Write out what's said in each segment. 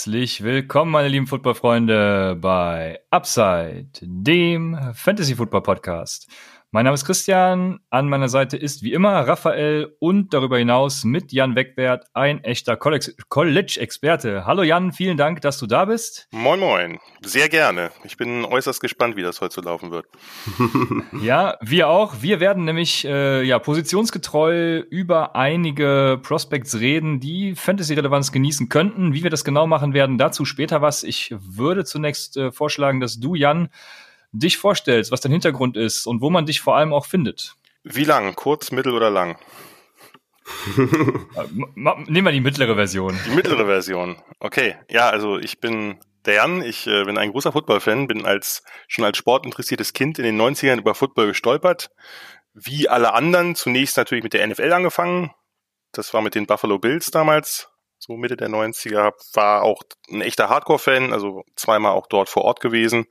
Herzlich willkommen, meine lieben Footballfreunde, bei Upside, dem Fantasy Football Podcast. Mein Name ist Christian, an meiner Seite ist wie immer Raphael und darüber hinaus mit Jan Wegwert ein echter College-Experte. Hallo Jan, vielen Dank, dass du da bist. Moin Moin, sehr gerne. Ich bin äußerst gespannt, wie das heute so laufen wird. ja, wir auch. Wir werden nämlich äh, ja positionsgetreu über einige Prospects reden, die Fantasy-Relevanz genießen könnten. Wie wir das genau machen werden, dazu später was. Ich würde zunächst äh, vorschlagen, dass du, Jan, dich vorstellst, was dein Hintergrund ist und wo man dich vor allem auch findet. Wie lang? Kurz, mittel oder lang? Nehmen wir die mittlere Version. Die mittlere Version. Okay. Ja, also ich bin der Jan, ich äh, bin ein großer Football-Fan, bin als schon als sportinteressiertes Kind in den 90ern über Football gestolpert. Wie alle anderen zunächst natürlich mit der NFL angefangen. Das war mit den Buffalo Bills damals so Mitte der 90er, war auch ein echter Hardcore-Fan, also zweimal auch dort vor Ort gewesen,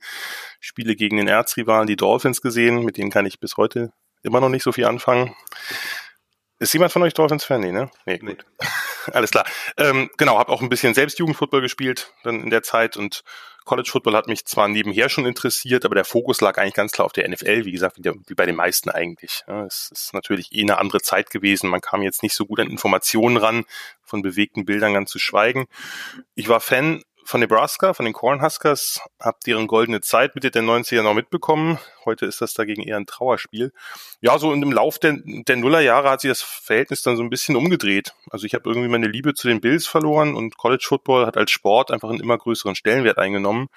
Spiele gegen den Erzrivalen, die Dolphins gesehen, mit denen kann ich bis heute immer noch nicht so viel anfangen. Ist jemand von euch Dolphins-Fan? Nee, ne? Nee, gut. Nee. Alles klar. Ähm, genau, habe auch ein bisschen selbst Jugendfootball gespielt dann in der Zeit und College Football hat mich zwar nebenher schon interessiert, aber der Fokus lag eigentlich ganz klar auf der NFL, wie gesagt, wie, der, wie bei den meisten eigentlich. Ja, es ist natürlich eh eine andere Zeit gewesen. Man kam jetzt nicht so gut an Informationen ran, von bewegten Bildern ganz zu schweigen. Ich war Fan von Nebraska, von den Cornhuskers, habe deren goldene Zeit Mitte der 90er noch mitbekommen. Heute ist das dagegen eher ein Trauerspiel. Ja, so im Lauf der, der Nullerjahre hat sich das Verhältnis dann so ein bisschen umgedreht. Also ich habe irgendwie meine Liebe zu den Bills verloren und College Football hat als Sport einfach einen immer größeren Stellenwert eingenommen.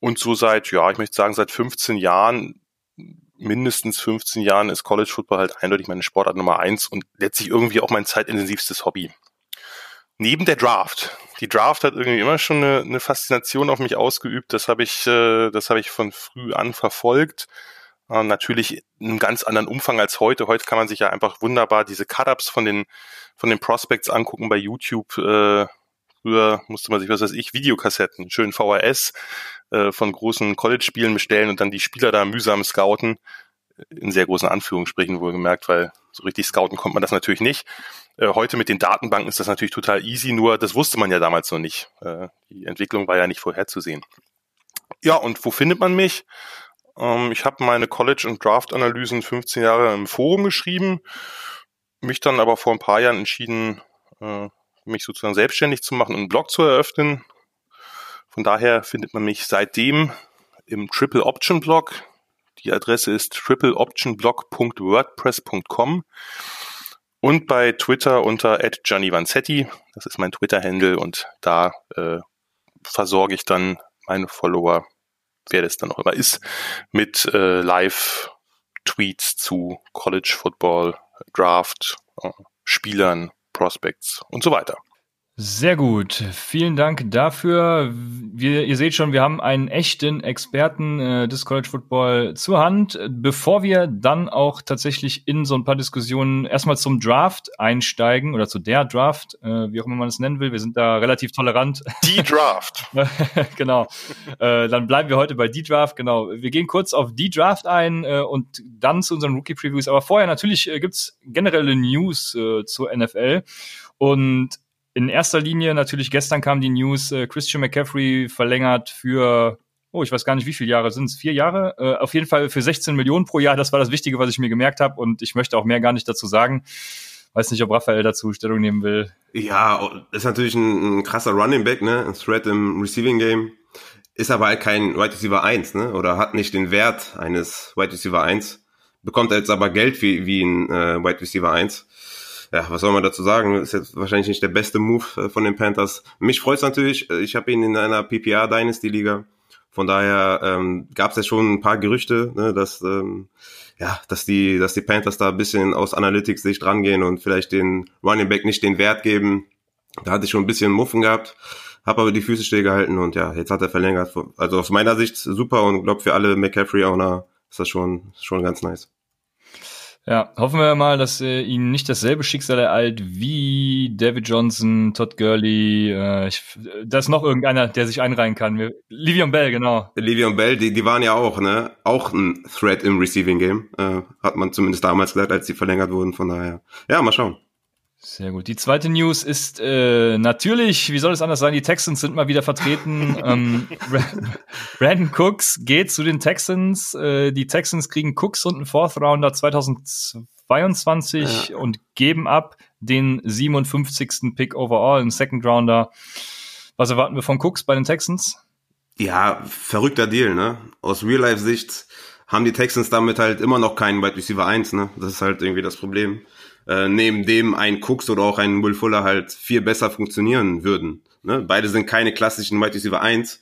Und so seit, ja, ich möchte sagen, seit 15 Jahren mindestens 15 Jahren ist College Football halt eindeutig meine Sportart Nummer eins und letztlich irgendwie auch mein zeitintensivstes Hobby neben der Draft. Die Draft hat irgendwie immer schon eine, eine Faszination auf mich ausgeübt. Das habe ich, äh, das habe ich von früh an verfolgt. Äh, natürlich in einem ganz anderen Umfang als heute. Heute kann man sich ja einfach wunderbar diese Cut-ups von den von den Prospects angucken bei YouTube. Äh, früher musste man sich, was weiß ich, Videokassetten, schön VHS äh, von großen College-Spielen bestellen und dann die Spieler da mühsam scouten. In sehr großen Anführungsstrichen wohlgemerkt, weil so richtig scouten kommt man das natürlich nicht. Äh, heute mit den Datenbanken ist das natürlich total easy, nur das wusste man ja damals noch nicht. Äh, die Entwicklung war ja nicht vorherzusehen. Ja, und wo findet man mich? Ähm, ich habe meine College- und Draft-Analysen 15 Jahre im Forum geschrieben, mich dann aber vor ein paar Jahren entschieden, äh, mich sozusagen selbstständig zu machen und einen Blog zu eröffnen. Von daher findet man mich seitdem im Triple Option Blog. Die Adresse ist tripleoptionblog.wordpress.com und bei Twitter unter @giannivanzetti. Das ist mein Twitter-Handle und da äh, versorge ich dann meine Follower, wer das dann auch immer ist, mit äh, Live-Tweets zu College Football, Draft, äh, Spielern, Prospects und so weiter. Sehr gut. Vielen Dank dafür. Wir, ihr seht schon, wir haben einen echten Experten äh, des College Football zur Hand. Bevor wir dann auch tatsächlich in so ein paar Diskussionen erstmal zum Draft einsteigen oder zu der Draft, äh, wie auch immer man es nennen will, wir sind da relativ tolerant. Die Draft. genau. äh, dann bleiben wir heute bei die Draft. Genau. Wir gehen kurz auf die Draft ein äh, und dann zu unseren Rookie Previews. Aber vorher natürlich äh, gibt's generelle News äh, zur NFL. Und in erster Linie natürlich gestern kam die News, äh, Christian McCaffrey verlängert für, oh, ich weiß gar nicht, wie viele Jahre sind es, vier Jahre? Äh, auf jeden Fall für 16 Millionen pro Jahr. Das war das Wichtige, was ich mir gemerkt habe und ich möchte auch mehr gar nicht dazu sagen. Weiß nicht, ob Raphael dazu Stellung nehmen will. Ja, ist natürlich ein, ein krasser Running Back, ne? Ein Threat im Receiving Game. Ist aber halt kein Wide Receiver 1, ne? Oder hat nicht den Wert eines Wide Receiver 1. Bekommt jetzt aber Geld wie, wie ein äh, Wide Receiver 1 ja, was soll man dazu sagen? Ist jetzt wahrscheinlich nicht der beste Move äh, von den Panthers. Mich freut es natürlich. Äh, ich habe ihn in einer PPR Dynasty Liga. Von daher ähm, gab es ja schon ein paar Gerüchte, ne, dass ähm, ja, dass die, dass die Panthers da ein bisschen aus Analytics-Sicht rangehen und vielleicht den Running Back nicht den Wert geben. Da hatte ich schon ein bisschen Muffen gehabt, habe aber die Füße still gehalten und ja, jetzt hat er verlängert. Also aus meiner Sicht super und glaube für alle McCaffrey-Owner ist das schon, schon ganz nice. Ja, hoffen wir mal, dass äh, ihn nicht dasselbe Schicksal ereilt wie David Johnson, Todd Gurley, äh, ich, da ist noch irgendeiner, der sich einreihen kann. Livion Bell, genau. Livion Bell, die, die waren ja auch, ne, auch ein Threat im Receiving Game, äh, hat man zumindest damals gesagt, als die verlängert wurden, von daher. Ja, mal schauen. Sehr gut. Die zweite News ist äh, natürlich, wie soll es anders sein, die Texans sind mal wieder vertreten. ähm, Brandon Cooks geht zu den Texans. Äh, die Texans kriegen Cooks und einen Fourth Rounder 2022 ja. und geben ab den 57. Pick overall, einen Second Rounder. Was erwarten wir von Cooks bei den Texans? Ja, verrückter Deal, ne? Aus Real-Life-Sicht haben die Texans damit halt immer noch keinen Wide Receiver 1, ne? Das ist halt irgendwie das Problem äh, neben dem ein Cooks oder auch ein Will Fuller halt viel besser funktionieren würden. Ne? Beide sind keine klassischen Wide Receiver 1.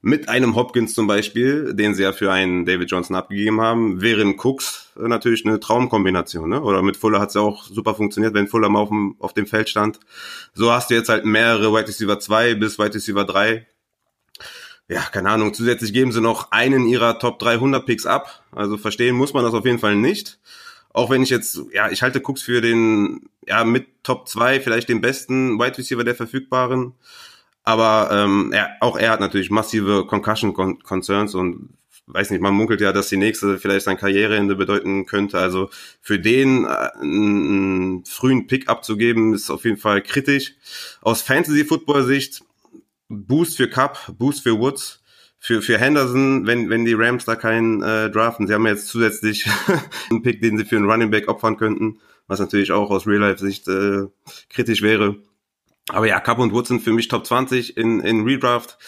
Mit einem Hopkins zum Beispiel, den sie ja für einen David Johnson abgegeben haben, wären Cooks äh, natürlich eine Traumkombination. Ne? Oder mit Fuller hat es ja auch super funktioniert, wenn Fuller mal auf dem, auf dem Feld stand. So hast du jetzt halt mehrere Wide Receiver 2 bis Wide Receiver 3 ja, keine Ahnung, zusätzlich geben sie noch einen ihrer Top 300 Picks ab. Also verstehen muss man das auf jeden Fall nicht. Auch wenn ich jetzt, ja, ich halte Cooks für den, ja, mit Top 2, vielleicht den besten Wide Receiver der verfügbaren. Aber ähm, er, auch er hat natürlich massive Concussion Concerns und weiß nicht, man munkelt ja, dass die nächste vielleicht sein Karriereende bedeuten könnte. Also für den äh, einen frühen Pick abzugeben, ist auf jeden Fall kritisch. Aus Fantasy-Football-Sicht, Boost für Cup, Boost für Woods für, für Henderson, wenn, wenn die Rams da keinen äh, draften. Sie haben jetzt zusätzlich einen Pick, den sie für einen Running Back opfern könnten, was natürlich auch aus Real-Life-Sicht äh, kritisch wäre. Aber ja, Cup und Woods sind für mich Top 20 in, in Redraft.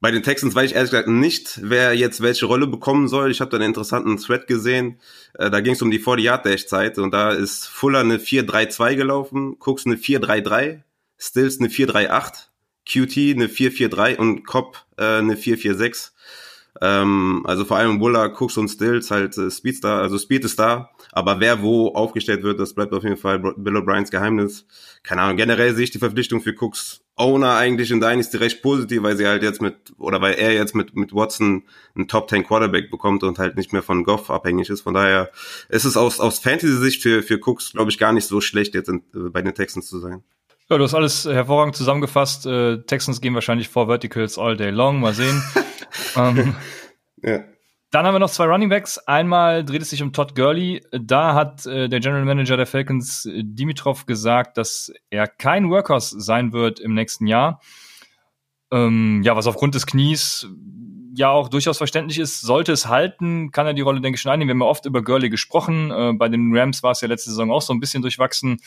Bei den Texans weiß ich ehrlich gesagt nicht, wer jetzt welche Rolle bekommen soll. Ich habe da einen interessanten Thread gesehen. Äh, da ging es um die 40-Yard-Dash-Zeit und da ist Fuller eine 4-3-2 gelaufen, Cooks eine 4-3-3, Stills eine 4-3-8 QT eine 443 und Cobb äh, eine 446. Ähm, also vor allem Buller, Cooks und Stills halt äh, Speedstar, also Speed ist da, aber wer wo aufgestellt wird, das bleibt auf jeden Fall Bill O'Briens Geheimnis. Keine Ahnung, generell sehe ich die Verpflichtung für Cooks Owner eigentlich in Dynasty recht positiv, weil sie halt jetzt mit, oder weil er jetzt mit, mit Watson einen Top 10 Quarterback bekommt und halt nicht mehr von Goff abhängig ist. Von daher ist es aus, aus Fantasy-Sicht für, für Cooks, glaube ich, gar nicht so schlecht, jetzt in, bei den Texans zu sein. Ja, du hast alles hervorragend zusammengefasst. Äh, Texans gehen wahrscheinlich vor Verticals all day long. Mal sehen. ähm, ja. Dann haben wir noch zwei Running Backs. Einmal dreht es sich um Todd Gurley. Da hat äh, der General Manager der Falcons, äh, Dimitrov, gesagt, dass er kein Workhorse sein wird im nächsten Jahr. Ähm, ja, was aufgrund des Knies ja auch durchaus verständlich ist. Sollte es halten, kann er die Rolle, denke ich, schon einnehmen. Wir haben ja oft über Gurley gesprochen. Äh, bei den Rams war es ja letzte Saison auch so ein bisschen durchwachsen.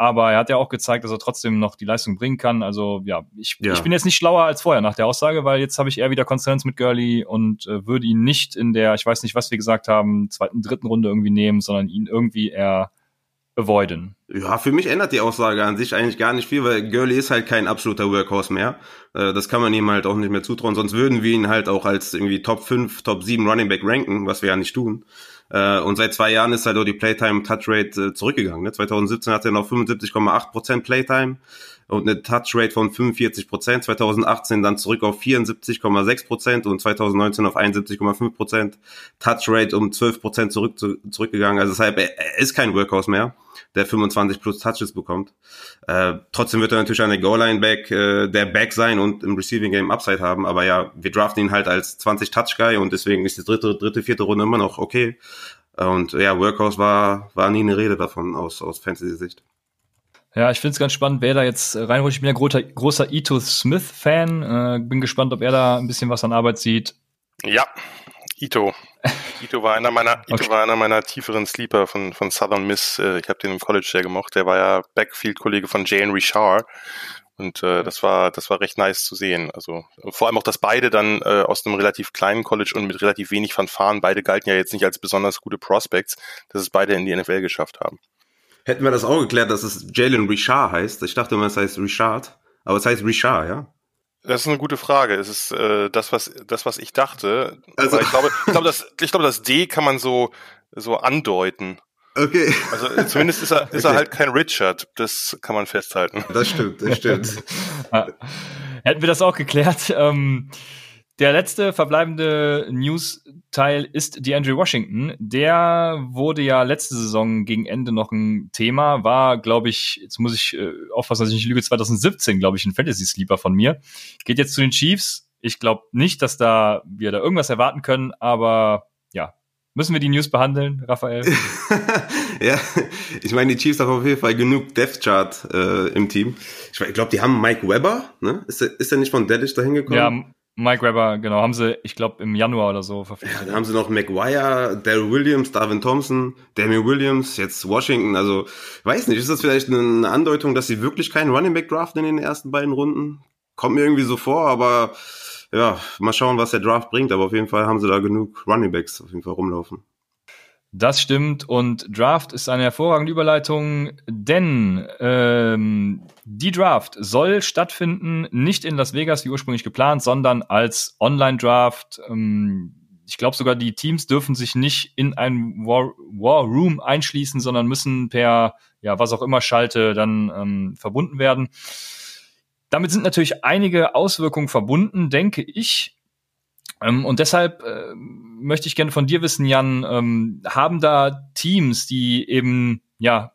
Aber er hat ja auch gezeigt, dass er trotzdem noch die Leistung bringen kann. Also ja, ich, ja. ich bin jetzt nicht schlauer als vorher nach der Aussage, weil jetzt habe ich eher wieder Concerns mit Gurley und äh, würde ihn nicht in der, ich weiß nicht, was wir gesagt haben, zweiten, dritten Runde irgendwie nehmen, sondern ihn irgendwie eher avoiden. Ja, für mich ändert die Aussage an sich eigentlich gar nicht viel, weil Gurley ist halt kein absoluter Workhorse mehr. Äh, das kann man ihm halt auch nicht mehr zutrauen, sonst würden wir ihn halt auch als irgendwie Top 5, Top 7 Running Back ranken, was wir ja nicht tun. Äh, und seit zwei Jahren ist halt auch die Playtime Touch Rate äh, zurückgegangen. Ne? 2017 hatte er noch 75,8% Playtime und eine Touch Rate von 45% 2018 dann zurück auf 74,6% und 2019 auf 71,5% Touch Rate um 12 zurück, zurückgegangen. Also deshalb, er ist kein Workhouse mehr der 25 plus Touches bekommt. Äh, trotzdem wird er natürlich eine Goal-Line-Back, äh, der Back sein und im Receiving-Game Upside haben. Aber ja, wir draften ihn halt als 20-Touch-Guy und deswegen ist die dritte, dritte, vierte Runde immer noch okay. Und ja, Workhouse war, war nie eine Rede davon aus, aus Fantasy-Sicht. Ja, ich finde es ganz spannend, wer da jetzt reinholt. Ich bin ja großer, großer Ito Smith-Fan. Äh, bin gespannt, ob er da ein bisschen was an Arbeit sieht. Ja, Ito. Ito war einer meiner, Ito okay. war einer meiner tieferen Sleeper von, von Southern Miss. Äh, ich habe den im College sehr gemocht. Der war ja Backfield-Kollege von Jane Richard. Und äh, das war, das war recht nice zu sehen. Also vor allem auch, dass beide dann äh, aus einem relativ kleinen College und mit relativ wenig Fanfaren, beide galten ja jetzt nicht als besonders gute Prospects, dass es beide in die NFL geschafft haben. Hätten wir das auch geklärt, dass es Jalen Richard heißt. Ich dachte immer, es heißt Richard, aber es heißt Richard, ja? Das ist eine gute Frage. Es ist äh, das, was das, was ich dachte. Also ich glaube, ich glaube, das, ich glaube, das D kann man so so andeuten. Okay. Also zumindest ist er, ist okay. er halt kein Richard. Das kann man festhalten. Das stimmt, das stimmt. Hätten wir das auch geklärt. Ähm, der letzte verbleibende News-Teil ist die Andrew Washington. Der wurde ja letzte Saison gegen Ende noch ein Thema, war, glaube ich, jetzt muss ich äh, aufpassen, dass ich nicht lüge, 2017, glaube ich, ein Fantasy-Sleeper von mir. Geht jetzt zu den Chiefs. Ich glaube nicht, dass da wir da irgendwas erwarten können, aber ja, Müssen wir die News behandeln, Raphael? ja, ich meine, die Chiefs haben auf jeden Fall genug Death Chart äh, im Team. Ich, ich glaube, die haben Mike Webber, ne? Ist der, ist der nicht von Dallas da hingekommen? Ja, Mike Webber, genau, haben sie, ich glaube, im Januar oder so verpflichtet. Ja, dann haben sie noch McGuire, Daryl Williams, Darwin Thompson, Damian Williams, jetzt Washington. Also, weiß nicht, ist das vielleicht eine Andeutung, dass sie wirklich keinen Running Back draften in den ersten beiden Runden? Kommt mir irgendwie so vor, aber ja, mal schauen, was der Draft bringt. Aber auf jeden Fall haben sie da genug Running Backs auf jeden Fall rumlaufen. Das stimmt und Draft ist eine hervorragende Überleitung, denn ähm, die Draft soll stattfinden, nicht in Las Vegas wie ursprünglich geplant, sondern als Online-Draft. Ähm, ich glaube sogar, die Teams dürfen sich nicht in ein War, War Room einschließen, sondern müssen per, ja, was auch immer Schalte dann ähm, verbunden werden. Damit sind natürlich einige Auswirkungen verbunden, denke ich. Ähm, und deshalb äh, möchte ich gerne von dir wissen, Jan, ähm, haben da Teams, die eben, ja,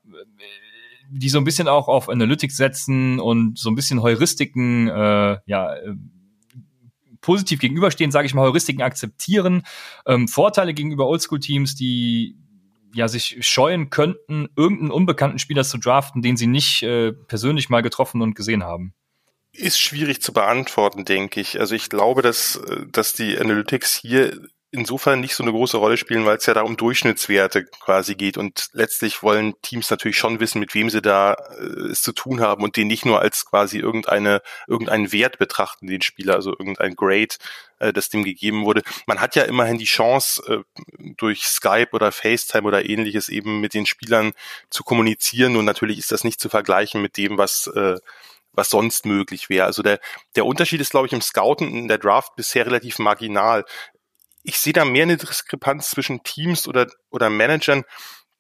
die so ein bisschen auch auf Analytics setzen und so ein bisschen Heuristiken, äh, ja, äh, positiv gegenüberstehen, sage ich mal, Heuristiken akzeptieren, ähm, Vorteile gegenüber Oldschool-Teams, die ja sich scheuen könnten, irgendeinen unbekannten Spieler zu draften, den sie nicht äh, persönlich mal getroffen und gesehen haben ist schwierig zu beantworten, denke ich. Also ich glaube, dass, dass die Analytics hier insofern nicht so eine große Rolle spielen, weil es ja da um Durchschnittswerte quasi geht und letztlich wollen Teams natürlich schon wissen, mit wem sie da äh, es zu tun haben und den nicht nur als quasi irgendeine irgendeinen Wert betrachten, den Spieler, also irgendein Grade, äh, das dem gegeben wurde. Man hat ja immerhin die Chance äh, durch Skype oder FaceTime oder ähnliches eben mit den Spielern zu kommunizieren und natürlich ist das nicht zu vergleichen mit dem, was äh, was sonst möglich wäre. Also der, der Unterschied ist, glaube ich, im Scouten in der Draft bisher relativ marginal. Ich sehe da mehr eine Diskrepanz zwischen Teams oder, oder Managern,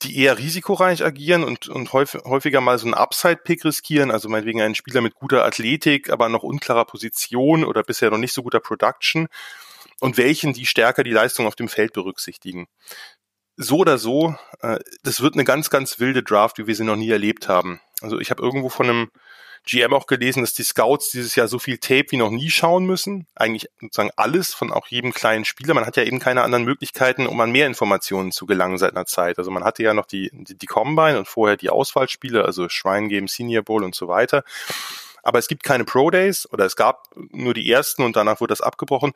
die eher risikoreich agieren und, und häufig, häufiger mal so einen Upside-Pick riskieren, also meinetwegen einen Spieler mit guter Athletik, aber noch unklarer Position oder bisher noch nicht so guter Production und welchen, die stärker die Leistung auf dem Feld berücksichtigen. So oder so, äh, das wird eine ganz, ganz wilde Draft, wie wir sie noch nie erlebt haben. Also ich habe irgendwo von einem GM auch gelesen, dass die Scouts dieses Jahr so viel Tape wie noch nie schauen müssen. Eigentlich sozusagen alles von auch jedem kleinen Spieler. Man hat ja eben keine anderen Möglichkeiten, um an mehr Informationen zu gelangen seit einer Zeit. Also man hatte ja noch die, die, die Combine und vorher die Auswahlspiele, also Shrine Game, Senior Bowl und so weiter. Aber es gibt keine Pro Days oder es gab nur die ersten und danach wurde das abgebrochen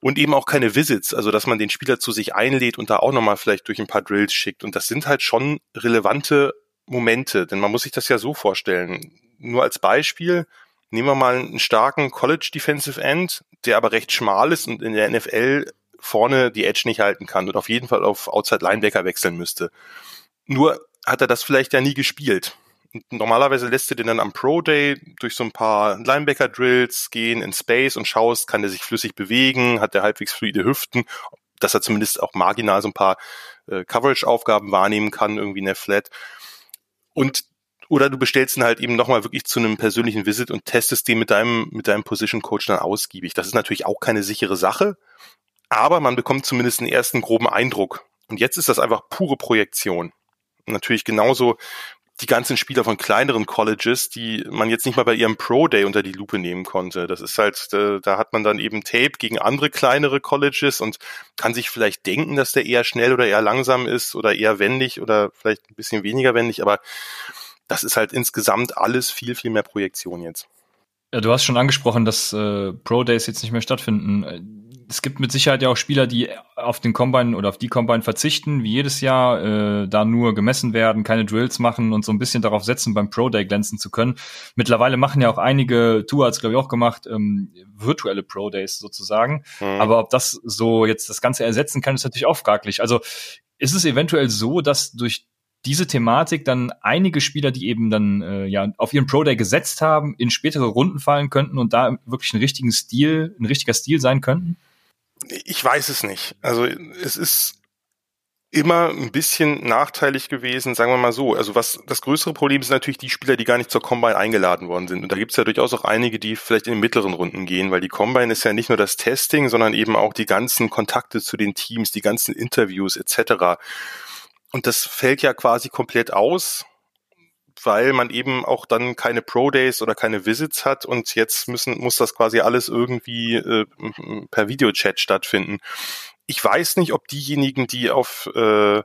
und eben auch keine Visits, also dass man den Spieler zu sich einlädt und da auch nochmal vielleicht durch ein paar Drills schickt. Und das sind halt schon relevante Momente, denn man muss sich das ja so vorstellen nur als Beispiel, nehmen wir mal einen starken College Defensive End, der aber recht schmal ist und in der NFL vorne die Edge nicht halten kann und auf jeden Fall auf Outside Linebacker wechseln müsste. Nur hat er das vielleicht ja nie gespielt. Normalerweise lässt du den dann am Pro Day durch so ein paar Linebacker Drills gehen in Space und schaust, kann der sich flüssig bewegen, hat der halbwegs fluide Hüften, dass er zumindest auch marginal so ein paar äh, Coverage Aufgaben wahrnehmen kann irgendwie in der Flat. Und oder du bestellst ihn halt eben nochmal wirklich zu einem persönlichen Visit und testest den mit deinem, mit deinem Position Coach dann ausgiebig. Das ist natürlich auch keine sichere Sache, aber man bekommt zumindest einen ersten groben Eindruck. Und jetzt ist das einfach pure Projektion. Natürlich genauso die ganzen Spieler von kleineren Colleges, die man jetzt nicht mal bei ihrem Pro Day unter die Lupe nehmen konnte. Das ist halt, da hat man dann eben Tape gegen andere kleinere Colleges und kann sich vielleicht denken, dass der eher schnell oder eher langsam ist oder eher wendig oder vielleicht ein bisschen weniger wendig, aber das ist halt insgesamt alles viel, viel mehr Projektion jetzt. Ja, du hast schon angesprochen, dass äh, Pro Days jetzt nicht mehr stattfinden. Es gibt mit Sicherheit ja auch Spieler, die auf den Combine oder auf die Combine verzichten, wie jedes Jahr, äh, da nur gemessen werden, keine Drills machen und so ein bisschen darauf setzen, beim Pro Day glänzen zu können. Mittlerweile machen ja auch einige, Tour hat glaube ich auch gemacht, ähm, virtuelle Pro Days sozusagen. Mhm. Aber ob das so jetzt das Ganze ersetzen kann, ist natürlich auch fraglich. Also ist es eventuell so, dass durch diese Thematik dann einige Spieler, die eben dann äh, ja auf ihren Pro Day gesetzt haben, in spätere Runden fallen könnten und da wirklich einen richtigen Stil, ein richtiger Stil sein könnten? Ich weiß es nicht. Also es ist immer ein bisschen nachteilig gewesen, sagen wir mal so. Also was das größere Problem ist natürlich die Spieler, die gar nicht zur Combine eingeladen worden sind. Und da gibt es ja durchaus auch einige, die vielleicht in den mittleren Runden gehen, weil die Combine ist ja nicht nur das Testing, sondern eben auch die ganzen Kontakte zu den Teams, die ganzen Interviews etc. Und das fällt ja quasi komplett aus, weil man eben auch dann keine Pro Days oder keine Visits hat und jetzt müssen muss das quasi alles irgendwie äh, per Videochat stattfinden. ich weiß nicht, ob diejenigen, die auf äh,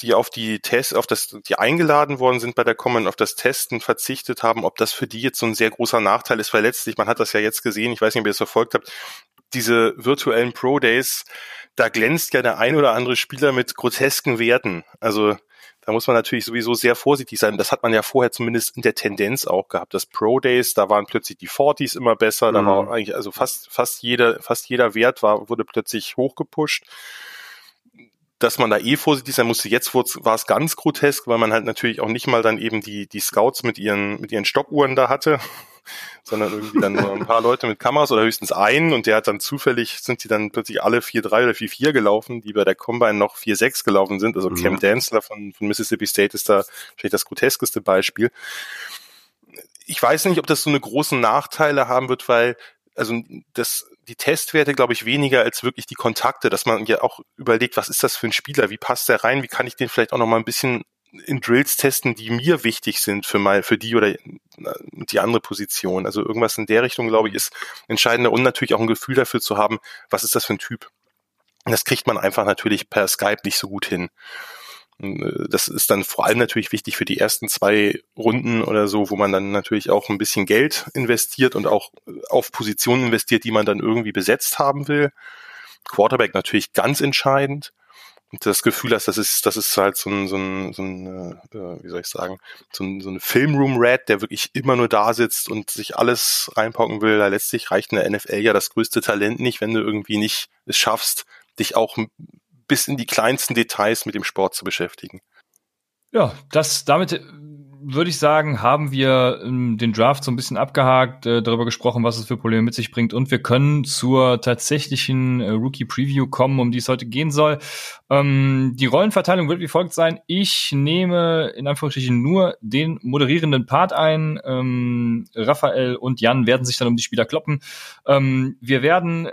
die auf die Tests, auf das, die eingeladen worden sind bei der Common, auf das Testen verzichtet haben, ob das für die jetzt so ein sehr großer Nachteil ist, weil letztlich, man hat das ja jetzt gesehen, ich weiß nicht, ob ihr das verfolgt habt, diese virtuellen Pro Days, da glänzt ja der ein oder andere Spieler mit grotesken Werten. Also da muss man natürlich sowieso sehr vorsichtig sein. Das hat man ja vorher zumindest in der Tendenz auch gehabt. Das Pro Days, da waren plötzlich die 40s immer besser. Da mhm. war eigentlich, also fast, fast jeder, fast jeder Wert war, wurde plötzlich hochgepusht. Dass man da eh vorsichtig sein musste. Jetzt war es ganz grotesk, weil man halt natürlich auch nicht mal dann eben die, die Scouts mit ihren, mit ihren Stoppuhren da hatte sondern irgendwie dann nur ein paar Leute mit Kameras oder höchstens einen und der hat dann zufällig, sind die dann plötzlich alle 4-3 oder 4-4 gelaufen, die bei der Combine noch 4-6 gelaufen sind. Also mhm. Cam Danzler von, von Mississippi State ist da vielleicht das groteskeste Beispiel. Ich weiß nicht, ob das so eine großen Nachteile haben wird, weil also das, die Testwerte, glaube ich, weniger als wirklich die Kontakte, dass man ja auch überlegt, was ist das für ein Spieler, wie passt der rein, wie kann ich den vielleicht auch noch mal ein bisschen in Drills testen, die mir wichtig sind für mal für die oder die andere Position. Also irgendwas in der Richtung, glaube ich, ist entscheidender und natürlich auch ein Gefühl dafür zu haben, was ist das für ein Typ. Das kriegt man einfach natürlich per Skype nicht so gut hin. Äh, das ist dann vor allem natürlich wichtig für die ersten zwei Runden oder so, wo man dann natürlich auch ein bisschen Geld investiert und auch auf Positionen investiert, die man dann irgendwie besetzt haben will. Quarterback natürlich ganz entscheidend das Gefühl hast, das ist, das ist halt so ein, so ein, so ein äh, äh, wie soll ich sagen, so ein, so ein Filmroom-Rat, der wirklich immer nur da sitzt und sich alles reinpacken will. Da letztlich reicht in der NFL ja das größte Talent nicht, wenn du irgendwie nicht es schaffst, dich auch bis in die kleinsten Details mit dem Sport zu beschäftigen. Ja, das damit würde ich sagen, haben wir ähm, den Draft so ein bisschen abgehakt, äh, darüber gesprochen, was es für Probleme mit sich bringt und wir können zur tatsächlichen äh, Rookie Preview kommen, um die es heute gehen soll. Ähm, die Rollenverteilung wird wie folgt sein. Ich nehme in Anführungsstrichen nur den moderierenden Part ein. Ähm, Raphael und Jan werden sich dann um die Spieler kloppen. Wir werden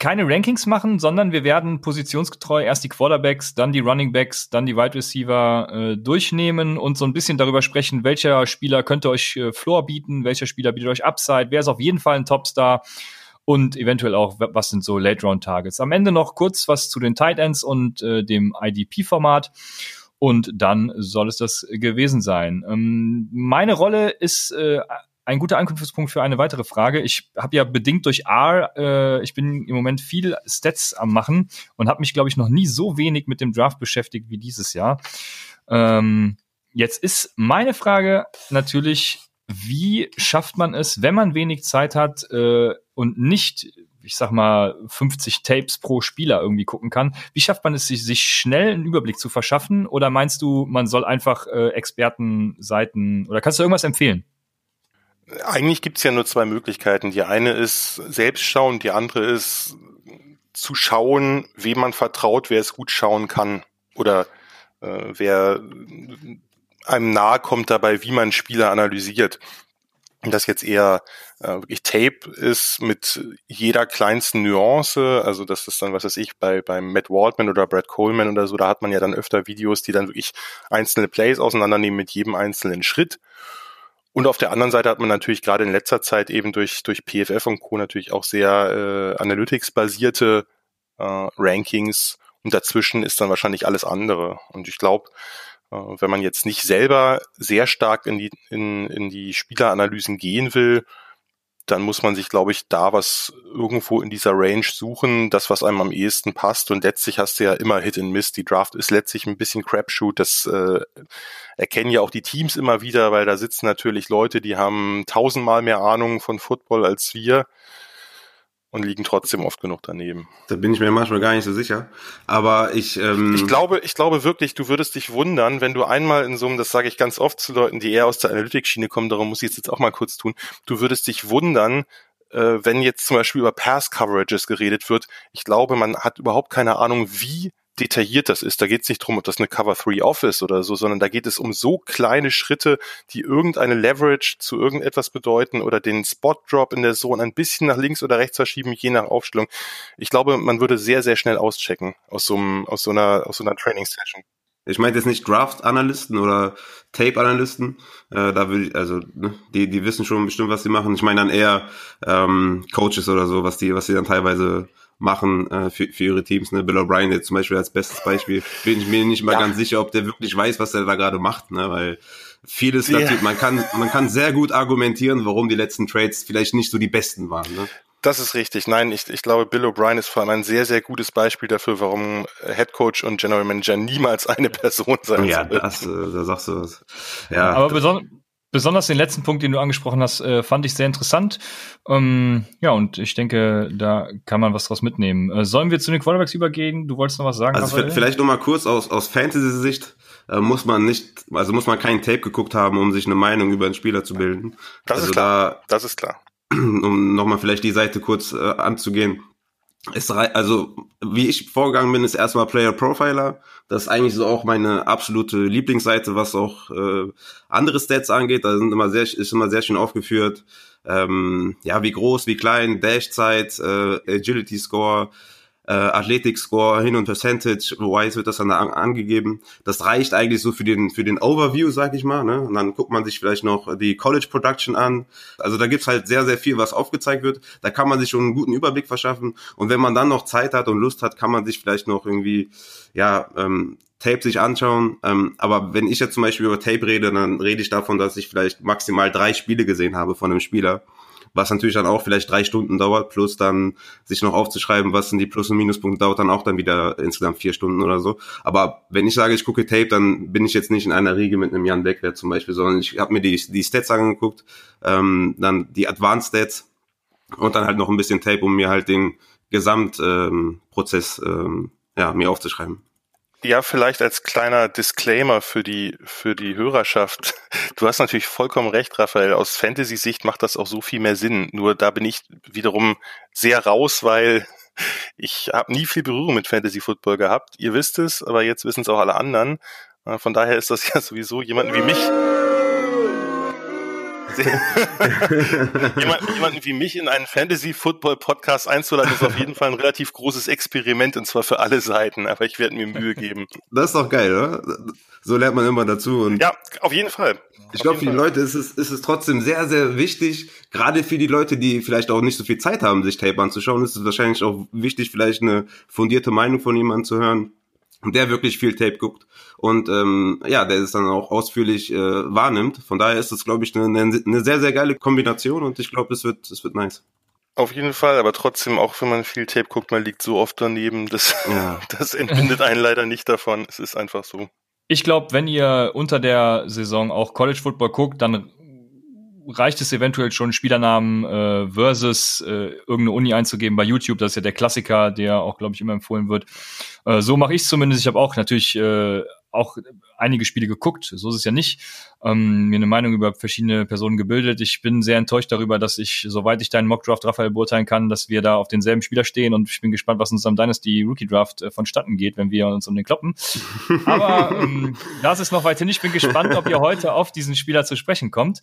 keine Rankings machen, sondern wir werden positionsgetreu erst die Quarterbacks, dann die Running Backs, dann die Wide Receiver äh, durchnehmen und so ein bisschen darüber sprechen, welcher Spieler könnte euch äh, Floor bieten, welcher Spieler bietet euch Upside, wer ist auf jeden Fall ein Topstar und eventuell auch, was sind so Late-Round-Targets. Am Ende noch kurz was zu den Tight Ends und äh, dem IDP-Format. Und dann soll es das gewesen sein. Ähm, meine Rolle ist äh, ein guter Anknüpfungspunkt für eine weitere Frage. Ich habe ja bedingt durch R, äh, ich bin im Moment viel Stats am machen und habe mich, glaube ich, noch nie so wenig mit dem Draft beschäftigt wie dieses Jahr. Ähm, jetzt ist meine Frage natürlich, wie schafft man es, wenn man wenig Zeit hat äh, und nicht ich sag mal, 50 Tapes pro Spieler irgendwie gucken kann. Wie schafft man es, sich, sich schnell einen Überblick zu verschaffen? Oder meinst du, man soll einfach äh, Expertenseiten oder kannst du irgendwas empfehlen? Eigentlich gibt's ja nur zwei Möglichkeiten. Die eine ist selbst schauen, die andere ist zu schauen, wem man vertraut, wer es gut schauen kann oder äh, wer einem nahe kommt dabei, wie man Spieler analysiert. Und das jetzt eher äh, wirklich Tape ist mit jeder kleinsten Nuance, also das ist dann, was weiß ich, bei, bei Matt Waldman oder Brad Coleman oder so, da hat man ja dann öfter Videos, die dann wirklich einzelne Plays auseinandernehmen mit jedem einzelnen Schritt. Und auf der anderen Seite hat man natürlich gerade in letzter Zeit eben durch, durch PFF und Co. natürlich auch sehr äh, Analytics-basierte äh, Rankings und dazwischen ist dann wahrscheinlich alles andere. Und ich glaube, äh, wenn man jetzt nicht selber sehr stark in die, in, in die Spieleranalysen gehen will, dann muss man sich, glaube ich, da was irgendwo in dieser Range suchen, das, was einem am ehesten passt. Und letztlich hast du ja immer Hit and Miss. Die Draft ist letztlich ein bisschen Crapshoot. Das äh, erkennen ja auch die Teams immer wieder, weil da sitzen natürlich Leute, die haben tausendmal mehr Ahnung von Football als wir und liegen trotzdem oft genug daneben. Da bin ich mir manchmal gar nicht so sicher. Aber ich, ähm ich glaube, ich glaube wirklich, du würdest dich wundern, wenn du einmal in so einem, das sage ich ganz oft zu Leuten, die eher aus der Analytics-Schiene kommen, darum muss ich es jetzt auch mal kurz tun. Du würdest dich wundern, äh, wenn jetzt zum Beispiel über Pass-Coverages geredet wird. Ich glaube, man hat überhaupt keine Ahnung, wie detailliert das ist. Da geht es nicht drum, ob das eine Cover 3 Off ist oder so, sondern da geht es um so kleine Schritte, die irgendeine Leverage zu irgendetwas bedeuten oder den Spot Drop in der Zone ein bisschen nach links oder rechts verschieben, je nach Aufstellung. Ich glaube, man würde sehr, sehr schnell auschecken aus so, einem, aus so einer, so einer Training Session. Ich meine jetzt nicht Draft-Analysten oder Tape-Analysten. Äh, da will ich, also ne, die, die wissen schon bestimmt, was sie machen. Ich meine dann eher ähm, Coaches oder so, was die, was sie dann teilweise machen äh, für, für ihre Teams. Ne? Bill O'Brien jetzt zum Beispiel als bestes Beispiel. Bin ich mir nicht mal ja. ganz sicher, ob der wirklich weiß, was er da gerade macht, ne? weil vieles ja. natürlich, man kann, man kann sehr gut argumentieren, warum die letzten Trades vielleicht nicht so die besten waren. Ne? Das ist richtig. Nein, ich, ich glaube, Bill O'Brien ist vor allem ein sehr, sehr gutes Beispiel dafür, warum Head Coach und General Manager niemals eine Person sein Ja, das, äh, da sagst du was. Ja. Aber beson besonders den letzten Punkt, den du angesprochen hast, äh, fand ich sehr interessant. Ähm, ja, und ich denke, da kann man was draus mitnehmen. Äh, sollen wir zu den Quarterbacks übergehen? Du wolltest noch was sagen? Also Raphael? vielleicht noch mal kurz aus, aus Fantasy-Sicht äh, muss man nicht, also muss man kein Tape geguckt haben, um sich eine Meinung über einen Spieler zu bilden. Das also ist klar. Da, das ist klar. um nochmal vielleicht die Seite kurz äh, anzugehen. Es also wie ich vorgegangen bin, ist erstmal Player Profiler. Das ist eigentlich so auch meine absolute Lieblingsseite, was auch äh, andere Stats angeht. Da sind immer sehr, ist immer sehr schön aufgeführt. Ähm, ja, wie groß, wie klein, Dashzeit, äh, Agility Score, äh, Athletic Score hin und Percentage, wise wird das dann an, angegeben. Das reicht eigentlich so für den für den Overview, sag ich mal. Ne? Und dann guckt man sich vielleicht noch die College Production an. Also da gibt's halt sehr sehr viel, was aufgezeigt wird. Da kann man sich schon einen guten Überblick verschaffen. Und wenn man dann noch Zeit hat und Lust hat, kann man sich vielleicht noch irgendwie ja ähm, Tape sich anschauen. Ähm, aber wenn ich jetzt zum Beispiel über Tape rede, dann rede ich davon, dass ich vielleicht maximal drei Spiele gesehen habe von einem Spieler was natürlich dann auch vielleicht drei Stunden dauert, plus dann sich noch aufzuschreiben, was sind die Plus- und Minuspunkte, dauert dann auch dann wieder insgesamt vier Stunden oder so. Aber wenn ich sage, ich gucke Tape, dann bin ich jetzt nicht in einer Riege mit einem Jan Beckwert zum Beispiel, sondern ich habe mir die, die Stats angeguckt, ähm, dann die Advanced Stats und dann halt noch ein bisschen Tape, um mir halt den Gesamtprozess ähm, ähm, ja, mir aufzuschreiben. Ja, vielleicht als kleiner Disclaimer für die, für die Hörerschaft. Du hast natürlich vollkommen recht, Raphael. Aus Fantasy-Sicht macht das auch so viel mehr Sinn. Nur da bin ich wiederum sehr raus, weil ich habe nie viel Berührung mit Fantasy-Football gehabt. Ihr wisst es, aber jetzt wissen es auch alle anderen. Äh, von daher ist das ja sowieso jemanden wie mich Jemand, jemanden wie mich in einen Fantasy-Football-Podcast einzuladen, ist auf jeden Fall ein relativ großes Experiment und zwar für alle Seiten, aber ich werde mir Mühe geben. Das ist doch geil, oder? So lernt man immer dazu. Und ja, auf jeden Fall. Ich glaube, für die Leute ist es, ist es trotzdem sehr, sehr wichtig, gerade für die Leute, die vielleicht auch nicht so viel Zeit haben, sich Tape anzuschauen, ist es wahrscheinlich auch wichtig, vielleicht eine fundierte Meinung von jemandem zu hören der wirklich viel Tape guckt und ähm, ja, der es dann auch ausführlich äh, wahrnimmt. Von daher ist es, glaube ich, eine, eine sehr, sehr geile Kombination und ich glaube, es wird, es wird nice. Auf jeden Fall, aber trotzdem, auch wenn man viel Tape guckt, man liegt so oft daneben, das, ja. das entbindet einen leider nicht davon. Es ist einfach so. Ich glaube, wenn ihr unter der Saison auch College Football guckt, dann reicht es eventuell schon, Spielernamen äh, versus äh, irgendeine Uni einzugeben bei YouTube. Das ist ja der Klassiker, der auch, glaube ich, immer empfohlen wird. Äh, so mache ich es zumindest. Ich habe auch natürlich äh, auch einige Spiele geguckt, so ist es ja nicht, ähm, mir eine Meinung über verschiedene Personen gebildet. Ich bin sehr enttäuscht darüber, dass ich, soweit ich deinen Mockdraft Raphael beurteilen kann, dass wir da auf denselben Spieler stehen und ich bin gespannt, was uns am Dynasty Rookie Draft äh, vonstatten geht, wenn wir uns um den kloppen. Aber ähm, das ist noch weiterhin. Ich bin gespannt, ob ihr heute auf diesen Spieler zu sprechen kommt.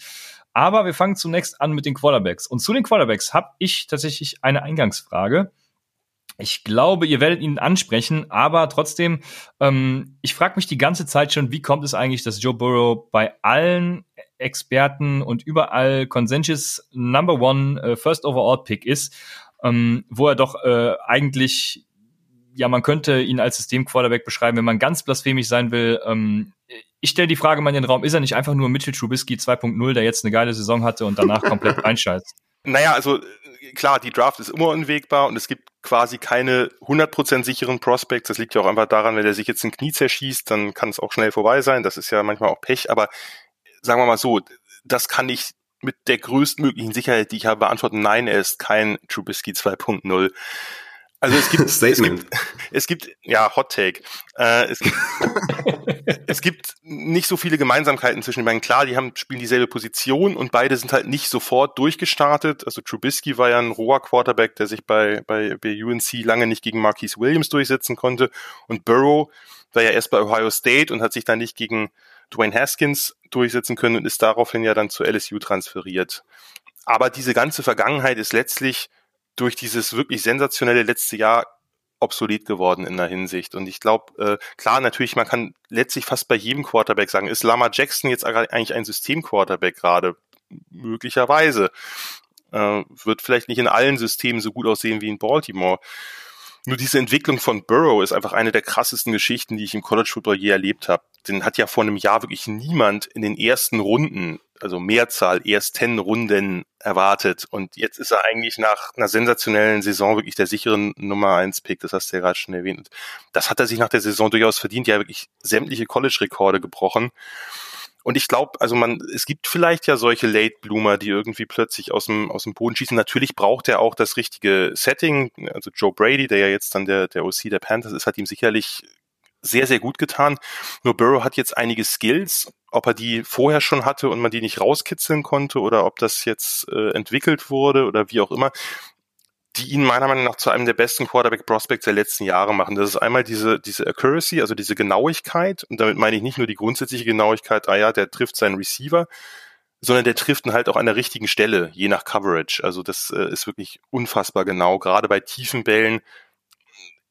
Aber wir fangen zunächst an mit den Quarterbacks. Und zu den Quarterbacks habe ich tatsächlich eine Eingangsfrage. Ich glaube, ihr werdet ihn ansprechen, aber trotzdem, ähm, ich frage mich die ganze Zeit schon, wie kommt es eigentlich, dass Joe Burrow bei allen Experten und überall Consensus Number One äh, First Overall Pick ist, ähm, wo er doch äh, eigentlich, ja, man könnte ihn als System-Quarterback beschreiben, wenn man ganz blasphemisch sein will, ähm, ich stelle die Frage mal in den Raum, ist er nicht einfach nur Mitchell Trubisky 2.0, der jetzt eine geile Saison hatte und danach komplett reinscheißt? Naja, also klar, die Draft ist immer unwegbar und es gibt quasi keine 100% sicheren Prospects. Das liegt ja auch einfach daran, wenn er sich jetzt ein Knie zerschießt, dann kann es auch schnell vorbei sein. Das ist ja manchmal auch Pech, aber sagen wir mal so, das kann ich mit der größtmöglichen Sicherheit, die ich habe, beantworten. Nein, er ist kein Trubisky 2.0. Also es gibt, es gibt, es gibt, ja, Hot Take. Äh, es, gibt, es gibt nicht so viele Gemeinsamkeiten zwischen den beiden. Klar, die haben, spielen dieselbe Position und beide sind halt nicht sofort durchgestartet. Also Trubisky war ja ein roher Quarterback, der sich bei, bei, bei UNC lange nicht gegen Marquise Williams durchsetzen konnte. Und Burrow war ja erst bei Ohio State und hat sich dann nicht gegen Dwayne Haskins durchsetzen können und ist daraufhin ja dann zu LSU transferiert. Aber diese ganze Vergangenheit ist letztlich durch dieses wirklich sensationelle letzte Jahr obsolet geworden in der Hinsicht. Und ich glaube, äh, klar, natürlich, man kann letztlich fast bei jedem Quarterback sagen, ist Lama Jackson jetzt eigentlich ein System-Quarterback gerade? Möglicherweise. Äh, wird vielleicht nicht in allen Systemen so gut aussehen wie in Baltimore. Nur diese Entwicklung von Burrow ist einfach eine der krassesten Geschichten, die ich im College Football je erlebt habe. Den hat ja vor einem Jahr wirklich niemand in den ersten Runden, also Mehrzahl, ersten Runden erwartet. Und jetzt ist er eigentlich nach einer sensationellen Saison wirklich der sicheren Nummer eins Pick. Das hast du ja gerade schon erwähnt. Das hat er sich nach der Saison durchaus verdient. Ja, wirklich sämtliche College-Rekorde gebrochen. Und ich glaube, also man, es gibt vielleicht ja solche Late Bloomer, die irgendwie plötzlich aus dem, aus dem Boden schießen. Natürlich braucht er auch das richtige Setting. Also Joe Brady, der ja jetzt dann der, der OC der Panthers ist, hat ihm sicherlich sehr, sehr gut getan. Nur Burrow hat jetzt einige Skills, ob er die vorher schon hatte und man die nicht rauskitzeln konnte oder ob das jetzt äh, entwickelt wurde oder wie auch immer die ihn meiner Meinung nach zu einem der besten Quarterback Prospects der letzten Jahre machen. Das ist einmal diese, diese Accuracy, also diese Genauigkeit. Und damit meine ich nicht nur die grundsätzliche Genauigkeit, ah ja, der trifft seinen Receiver, sondern der trifft ihn halt auch an der richtigen Stelle, je nach Coverage. Also das äh, ist wirklich unfassbar genau. Gerade bei tiefen Bällen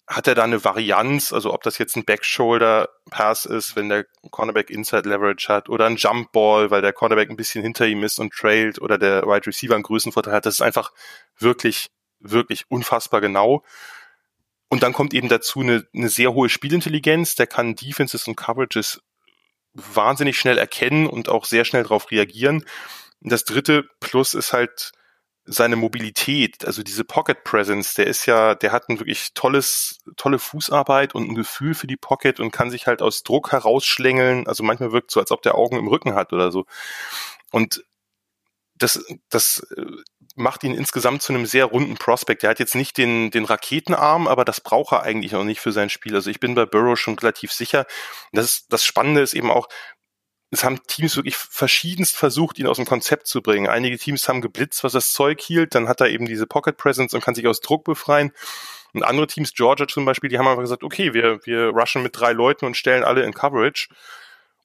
hat er da eine Varianz, also ob das jetzt ein Backshoulder-Pass ist, wenn der Cornerback Inside Leverage hat, oder ein Jump Ball, weil der Cornerback ein bisschen hinter ihm ist und trailt, oder der Wide right Receiver einen Größenvorteil hat. Das ist einfach wirklich wirklich unfassbar genau. Und dann kommt eben dazu eine, eine sehr hohe Spielintelligenz. Der kann Defenses und Coverages wahnsinnig schnell erkennen und auch sehr schnell darauf reagieren. Und das dritte Plus ist halt seine Mobilität, also diese Pocket Presence, der ist ja, der hat ein wirklich tolles, tolle Fußarbeit und ein Gefühl für die Pocket und kann sich halt aus Druck herausschlängeln. Also manchmal wirkt so, als ob der Augen im Rücken hat oder so. Und das, das macht ihn insgesamt zu einem sehr runden Prospect. Er hat jetzt nicht den, den Raketenarm, aber das braucht er eigentlich noch nicht für sein Spiel. Also ich bin bei Burrow schon relativ sicher. Das, ist, das Spannende ist eben auch, es haben Teams wirklich verschiedenst versucht, ihn aus dem Konzept zu bringen. Einige Teams haben geblitzt, was das Zeug hielt. Dann hat er eben diese Pocket Presence und kann sich aus Druck befreien. Und andere Teams, Georgia zum Beispiel, die haben einfach gesagt, okay, wir, wir rushen mit drei Leuten und stellen alle in Coverage.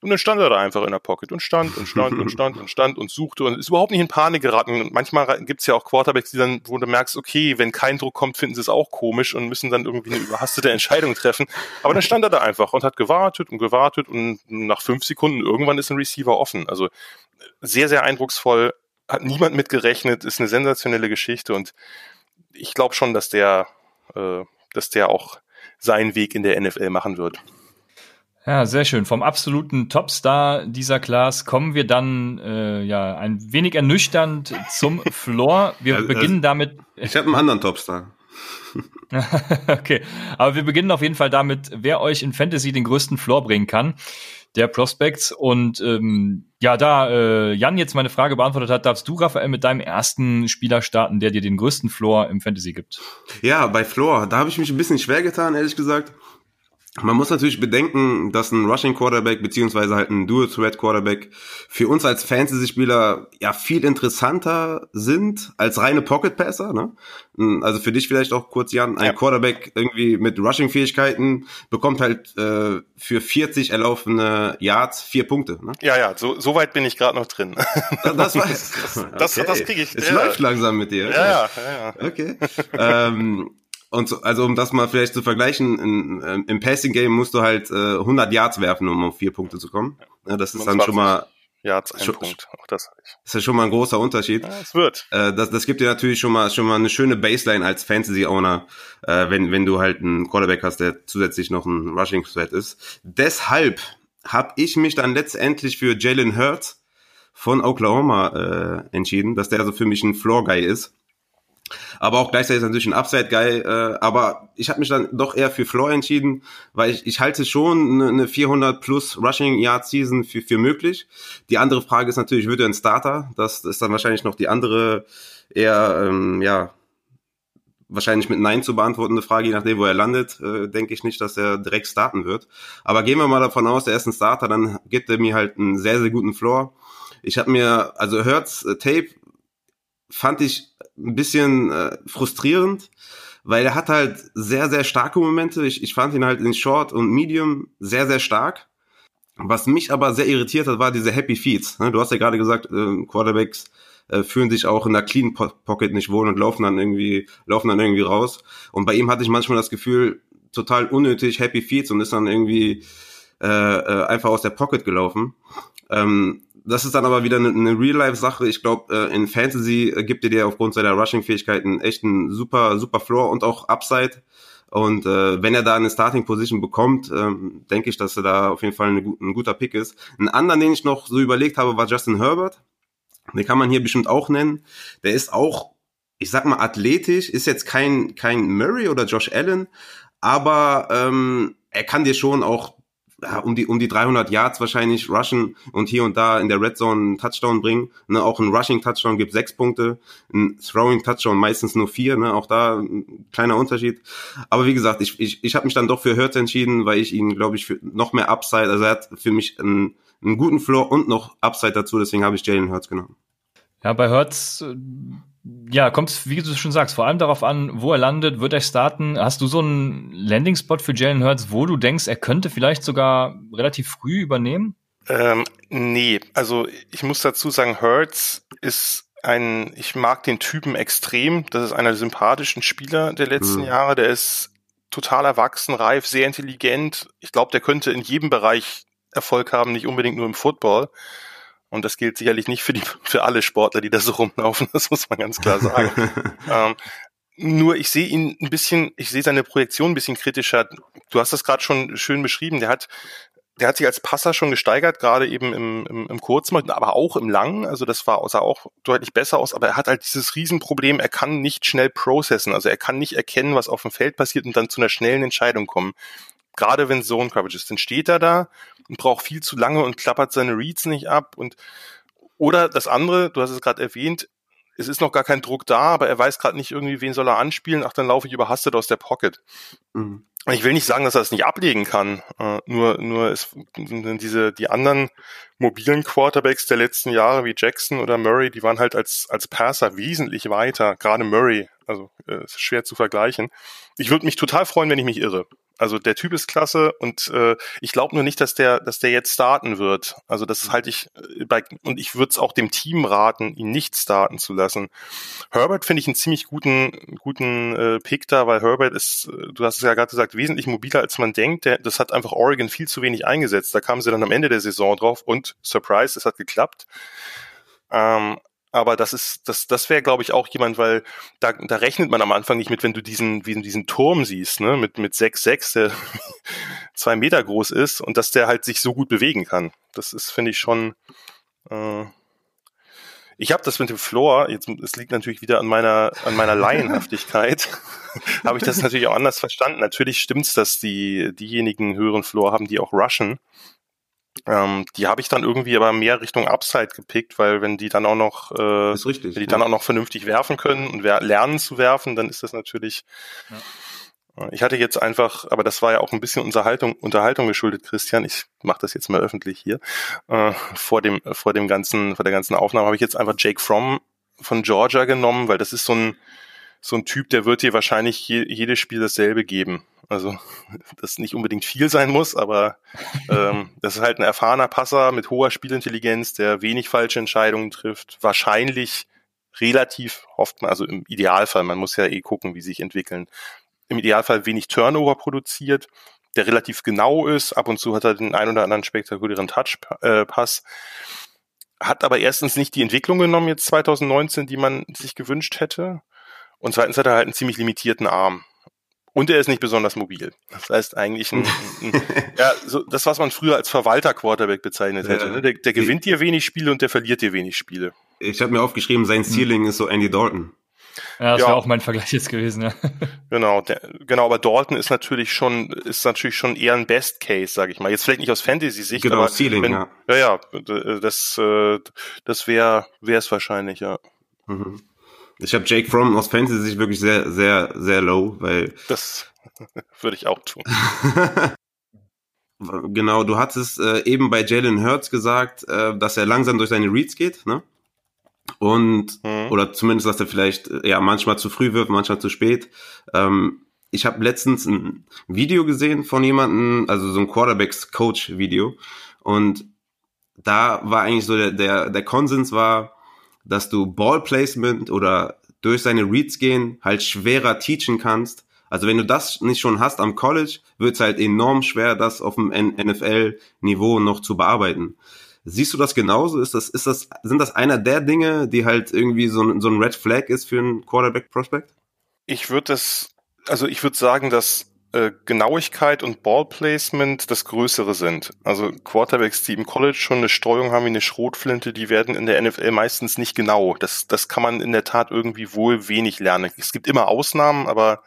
Und dann stand er da einfach in der Pocket und stand und stand und stand und stand und suchte und ist überhaupt nicht in Panik geraten. Und manchmal gibt's ja auch Quarterbacks, die dann, wo du merkst, okay, wenn kein Druck kommt, finden sie es auch komisch und müssen dann irgendwie eine überhastete Entscheidung treffen. Aber dann stand er da einfach und hat gewartet und gewartet und nach fünf Sekunden irgendwann ist ein Receiver offen. Also sehr, sehr eindrucksvoll, hat niemand mitgerechnet, ist eine sensationelle Geschichte und ich glaube schon, dass der, äh, dass der auch seinen Weg in der NFL machen wird. Ja, sehr schön. Vom absoluten Topstar dieser Class kommen wir dann äh, ja ein wenig ernüchternd zum Floor. Wir also, beginnen also, damit. Ich habe einen anderen Topstar. okay, aber wir beginnen auf jeden Fall damit, wer euch in Fantasy den größten Floor bringen kann, der Prospects. Und ähm, ja, da äh, Jan jetzt meine Frage beantwortet hat, darfst du, Raphael, mit deinem ersten Spieler starten, der dir den größten Floor im Fantasy gibt. Ja, bei Floor, da habe ich mich ein bisschen schwer getan, ehrlich gesagt. Man muss natürlich bedenken, dass ein Rushing Quarterback beziehungsweise halt ein Dual Threat Quarterback für uns als Fantasy-Spieler ja viel interessanter sind als reine Pocket Passer. Ne? Also für dich vielleicht auch kurz, Jan, ein ja. Quarterback irgendwie mit Rushing-Fähigkeiten bekommt halt äh, für 40 erlaufene Yards vier Punkte. Ne? Ja, ja, so, so weit bin ich gerade noch drin. Das weiß Das, okay. das kriege ich. Es ja. läuft langsam mit dir. Ja, ja, ja. ja. Okay. ähm, und so, also um das mal vielleicht zu vergleichen, in, in, im Passing Game musst du halt äh, 100 Yards werfen, um auf vier Punkte zu kommen. Ja, das ist dann schon mal Yards ein schon, Punkt. Auch das ist ja schon mal ein großer Unterschied. Ja, es wird. Äh, das, das gibt dir natürlich schon mal schon mal eine schöne Baseline als Fantasy Owner, äh, wenn wenn du halt einen Quarterback hast, der zusätzlich noch ein Rushing Threat ist. Deshalb habe ich mich dann letztendlich für Jalen Hurts von Oklahoma äh, entschieden, dass der also für mich ein Floor Guy ist aber auch gleichzeitig natürlich ein Upside-Guy. Äh, aber ich habe mich dann doch eher für Floor entschieden, weil ich, ich halte schon eine 400 plus Rushing Yard Season für, für möglich. Die andere Frage ist natürlich, wird er ein Starter? Das ist dann wahrscheinlich noch die andere eher, ähm, ja, wahrscheinlich mit Nein zu beantwortende Frage, je nachdem, wo er landet, äh, denke ich nicht, dass er direkt starten wird. Aber gehen wir mal davon aus, er ist ein Starter, dann gibt er mir halt einen sehr, sehr guten Floor. Ich habe mir, also Hertz äh, Tape fand ich ein bisschen äh, frustrierend, weil er hat halt sehr, sehr starke Momente. Ich, ich fand ihn halt in Short und Medium sehr, sehr stark. Was mich aber sehr irritiert hat, war diese Happy Feeds. Ne, du hast ja gerade gesagt, äh, Quarterbacks äh, fühlen sich auch in der Clean Pocket nicht wohl und laufen dann irgendwie, laufen dann irgendwie raus. Und bei ihm hatte ich manchmal das Gefühl, total unnötig Happy Feeds und ist dann irgendwie äh, äh, einfach aus der Pocket gelaufen. Ähm, das ist dann aber wieder eine, eine Real-Life-Sache. Ich glaube, äh, in Fantasy gibt er dir aufgrund seiner Rushing-Fähigkeiten echt einen super, super Floor und auch Upside. Und äh, wenn er da eine Starting Position bekommt, ähm, denke ich, dass er da auf jeden Fall eine, ein guter Pick ist. Ein anderen, den ich noch so überlegt habe, war Justin Herbert. Den kann man hier bestimmt auch nennen. Der ist auch, ich sag mal, athletisch, ist jetzt kein, kein Murray oder Josh Allen, aber ähm, er kann dir schon auch ja, um die um die 300 Yards wahrscheinlich rushen und hier und da in der Red Zone einen Touchdown bringen. Ne, auch ein Rushing Touchdown gibt sechs Punkte, ein Throwing Touchdown meistens nur vier. Ne, auch da ein kleiner Unterschied. Aber wie gesagt, ich ich, ich habe mich dann doch für Hurts entschieden, weil ich ihn glaube ich für noch mehr Upside. Also er hat für mich einen, einen guten Floor und noch Upside dazu. Deswegen habe ich Jalen Hurts genommen. Ja, bei Hurts ja, kommt wie du schon sagst, vor allem darauf an, wo er landet, wird er starten. Hast du so einen Landing-Spot für Jalen Hurts, wo du denkst, er könnte vielleicht sogar relativ früh übernehmen? Ähm, nee, also ich muss dazu sagen, Hurts ist ein, ich mag den Typen extrem. Das ist einer der sympathischen Spieler der letzten mhm. Jahre. Der ist total erwachsen, reif, sehr intelligent. Ich glaube, der könnte in jedem Bereich Erfolg haben, nicht unbedingt nur im Football. Und das gilt sicherlich nicht für die, für alle Sportler, die da so rumlaufen. Das muss man ganz klar sagen. ähm, nur ich sehe ihn ein bisschen, ich sehe seine Projektion ein bisschen kritischer. Du hast das gerade schon schön beschrieben. Der hat, der hat sich als Passer schon gesteigert, gerade eben im, im, im Kurzmarkt, aber auch im Langen. Also das war sah auch deutlich besser aus. Aber er hat halt dieses Riesenproblem. Er kann nicht schnell processen. Also er kann nicht erkennen, was auf dem Feld passiert und dann zu einer schnellen Entscheidung kommen. Gerade wenn Zone Coverage ist, dann steht er da und braucht viel zu lange und klappert seine Reads nicht ab und oder das andere, du hast es gerade erwähnt, es ist noch gar kein Druck da, aber er weiß gerade nicht irgendwie, wen soll er anspielen, ach, dann laufe ich überhastet aus der Pocket. Mhm. Ich will nicht sagen, dass er das nicht ablegen kann, äh, nur, nur es, diese, die anderen mobilen Quarterbacks der letzten Jahre wie Jackson oder Murray, die waren halt als, als Passer wesentlich weiter, gerade Murray, also äh, schwer zu vergleichen. Ich würde mich total freuen, wenn ich mich irre. Also der Typ ist klasse und äh, ich glaube nur nicht, dass der, dass der jetzt starten wird. Also das mhm. halte ich äh, bei und ich würde es auch dem Team raten, ihn nicht starten zu lassen. Herbert finde ich einen ziemlich guten, guten äh, Pick da, weil Herbert ist, äh, du hast es ja gerade gesagt, wesentlich mobiler als man denkt. Der, das hat einfach Oregon viel zu wenig eingesetzt. Da kamen sie dann am Ende der Saison drauf und Surprise, es hat geklappt. Ähm, aber das ist, das, das wäre, glaube ich, auch jemand, weil da, da rechnet man am Anfang nicht mit, wenn du diesen, wie diesen Turm siehst, ne, mit, mit 6,6, der zwei Meter groß ist und dass der halt sich so gut bewegen kann. Das ist, finde ich, schon. Äh, ich habe das mit dem Floor, jetzt es liegt natürlich wieder an meiner an meiner Laienhaftigkeit, habe ich das natürlich auch anders verstanden. Natürlich stimmt's, dass die diejenigen höheren Floor haben, die auch rushen. Ähm, die habe ich dann irgendwie aber mehr Richtung Upside gepickt, weil wenn die dann auch noch, äh, richtig, wenn die ja. dann auch noch vernünftig werfen können und wer lernen zu werfen, dann ist das natürlich. Ja. Äh, ich hatte jetzt einfach, aber das war ja auch ein bisschen Unterhaltung, Unterhaltung geschuldet, Christian. Ich mache das jetzt mal öffentlich hier. Äh, vor dem, vor dem ganzen, vor der ganzen Aufnahme habe ich jetzt einfach Jake Fromm von Georgia genommen, weil das ist so ein, so ein Typ, der wird dir wahrscheinlich je, jedes Spiel dasselbe geben. Also das nicht unbedingt viel sein muss, aber ähm, das ist halt ein erfahrener Passer mit hoher Spielintelligenz, der wenig falsche Entscheidungen trifft, wahrscheinlich relativ hofft man, also im Idealfall, man muss ja eh gucken, wie sich entwickeln, im Idealfall wenig Turnover produziert, der relativ genau ist, ab und zu hat er den ein oder anderen spektakulären Touch-Pass, äh, hat aber erstens nicht die Entwicklung genommen jetzt 2019, die man sich gewünscht hätte, und zweitens hat er halt einen ziemlich limitierten Arm. Und er ist nicht besonders mobil. Das heißt eigentlich ein, ein, ja, so das, was man früher als Verwalter-Quarterback bezeichnet hätte. Ja. Ne? Der, der gewinnt dir wenig Spiele und der verliert dir wenig Spiele. Ich habe mir aufgeschrieben, sein hm. Ceiling hm. ist so Andy Dalton. Ja, das ja. wäre auch mein Vergleich jetzt gewesen, ja. Genau, der, genau, aber Dalton ist natürlich schon, ist natürlich schon eher ein Best Case, sage ich mal. Jetzt vielleicht nicht aus Fantasy-Sicht, genau, aber Ceiling, wenn, ja. ja, ja, das, äh, das wäre, wäre es wahrscheinlich, ja. Mhm. Ich habe Jake Fromm aus Fantasy sich wirklich sehr, sehr, sehr low, weil. Das würde ich auch tun. genau, du hattest äh, eben bei Jalen Hurts gesagt, äh, dass er langsam durch seine Reads geht, ne? Und, mhm. oder zumindest, dass er vielleicht äh, ja manchmal zu früh wirft, manchmal zu spät. Ähm, ich habe letztens ein Video gesehen von jemandem, also so ein Quarterbacks-Coach-Video. Und da war eigentlich so der, der, der Konsens war, dass du Ballplacement oder durch seine Reads gehen halt schwerer teachen kannst. Also wenn du das nicht schon hast am College, wird es halt enorm schwer, das auf dem NFL-Niveau noch zu bearbeiten. Siehst du das genauso? Ist das, ist das, sind das einer der Dinge, die halt irgendwie so ein, so ein Red Flag ist für einen Quarterback-Prospect? Ich würde das Also ich würde sagen, dass äh, Genauigkeit und Ballplacement das Größere sind. Also Quarterbacks, die im College schon eine Streuung haben wie eine Schrotflinte, die werden in der NFL meistens nicht genau. Das, das kann man in der Tat irgendwie wohl wenig lernen. Es gibt immer Ausnahmen, aber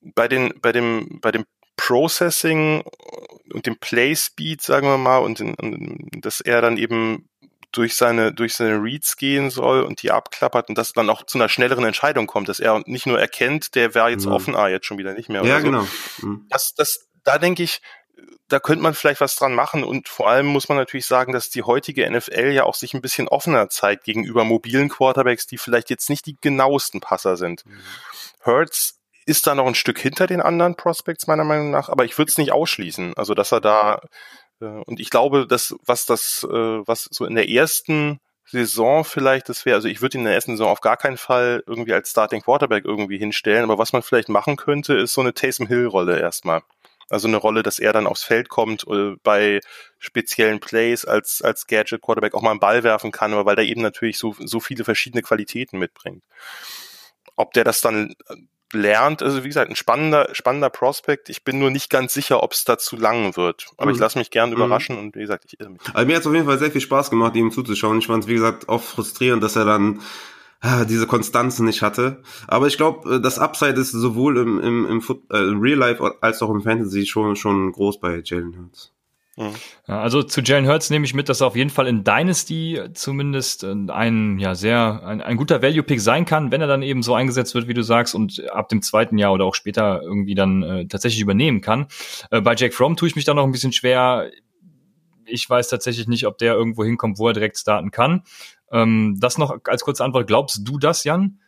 bei den, bei dem, bei dem Processing und dem Play Speed, sagen wir mal, und, in, und dass er dann eben durch seine, durch seine Reads gehen soll und die abklappert und das dann auch zu einer schnelleren Entscheidung kommt, dass er nicht nur erkennt, der wäre jetzt mhm. offen, ah, jetzt schon wieder nicht mehr. Ja, so. genau. Mhm. Das, das, da denke ich, da könnte man vielleicht was dran machen und vor allem muss man natürlich sagen, dass die heutige NFL ja auch sich ein bisschen offener zeigt gegenüber mobilen Quarterbacks, die vielleicht jetzt nicht die genauesten Passer sind. Mhm. Hertz ist da noch ein Stück hinter den anderen Prospects meiner Meinung nach, aber ich würde es nicht ausschließen. Also dass er da und ich glaube, dass was das, äh, was so in der ersten Saison vielleicht das wäre, also ich würde ihn in der ersten Saison auf gar keinen Fall irgendwie als Starting Quarterback irgendwie hinstellen, aber was man vielleicht machen könnte, ist so eine Taysom Hill Rolle erstmal. Also eine Rolle, dass er dann aufs Feld kommt, äh, bei speziellen Plays als, als Gadget Quarterback auch mal einen Ball werfen kann, aber weil der eben natürlich so, so viele verschiedene Qualitäten mitbringt. Ob der das dann lernt. Also wie gesagt, ein spannender, spannender Prospekt. Ich bin nur nicht ganz sicher, ob es dazu lang wird. Aber mhm. ich lasse mich gern mhm. überraschen und wie gesagt, ich irre mich. Also mir hat es auf jeden Fall sehr viel Spaß gemacht, ihm zuzuschauen. Ich fand es, wie gesagt, oft frustrierend, dass er dann ah, diese Konstanz nicht hatte. Aber ich glaube, äh, das Upside ist sowohl im, im, im, Foot, äh, im Real Life als auch im Fantasy schon, schon groß bei Jalen Hurts. Mhm. Also zu Jalen Hurts nehme ich mit, dass er auf jeden Fall in Dynasty zumindest ein ja sehr ein, ein guter Value Pick sein kann, wenn er dann eben so eingesetzt wird, wie du sagst, und ab dem zweiten Jahr oder auch später irgendwie dann äh, tatsächlich übernehmen kann. Äh, bei Jack Fromm tue ich mich da noch ein bisschen schwer. Ich weiß tatsächlich nicht, ob der irgendwo hinkommt, wo er direkt starten kann. Ähm, das noch als kurze Antwort. Glaubst du das, Jan?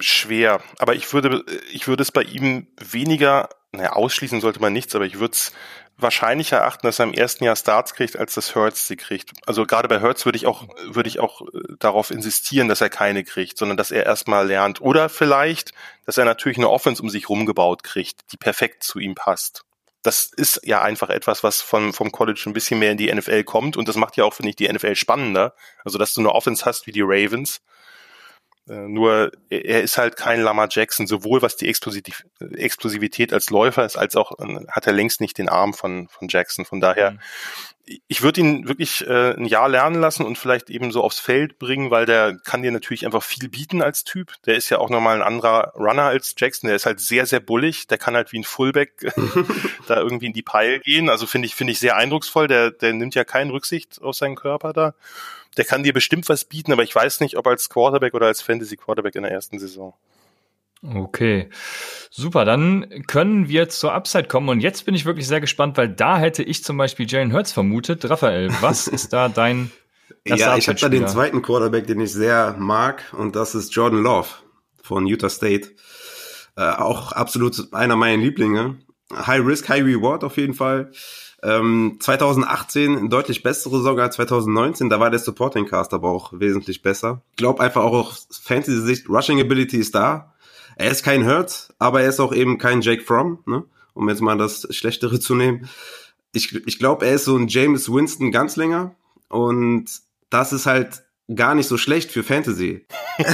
Schwer, aber ich würde ich würde es bei ihm weniger, naja, ausschließen sollte man nichts, aber ich würde es wahrscheinlicher erachten, dass er im ersten Jahr Starts kriegt, als dass Hertz sie kriegt. Also gerade bei Hertz würde ich auch, würde ich auch äh, darauf insistieren, dass er keine kriegt, sondern dass er erstmal lernt. Oder vielleicht, dass er natürlich eine Offense um sich rumgebaut kriegt, die perfekt zu ihm passt. Das ist ja einfach etwas, was von, vom College ein bisschen mehr in die NFL kommt und das macht ja auch, finde ich, die NFL spannender. Also, dass du eine Offense hast wie die Ravens, nur er ist halt kein Lama Jackson, sowohl was die Explosiv Explosivität als Läufer ist, als auch äh, hat er längst nicht den Arm von, von Jackson. Von daher, mhm. Ich würde ihn wirklich äh, ein Jahr lernen lassen und vielleicht eben so aufs Feld bringen, weil der kann dir natürlich einfach viel bieten als Typ. Der ist ja auch nochmal ein anderer Runner als Jackson. Der ist halt sehr, sehr bullig. Der kann halt wie ein Fullback da irgendwie in die Pile gehen. Also finde ich, finde ich sehr eindrucksvoll. Der, der nimmt ja keine Rücksicht auf seinen Körper da der kann dir bestimmt was bieten, aber ich weiß nicht, ob als Quarterback oder als Fantasy Quarterback in der ersten Saison. Okay, super. Dann können wir zur Upside kommen. Und jetzt bin ich wirklich sehr gespannt, weil da hätte ich zum Beispiel Jalen Hurts vermutet. Raphael, was ist da dein Ja, ich habe da den zweiten Quarterback, den ich sehr mag, und das ist Jordan Love von Utah State. Äh, auch absolut einer meiner Lieblinge. High Risk, High Reward auf jeden Fall. Ähm, 2018 deutlich bessere sogar als 2019, da war der Supporting Cast aber auch wesentlich besser. Ich glaube einfach auch aus Fantasy-Sicht, Rushing Ability ist da. Er ist kein Hurt, aber er ist auch eben kein Jake Fromm, ne? um jetzt mal das Schlechtere zu nehmen. Ich, ich glaube, er ist so ein James Winston ganz länger und das ist halt gar nicht so schlecht für Fantasy.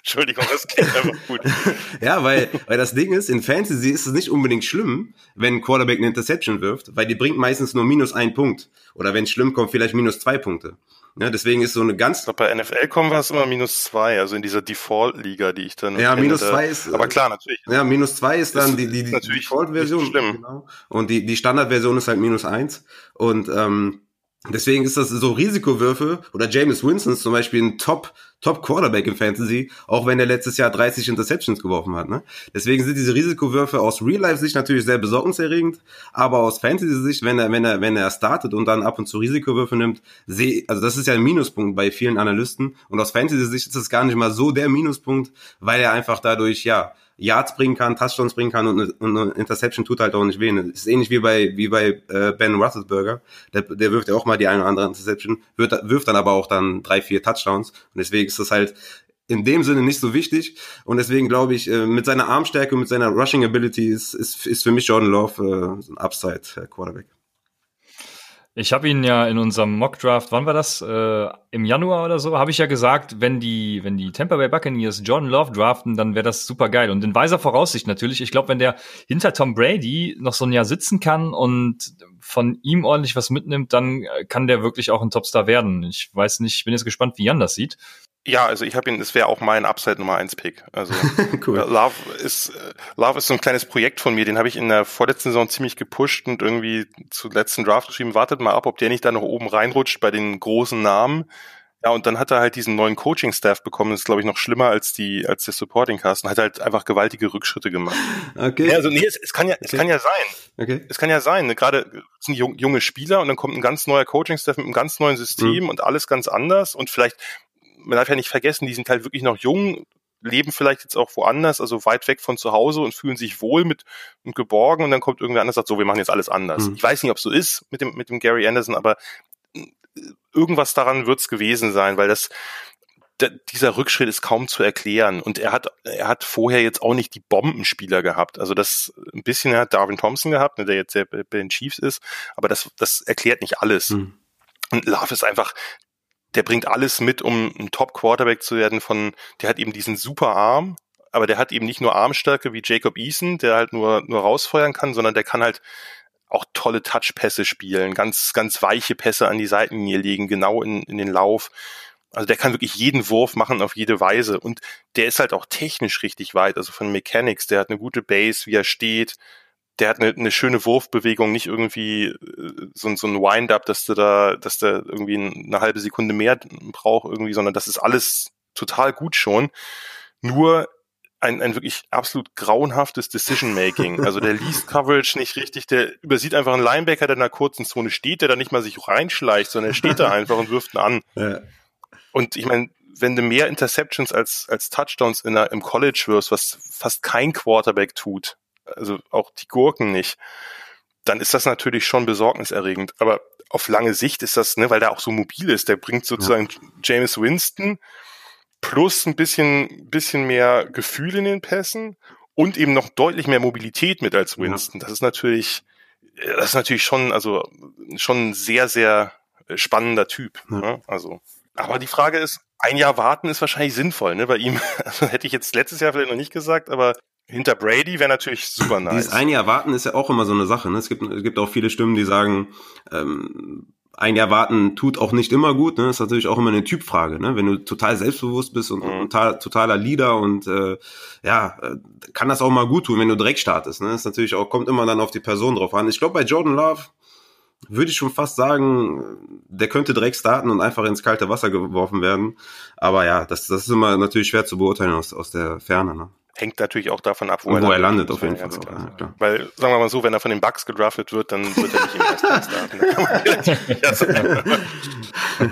Entschuldigung, das klingt einfach gut. ja, weil, weil das Ding ist, in Fantasy ist es nicht unbedingt schlimm, wenn ein Quarterback eine Interception wirft, weil die bringt meistens nur minus ein Punkt. Oder wenn es schlimm kommt, vielleicht minus zwei Punkte. Ja, deswegen ist so eine ganz. Glaub, bei NFL kommen wir es immer minus zwei, also in dieser Default-Liga, die ich dann. Ja, minus zwei ist. Aber klar, natürlich. Ja, minus zwei ist dann ist die, die, die Default-Version. Genau. Und die, die Standard-Version ist halt minus eins. Und ähm, Deswegen ist das so Risikowürfe oder James Winston ist zum Beispiel ein Top, Top Quarterback im Fantasy, auch wenn er letztes Jahr 30 Interceptions geworfen hat. Ne? Deswegen sind diese Risikowürfe aus Real-Life-Sicht natürlich sehr besorgniserregend, aber aus Fantasy-Sicht, wenn er, wenn er, wenn er startet und dann ab und zu Risikowürfe nimmt, sehe, also das ist ja ein Minuspunkt bei vielen Analysten und aus Fantasy-Sicht ist das gar nicht mal so der Minuspunkt, weil er einfach dadurch, ja, Yards bringen kann, Touchdowns bringen kann und eine, und eine Interception tut halt auch nicht weh. Ist ähnlich wie bei wie bei äh, Ben Roethlisberger. Der, der wirft ja auch mal die eine oder andere Interception, wirft, wirft dann aber auch dann drei, vier Touchdowns. Und deswegen ist das halt in dem Sinne nicht so wichtig. Und deswegen glaube ich, äh, mit seiner Armstärke, mit seiner Rushing Ability ist, ist, ist für mich Jordan Love äh, ein Upside-Quarterback. Ich habe ihn ja in unserem Mockdraft, wann war das? Äh, Im Januar oder so, habe ich ja gesagt, wenn die, wenn die Tampa Bay Buccaneers Jordan Love draften, dann wäre das super geil. Und in weiser Voraussicht natürlich. Ich glaube, wenn der hinter Tom Brady noch so ein Jahr sitzen kann und von ihm ordentlich was mitnimmt, dann kann der wirklich auch ein Topstar werden. Ich weiß nicht, ich bin jetzt gespannt, wie Jan das sieht. Ja, also ich habe ihn, es wäre auch mein Upside Nummer 1 Pick. Also cool. Äh, Love ist äh, Love ist so ein kleines Projekt von mir, den habe ich in der vorletzten Saison ziemlich gepusht und irgendwie zu letzten Draft geschrieben, wartet mal ab, ob der nicht da noch oben reinrutscht bei den großen Namen. Ja, und dann hat er halt diesen neuen Coaching-Staff bekommen. Das ist, glaube ich, noch schlimmer als die, als der Supporting-Cast. Und hat halt einfach gewaltige Rückschritte gemacht. Okay. Ja, also nee, es, es kann ja, okay. es kann ja sein. Okay. Es kann ja sein. Ne? Gerade sind junge Spieler und dann kommt ein ganz neuer Coaching-Staff mit einem ganz neuen System mhm. und alles ganz anders. Und vielleicht man darf ja nicht vergessen, die sind halt wirklich noch jung, leben vielleicht jetzt auch woanders, also weit weg von zu Hause und fühlen sich wohl mit und geborgen und dann kommt irgendwer anders und sagt, so, wir machen jetzt alles anders. Mhm. Ich weiß nicht, ob es so ist mit dem, mit dem Gary Anderson, aber irgendwas daran wird es gewesen sein, weil das, dieser Rückschritt ist kaum zu erklären und er hat, er hat vorher jetzt auch nicht die Bombenspieler gehabt. Also das, ein bisschen hat Darwin Thompson gehabt, ne, der jetzt der bei den Chiefs ist, aber das, das erklärt nicht alles. Mhm. Und Love ist einfach, der bringt alles mit, um ein Top-Quarterback zu werden von, der hat eben diesen super Arm, aber der hat eben nicht nur Armstärke wie Jacob Eason, der halt nur, nur rausfeuern kann, sondern der kann halt auch tolle Touch-Pässe spielen, ganz, ganz weiche Pässe an die Seitenlinie legen, genau in, in den Lauf. Also der kann wirklich jeden Wurf machen auf jede Weise und der ist halt auch technisch richtig weit, also von Mechanics, der hat eine gute Base, wie er steht, der hat eine, eine schöne Wurfbewegung, nicht irgendwie äh, so, so ein Wind-up, dass du da, dass der irgendwie eine halbe Sekunde mehr braucht irgendwie, sondern das ist alles total gut schon. Nur ein, ein wirklich absolut grauenhaftes Decision-Making. Also der liest Coverage nicht richtig, der übersieht einfach einen Linebacker, der in einer kurzen Zone steht, der da nicht mal sich reinschleicht, sondern er steht da einfach und wirft ihn an. Ja. Und ich meine, wenn du mehr Interceptions als, als Touchdowns in der, im College wirst, was fast kein Quarterback tut, also auch die Gurken nicht, dann ist das natürlich schon besorgniserregend. Aber auf lange Sicht ist das, ne, weil der auch so mobil ist, der bringt sozusagen ja. James Winston plus ein bisschen, bisschen mehr Gefühl in den Pässen und eben noch deutlich mehr Mobilität mit als Winston. Ja. Das ist natürlich, das ist natürlich schon, also schon ein sehr, sehr spannender Typ. Ja. Ne? Also, aber die Frage ist, ein Jahr warten ist wahrscheinlich sinnvoll, ne? Bei ihm, also hätte ich jetzt letztes Jahr vielleicht noch nicht gesagt, aber hinter Brady wäre natürlich super nice. Dieses ein Jahr warten ist ja auch immer so eine Sache. Ne? Es, gibt, es gibt auch viele Stimmen, die sagen, ähm, ein Jahr warten tut auch nicht immer gut. Ne? Das ist natürlich auch immer eine Typfrage. Ne? Wenn du total selbstbewusst bist und, mhm. total, totaler Leader und äh, ja, äh, kann das auch mal gut tun, wenn du direkt startest. Ne? Das ist natürlich auch, kommt immer dann auf die Person drauf an. Ich glaube, bei Jordan Love würde ich schon fast sagen, der könnte direkt starten und einfach ins kalte Wasser geworfen werden. Aber ja, das, das ist immer natürlich schwer zu beurteilen aus, aus der Ferne. Ne? Hängt natürlich auch davon ab, wo, er, wo er landet. auf jeden Fall. Klar. Ja, Weil, sagen wir mal so, wenn er von den Bugs gedraftet wird, dann wird er nicht im ersten starten.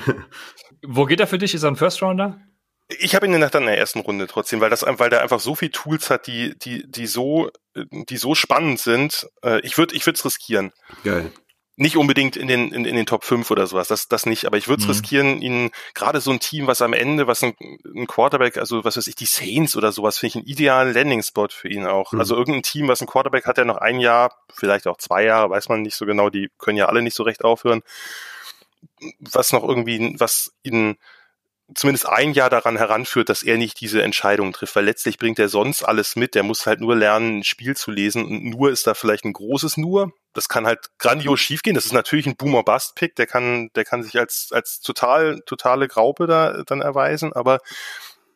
wo geht er für dich? Ist er ein First Rounder? Ich habe ihn dann in der ersten Runde trotzdem, weil das, weil der einfach so viel Tools hat, die, die, die so, die so spannend sind. Äh, ich würde, ich würde es riskieren. Geil nicht unbedingt in den, in, in den Top 5 oder sowas, das, das nicht, aber ich würde es mhm. riskieren, ihnen gerade so ein Team, was am Ende, was ein, ein Quarterback, also was weiß ich, die Saints oder sowas, finde ich einen idealen Landing-Spot für ihn auch. Mhm. Also irgendein Team, was ein Quarterback hat, der noch ein Jahr, vielleicht auch zwei Jahre, weiß man nicht so genau, die können ja alle nicht so recht aufhören, was noch irgendwie, was ihnen zumindest ein Jahr daran heranführt, dass er nicht diese Entscheidung trifft, weil letztlich bringt er sonst alles mit. Der muss halt nur lernen, ein Spiel zu lesen und nur ist da vielleicht ein großes Nur. Das kann halt grandios schiefgehen. Das ist natürlich ein Boomer-Bust-Pick. Der kann, der kann sich als, als total, totale Graupe da dann erweisen. Aber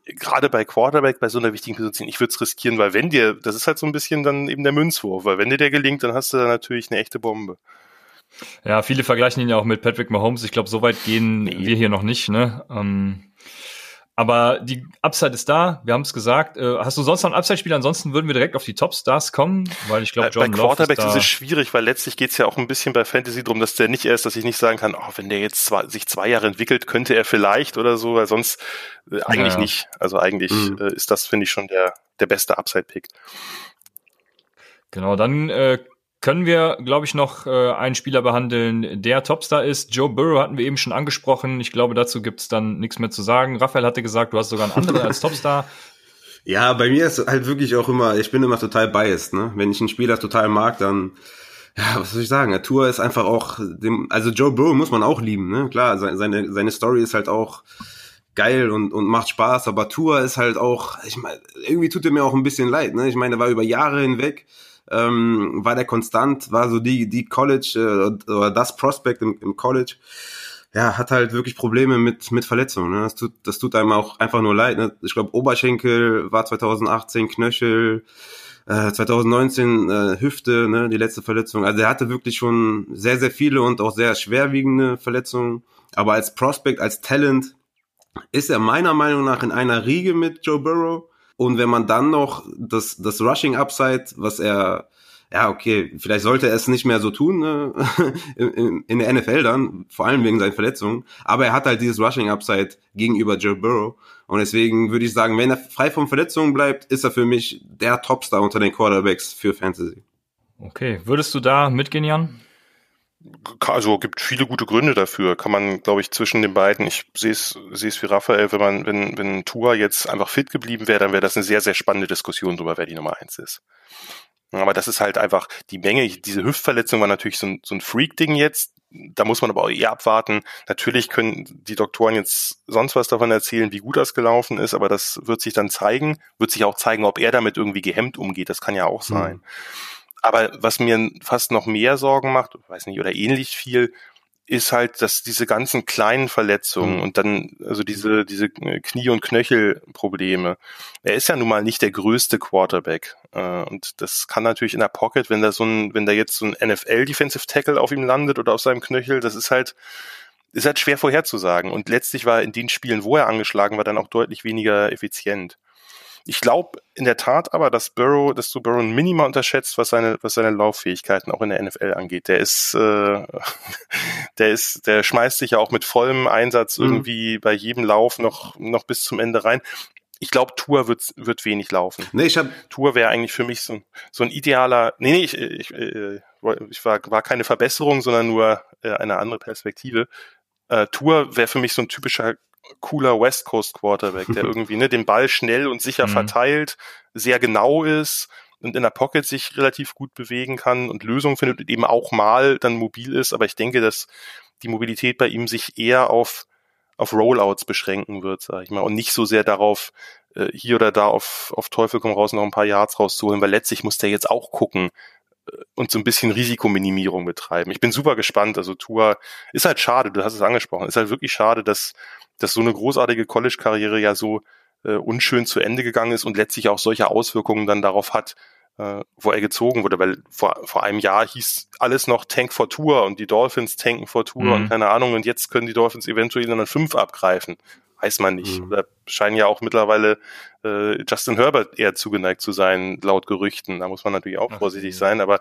gerade bei Quarterback, bei so einer wichtigen Position, ich würde es riskieren, weil wenn dir, das ist halt so ein bisschen dann eben der Münzwurf, weil wenn dir der gelingt, dann hast du da natürlich eine echte Bombe. Ja, viele vergleichen ihn ja auch mit Patrick Mahomes. Ich glaube, so weit gehen nee. wir hier noch nicht. Ne? Ähm, aber die Upside ist da, wir haben es gesagt. Äh, hast du sonst noch einen Upside-Spieler? Ansonsten würden wir direkt auf die Top-Stars kommen, weil ich glaube, John Bei Quarterback ist, ist, es schwierig, weil letztlich geht es ja auch ein bisschen bei Fantasy drum, dass der nicht erst, dass ich nicht sagen kann, oh, wenn der jetzt zwei, sich zwei Jahre entwickelt, könnte er vielleicht oder so, weil sonst äh, eigentlich ja. nicht. Also eigentlich mhm. äh, ist das, finde ich, schon der, der beste Upside-Pick. Genau, dann äh, können wir, glaube ich, noch äh, einen Spieler behandeln, der Topstar ist. Joe Burrow hatten wir eben schon angesprochen. Ich glaube, dazu gibt's dann nichts mehr zu sagen. Raphael hatte gesagt, du hast sogar einen anderen als Topstar. Ja, bei mir ist halt wirklich auch immer, ich bin immer total biased, ne? Wenn ich einen Spieler total mag, dann ja, was soll ich sagen? Tour ist einfach auch, dem, also Joe Burrow muss man auch lieben, ne? Klar, seine, seine Story ist halt auch geil und, und macht Spaß, aber Tour ist halt auch, ich meine, irgendwie tut er mir auch ein bisschen leid, ne? Ich meine, er war über Jahre hinweg, ähm, war der konstant, war so die, die College äh, oder das Prospect im, im College. Ja, hat halt wirklich Probleme mit, mit Verletzungen. Ne? Das, tut, das tut einem auch einfach nur leid. Ne? Ich glaube, Oberschenkel war 2018, Knöchel, 2019 äh, Hüfte, ne, die letzte Verletzung. Also er hatte wirklich schon sehr, sehr viele und auch sehr schwerwiegende Verletzungen. Aber als Prospect, als Talent ist er meiner Meinung nach in einer Riege mit Joe Burrow. Und wenn man dann noch das, das Rushing Upside, was er ja, okay, vielleicht sollte er es nicht mehr so tun ne? in, in, der NFL dann, vor allem wegen seinen Verletzungen. Aber er hat halt dieses Rushing Upside gegenüber Joe Burrow. Und deswegen würde ich sagen, wenn er frei von Verletzungen bleibt, ist er für mich der Topstar unter den Quarterbacks für Fantasy. Okay, würdest du da mitgehen, Jan? Also gibt viele gute Gründe dafür. Kann man, glaube ich, zwischen den beiden. Ich sehe es, sehe es wie Raphael, wenn man, wenn, wenn Tua jetzt einfach fit geblieben wäre, dann wäre das eine sehr, sehr spannende Diskussion darüber, wer die Nummer eins ist. Aber das ist halt einfach die Menge. Diese Hüftverletzung war natürlich so ein, so ein Freak-Ding jetzt. Da muss man aber auch eher abwarten. Natürlich können die Doktoren jetzt sonst was davon erzählen, wie gut das gelaufen ist, aber das wird sich dann zeigen. Wird sich auch zeigen, ob er damit irgendwie gehemmt umgeht. Das kann ja auch sein. Mhm. Aber was mir fast noch mehr Sorgen macht, weiß nicht, oder ähnlich viel, ist halt, dass diese ganzen kleinen Verletzungen mhm. und dann, also diese, diese Knie- und Knöchelprobleme. Er ist ja nun mal nicht der größte Quarterback. Äh, und das kann natürlich in der Pocket, wenn da so ein, wenn da jetzt so ein NFL-Defensive Tackle auf ihm landet oder auf seinem Knöchel, das ist halt, ist halt schwer vorherzusagen. Und letztlich war in den Spielen, wo er angeschlagen war, dann auch deutlich weniger effizient. Ich glaube in der Tat aber, dass Burrow, dass du Burrow ein Minima unterschätzt, was seine, was seine Lauffähigkeiten auch in der NFL angeht. Der ist, äh, der ist, der schmeißt sich ja auch mit vollem Einsatz mhm. irgendwie bei jedem Lauf noch, noch bis zum Ende rein. Ich glaube, Tour wird, wird wenig laufen. Nee, ich hab Tour wäre eigentlich für mich so, so ein idealer, nee, nee, ich, ich, äh, ich war, war keine Verbesserung, sondern nur äh, eine andere Perspektive. Äh, Tour wäre für mich so ein typischer cooler West Coast Quarterback, der irgendwie ne, den Ball schnell und sicher mhm. verteilt, sehr genau ist und in der Pocket sich relativ gut bewegen kann und Lösungen findet und eben auch mal dann mobil ist. Aber ich denke, dass die Mobilität bei ihm sich eher auf, auf Rollouts beschränken wird, sag ich mal, und nicht so sehr darauf, äh, hier oder da auf, auf Teufel komm raus noch ein paar Yards rauszuholen, weil letztlich muss der jetzt auch gucken, äh, und so ein bisschen Risikominimierung betreiben. Ich bin super gespannt. Also Tua ist halt schade, du hast es angesprochen, ist halt wirklich schade, dass dass so eine großartige College-Karriere ja so äh, unschön zu Ende gegangen ist und letztlich auch solche Auswirkungen dann darauf hat, äh, wo er gezogen wurde, weil vor, vor einem Jahr hieß alles noch Tank for Tour und die Dolphins tanken for Tour mhm. und keine Ahnung und jetzt können die Dolphins eventuell dann fünf abgreifen. Weiß man nicht. Mhm. Oder scheinen ja auch mittlerweile äh, Justin Herbert eher zugeneigt zu sein, laut Gerüchten. Da muss man natürlich auch vorsichtig sein, aber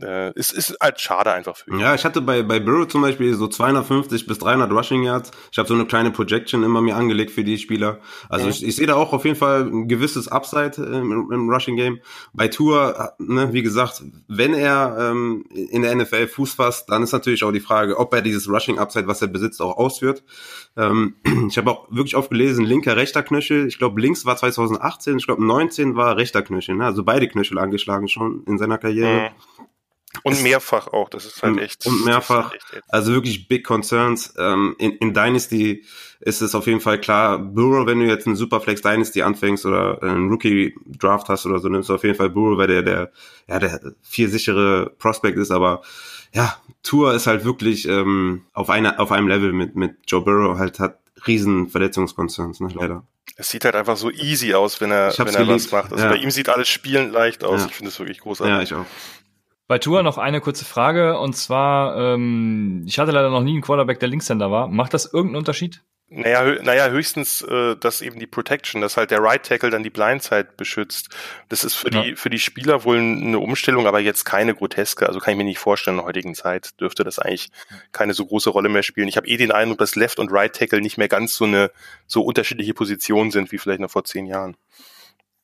äh, es ist halt schade einfach für ihn. Ja, ich hatte bei, bei Burrow zum Beispiel so 250 bis 300 Rushing Yards. Ich habe so eine kleine Projection immer mir angelegt für die Spieler. Also ja. ich, ich sehe da auch auf jeden Fall ein gewisses Upside im, im Rushing Game. Bei Tour, ne, wie gesagt, wenn er ähm, in der NFL Fuß fasst, dann ist natürlich auch die Frage, ob er dieses Rushing Upside, was er besitzt, auch ausführt. Ähm, ich habe auch wirklich oft gelesen, linker, rechter Knöchel. Ich glaube, links war 2018, ich glaube 19 war rechter Knöchel. Ne? Also beide Knöchel angeschlagen schon in seiner Karriere. Mhm. Und mehrfach auch, das ist halt echt. Und mehrfach, echt also wirklich big concerns. Ähm, in, in Dynasty ist es auf jeden Fall klar, Burrow, wenn du jetzt einen Superflex Dynasty anfängst oder einen Rookie Draft hast oder so, nimmst du auf jeden Fall Burrow, weil der, der, ja, der viel sichere Prospect ist, aber ja, Tour ist halt wirklich ähm, auf, einer auf einem Level mit, mit Joe Burrow, halt hat riesen Verletzungskonzerns, ne, leider. Es sieht halt einfach so easy aus, wenn er, wenn er geliebt. was macht. Also ja. bei ihm sieht alles spielen leicht aus. Ja. Ich finde es wirklich großartig. Ja, ich auch. Bei Tour noch eine kurze Frage und zwar, ähm, ich hatte leider noch nie einen Quarterback, der Linkshänder war. Macht das irgendeinen Unterschied? Naja, hö naja höchstens, äh, dass eben die Protection, dass halt der Right Tackle dann die Blindside beschützt. Das ist für ja. die für die Spieler wohl eine Umstellung, aber jetzt keine groteske. Also kann ich mir nicht vorstellen, in der heutigen Zeit dürfte das eigentlich keine so große Rolle mehr spielen. Ich habe eh den Eindruck, dass Left und Right Tackle nicht mehr ganz so eine so unterschiedliche Positionen sind wie vielleicht noch vor zehn Jahren.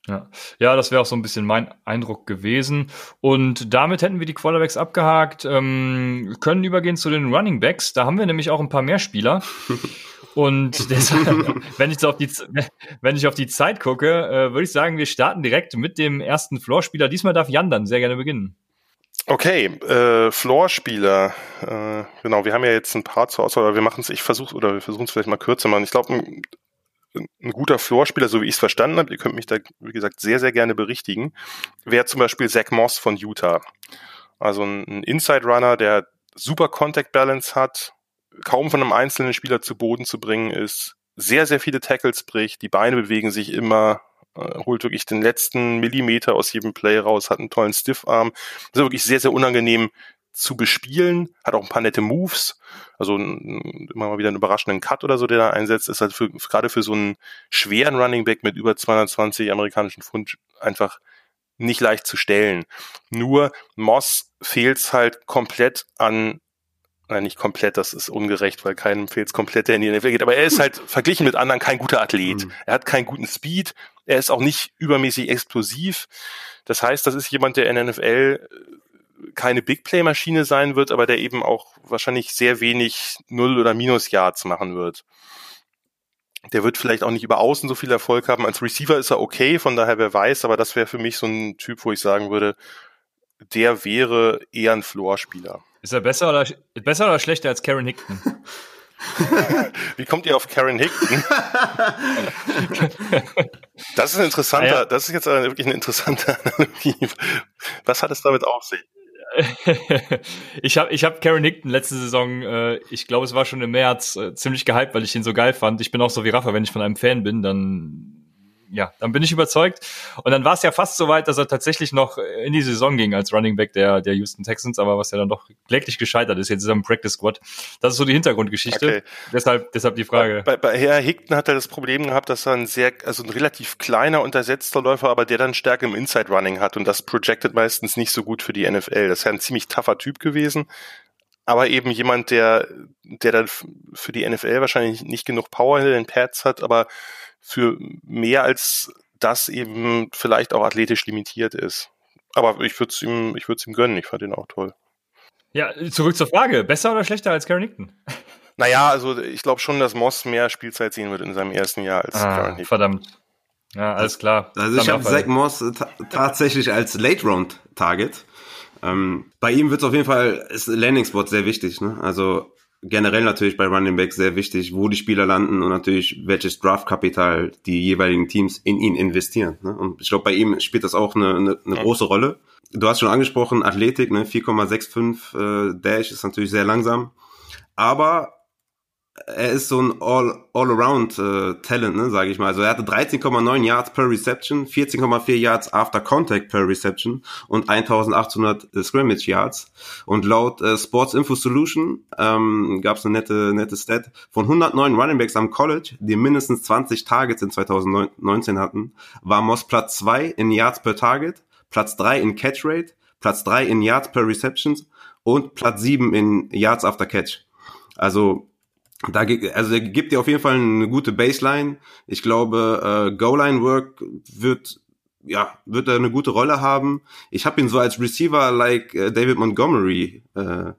Ja, ja das wäre auch so ein bisschen mein Eindruck gewesen. Und damit hätten wir die Quarterbacks abgehakt, ähm, können übergehen zu den Running Backs. Da haben wir nämlich auch ein paar mehr Spieler. Und deshalb, wenn ich, so auf die, wenn ich auf die Zeit gucke, äh, würde ich sagen, wir starten direkt mit dem ersten Floor-Spieler. Diesmal darf Jan dann sehr gerne beginnen. Okay, äh, Floor-Spieler. Äh, genau, wir haben ja jetzt ein paar zur Auswahl, aber wir machen es, ich versuche oder wir versuchen es vielleicht mal kürzer machen. Ich glaube, ein, ein, guter Floor-Spieler, so wie ich es verstanden habe, ihr könnt mich da, wie gesagt, sehr, sehr gerne berichtigen, wäre zum Beispiel Zach Moss von Utah. Also ein, Inside-Runner, der super Contact Balance hat, kaum von einem einzelnen Spieler zu Boden zu bringen ist, sehr, sehr viele Tackles bricht, die Beine bewegen sich immer, äh, holt wirklich den letzten Millimeter aus jedem Play raus, hat einen tollen Stiffarm. Das ist wirklich sehr, sehr unangenehm zu bespielen, hat auch ein paar nette Moves, also immer mal wieder einen überraschenden Cut oder so, der da einsetzt, ist halt für, gerade für so einen schweren Running Back mit über 220 amerikanischen Pfund einfach nicht leicht zu stellen. Nur Moss fehlt halt komplett an Nein, nicht komplett, das ist ungerecht, weil keinem fehlt komplett, der in die NFL geht. Aber er ist halt verglichen mit anderen kein guter Athlet. Mhm. Er hat keinen guten Speed. Er ist auch nicht übermäßig explosiv. Das heißt, das ist jemand, der in der NFL äh, keine Big Play Maschine sein wird, aber der eben auch wahrscheinlich sehr wenig Null- oder Minus-Yards machen wird. Der wird vielleicht auch nicht über außen so viel Erfolg haben. Als Receiver ist er okay, von daher wer weiß, aber das wäre für mich so ein Typ, wo ich sagen würde, der wäre eher ein Floor-Spieler. Ist er besser oder, besser oder schlechter als Karen Hickton? Wie kommt ihr auf Karen Hickton? das ist ein interessanter, ah, ja. das ist jetzt wirklich eine interessante Analogie. Was hat es damit auf sich? ich habe ich hab Karen Hickton letzte Saison, äh, ich glaube, es war schon im März, äh, ziemlich gehypt, weil ich ihn so geil fand. Ich bin auch so wie Rafa, wenn ich von einem Fan bin, dann ja, dann bin ich überzeugt. Und dann war es ja fast so weit, dass er tatsächlich noch in die Saison ging als Running Back der, der Houston Texans, aber was ja dann doch kläglich gescheitert ist. Jetzt ist er im Practice Squad. Das ist so die Hintergrundgeschichte. Okay. Deshalb, deshalb die Frage. Bei, bei Herr Hickton hat er das Problem gehabt, dass er ein sehr, also ein relativ kleiner, untersetzter Läufer, aber der dann Stärke im Inside Running hat und das projected meistens nicht so gut für die NFL. Das ist ja ein ziemlich tougher Typ gewesen aber eben jemand, der, der dann für die NFL wahrscheinlich nicht genug Power in den Pads hat, aber für mehr als das eben vielleicht auch athletisch limitiert ist. Aber ich würde es ihm, ich würde es ihm gönnen. Ich fand ihn auch toll. Ja, zurück zur Frage. Besser oder schlechter als Karen Hickton? Naja, also ich glaube schon, dass Moss mehr Spielzeit sehen wird in seinem ersten Jahr als ah, Karen Hickton. Verdammt. Ja, alles klar. Also ich habe Zach Moss tatsächlich als Late-Round-Target. Ähm, bei ihm wird es auf jeden Fall, ist Landing-Spot sehr wichtig. Ne? Also generell natürlich bei Running Back sehr wichtig, wo die Spieler landen und natürlich welches Draftkapital die jeweiligen Teams in ihn investieren. Ne? Und ich glaube, bei ihm spielt das auch eine, eine, eine große Rolle. Du hast schon angesprochen, Athletik, ne? 4,65 äh, Dash ist natürlich sehr langsam. Aber er ist so ein All, All-Around äh, ne, sage ich mal. Also er hatte 13,9 Yards per Reception, 14,4 Yards after Contact per Reception und 1800 äh, Scrimmage Yards. Und laut äh, Sports Info Solution ähm, gab es eine nette, nette Stat von 109 Running Backs am College, die mindestens 20 Targets in 2019 hatten, war Moss Platz 2 in Yards per Target, Platz 3 in Catch Rate, Platz 3 in Yards per Receptions und Platz 7 in Yards after Catch. Also da, also er gibt dir auf jeden Fall eine gute Baseline. Ich glaube, äh, Goal-Line-Work wird ja, wird er eine gute Rolle haben. Ich habe ihn so als Receiver like äh, David Montgomery äh,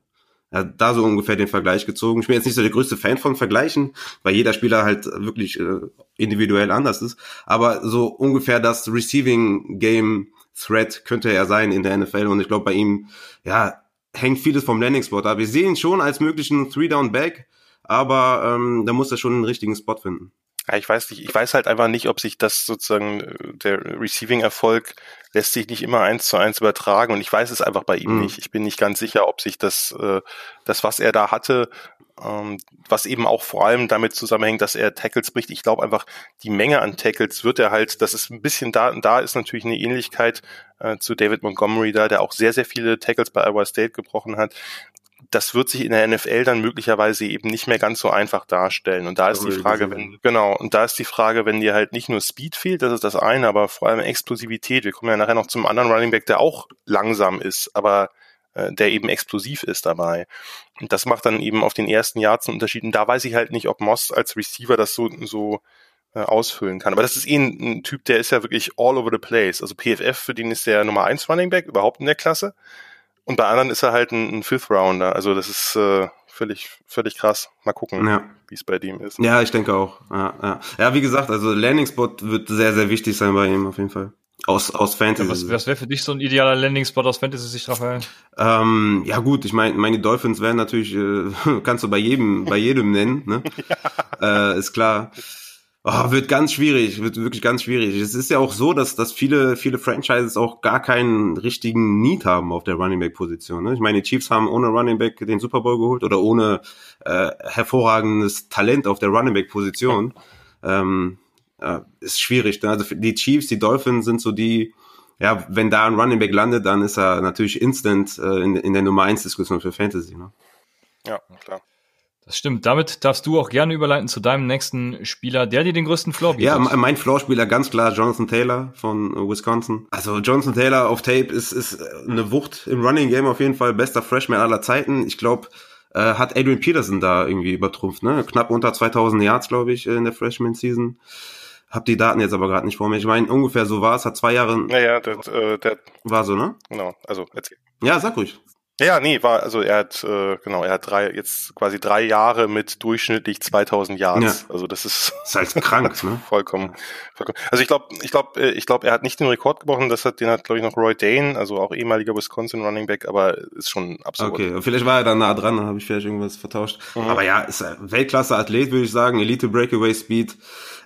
ja, da so ungefähr den Vergleich gezogen. Ich bin jetzt nicht so der größte Fan von Vergleichen, weil jeder Spieler halt wirklich äh, individuell anders ist. Aber so ungefähr das Receiving Game Threat könnte er sein in der NFL. Und ich glaube, bei ihm, ja, hängt vieles vom Landing Spot ab. Wir sehen ihn schon als möglichen Three-Down-Back aber ähm, da muss er schon einen richtigen Spot finden. Ja, ich weiß nicht, ich weiß halt einfach nicht, ob sich das sozusagen, äh, der Receiving-Erfolg lässt sich nicht immer eins zu eins übertragen und ich weiß es einfach bei ihm mhm. nicht. Ich bin nicht ganz sicher, ob sich das, äh, das, was er da hatte, ähm, was eben auch vor allem damit zusammenhängt, dass er Tackles bricht. Ich glaube einfach, die Menge an Tackles wird er halt, das ist ein bisschen da, da ist natürlich eine Ähnlichkeit äh, zu David Montgomery da, der auch sehr, sehr viele Tackles bei Iowa State gebrochen hat das wird sich in der NFL dann möglicherweise eben nicht mehr ganz so einfach darstellen. Und da ist die Frage, wenn, genau, und da ist die Frage, wenn dir halt nicht nur Speed fehlt, das ist das eine, aber vor allem Explosivität. Wir kommen ja nachher noch zum anderen Running Back, der auch langsam ist, aber äh, der eben explosiv ist dabei. Und das macht dann eben auf den ersten Yards einen Unterschied. Und da weiß ich halt nicht, ob Moss als Receiver das so, so äh, ausfüllen kann. Aber das ist eh ein, ein, Typ, der ist ja wirklich all over the place. Also PFF, für den ist der Nummer 1 Running Back überhaupt in der Klasse. Und bei anderen ist er halt ein, ein Fifth Rounder. Also das ist äh, völlig, völlig krass. Mal gucken, ja. wie es bei dem ist. Ja, ich denke auch. Ja, ja. ja, wie gesagt, also Landing Spot wird sehr, sehr wichtig sein bei ihm auf jeden Fall. Aus, aus Fantasy. Ja, was was wäre für dich so ein idealer Landing-Spot aus Fantasy-Sicht, Raphael? Ähm, ja gut, ich meine, meine Dolphins wären natürlich, äh, kannst du bei jedem, bei jedem nennen, ne? ja. äh, ist klar. Oh, wird ganz schwierig, wird wirklich ganz schwierig. Es ist ja auch so, dass, dass viele, viele Franchises auch gar keinen richtigen Need haben auf der Running Back Position. Ne? Ich meine, die Chiefs haben ohne Running Back den Super Bowl geholt oder ohne äh, hervorragendes Talent auf der Running Back Position. Ähm, äh, ist schwierig. Ne? Also die Chiefs, die Dolphins sind so die, ja, wenn da ein Running Back landet, dann ist er natürlich instant äh, in, in der Nummer 1 Diskussion für Fantasy. Ne? Ja, klar. Das stimmt. Damit darfst du auch gerne überleiten zu deinem nächsten Spieler, der dir den größten Floor bietet. Ja, mein Floor-Spieler ganz klar Jonathan Taylor von äh, Wisconsin. Also Jonathan Taylor auf Tape ist, ist eine Wucht im Running Game auf jeden Fall. Bester Freshman aller Zeiten. Ich glaube, äh, hat Adrian Peterson da irgendwie übertrumpft. Ne? Knapp unter 2000 Yards, glaube ich, in der Freshman-Season. Hab die Daten jetzt aber gerade nicht vor mir. Ich meine, ungefähr so war es. Hat zwei Jahre... Naja, der, äh, der... War so, ne? Genau, also erzähl. Ja, sag ruhig. Ja, nee, war, also er hat, äh, genau, er hat drei, jetzt quasi drei Jahre mit durchschnittlich 2000 Yards. Ja. Also das ist, das ist halt krank, ne? vollkommen, vollkommen. Also ich glaube, ich glaube, äh, ich glaube, er hat nicht den Rekord gebrochen, das hat, den hat, glaube ich, noch Roy Dane, also auch ehemaliger Wisconsin Running Back, aber ist schon absolut. Okay, vielleicht war er da nah dran, dann habe ich vielleicht irgendwas vertauscht. Mhm. Aber ja, ist ein Weltklasse-Athlet, würde ich sagen, Elite Breakaway Speed.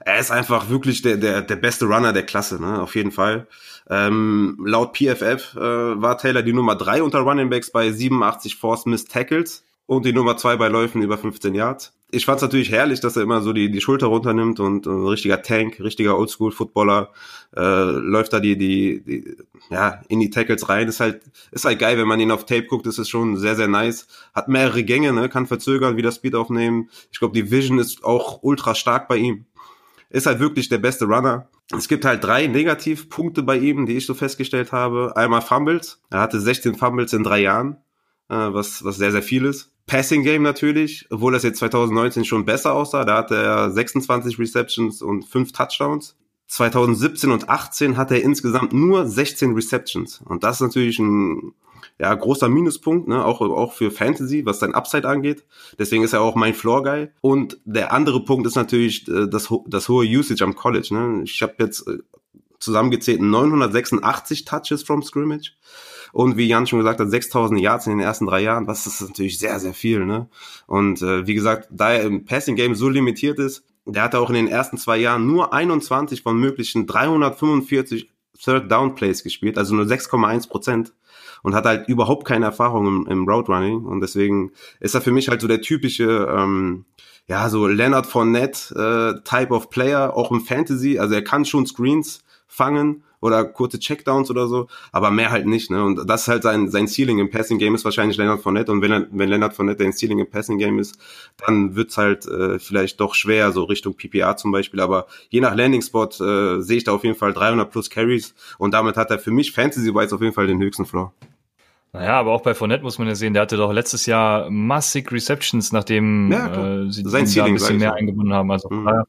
Er ist einfach wirklich der, der, der beste Runner der Klasse, ne? Auf jeden Fall. Ähm, laut PFF äh, war Taylor die Nummer drei unter Running Backs bei 87 Force Miss Tackles und die Nummer zwei bei Läufen über 15 Yards. Ich fand es natürlich herrlich, dass er immer so die, die Schulter runternimmt und ein richtiger Tank, richtiger Oldschool-Footballer äh, läuft da die, die, die, ja, in die Tackles rein. Ist halt, ist halt geil, wenn man ihn auf Tape guckt, ist es schon sehr, sehr nice. Hat mehrere Gänge, ne, kann verzögern, wieder Speed aufnehmen. Ich glaube, die Vision ist auch ultra stark bei ihm ist halt wirklich der beste Runner. Es gibt halt drei Negativpunkte bei ihm, die ich so festgestellt habe. Einmal Fumbles. Er hatte 16 Fumbles in drei Jahren, äh, was, was sehr, sehr viel ist. Passing Game natürlich, obwohl das jetzt 2019 schon besser aussah. Da hatte er 26 Receptions und 5 Touchdowns. 2017 und 18 hat er insgesamt nur 16 Receptions. Und das ist natürlich ein ja, großer Minuspunkt, ne, auch, auch für Fantasy, was sein Upside angeht. Deswegen ist er auch mein Floor Guy. Und der andere Punkt ist natürlich äh, das, das hohe Usage am College. Ne. Ich habe jetzt äh, zusammengezählt 986 Touches from Scrimmage. Und wie Jan schon gesagt hat, 6000 Yards in den ersten drei Jahren, was ist natürlich sehr, sehr viel. Ne? Und äh, wie gesagt, da er im Passing Game so limitiert ist, der hatte auch in den ersten zwei Jahren nur 21 von möglichen 345 Third Down Plays gespielt, also nur 6,1 Prozent und hat halt überhaupt keine Erfahrung im, im Roadrunning und deswegen ist er für mich halt so der typische, ähm, ja, so Leonard Fournette äh, Type of Player, auch im Fantasy, also er kann schon Screens fangen oder kurze Checkdowns oder so, aber mehr halt nicht, ne? Und das ist halt sein, sein Ceiling im Passing Game ist wahrscheinlich Leonard Fournette. Und wenn er, wenn Leonard Fournette ein Ceiling im Passing Game ist, dann wird's halt äh, vielleicht doch schwer, so Richtung PPA zum Beispiel, aber je nach Landing Spot äh, sehe ich da auf jeden Fall 300 plus Carries. Und damit hat er für mich Fantasy-wise auf jeden Fall den höchsten Floor. Naja, aber auch bei Fournette muss man ja sehen, der hatte doch letztes Jahr massig Receptions, nachdem ja, äh, sie Sein da ein bisschen mehr eingebunden haben. Also mhm.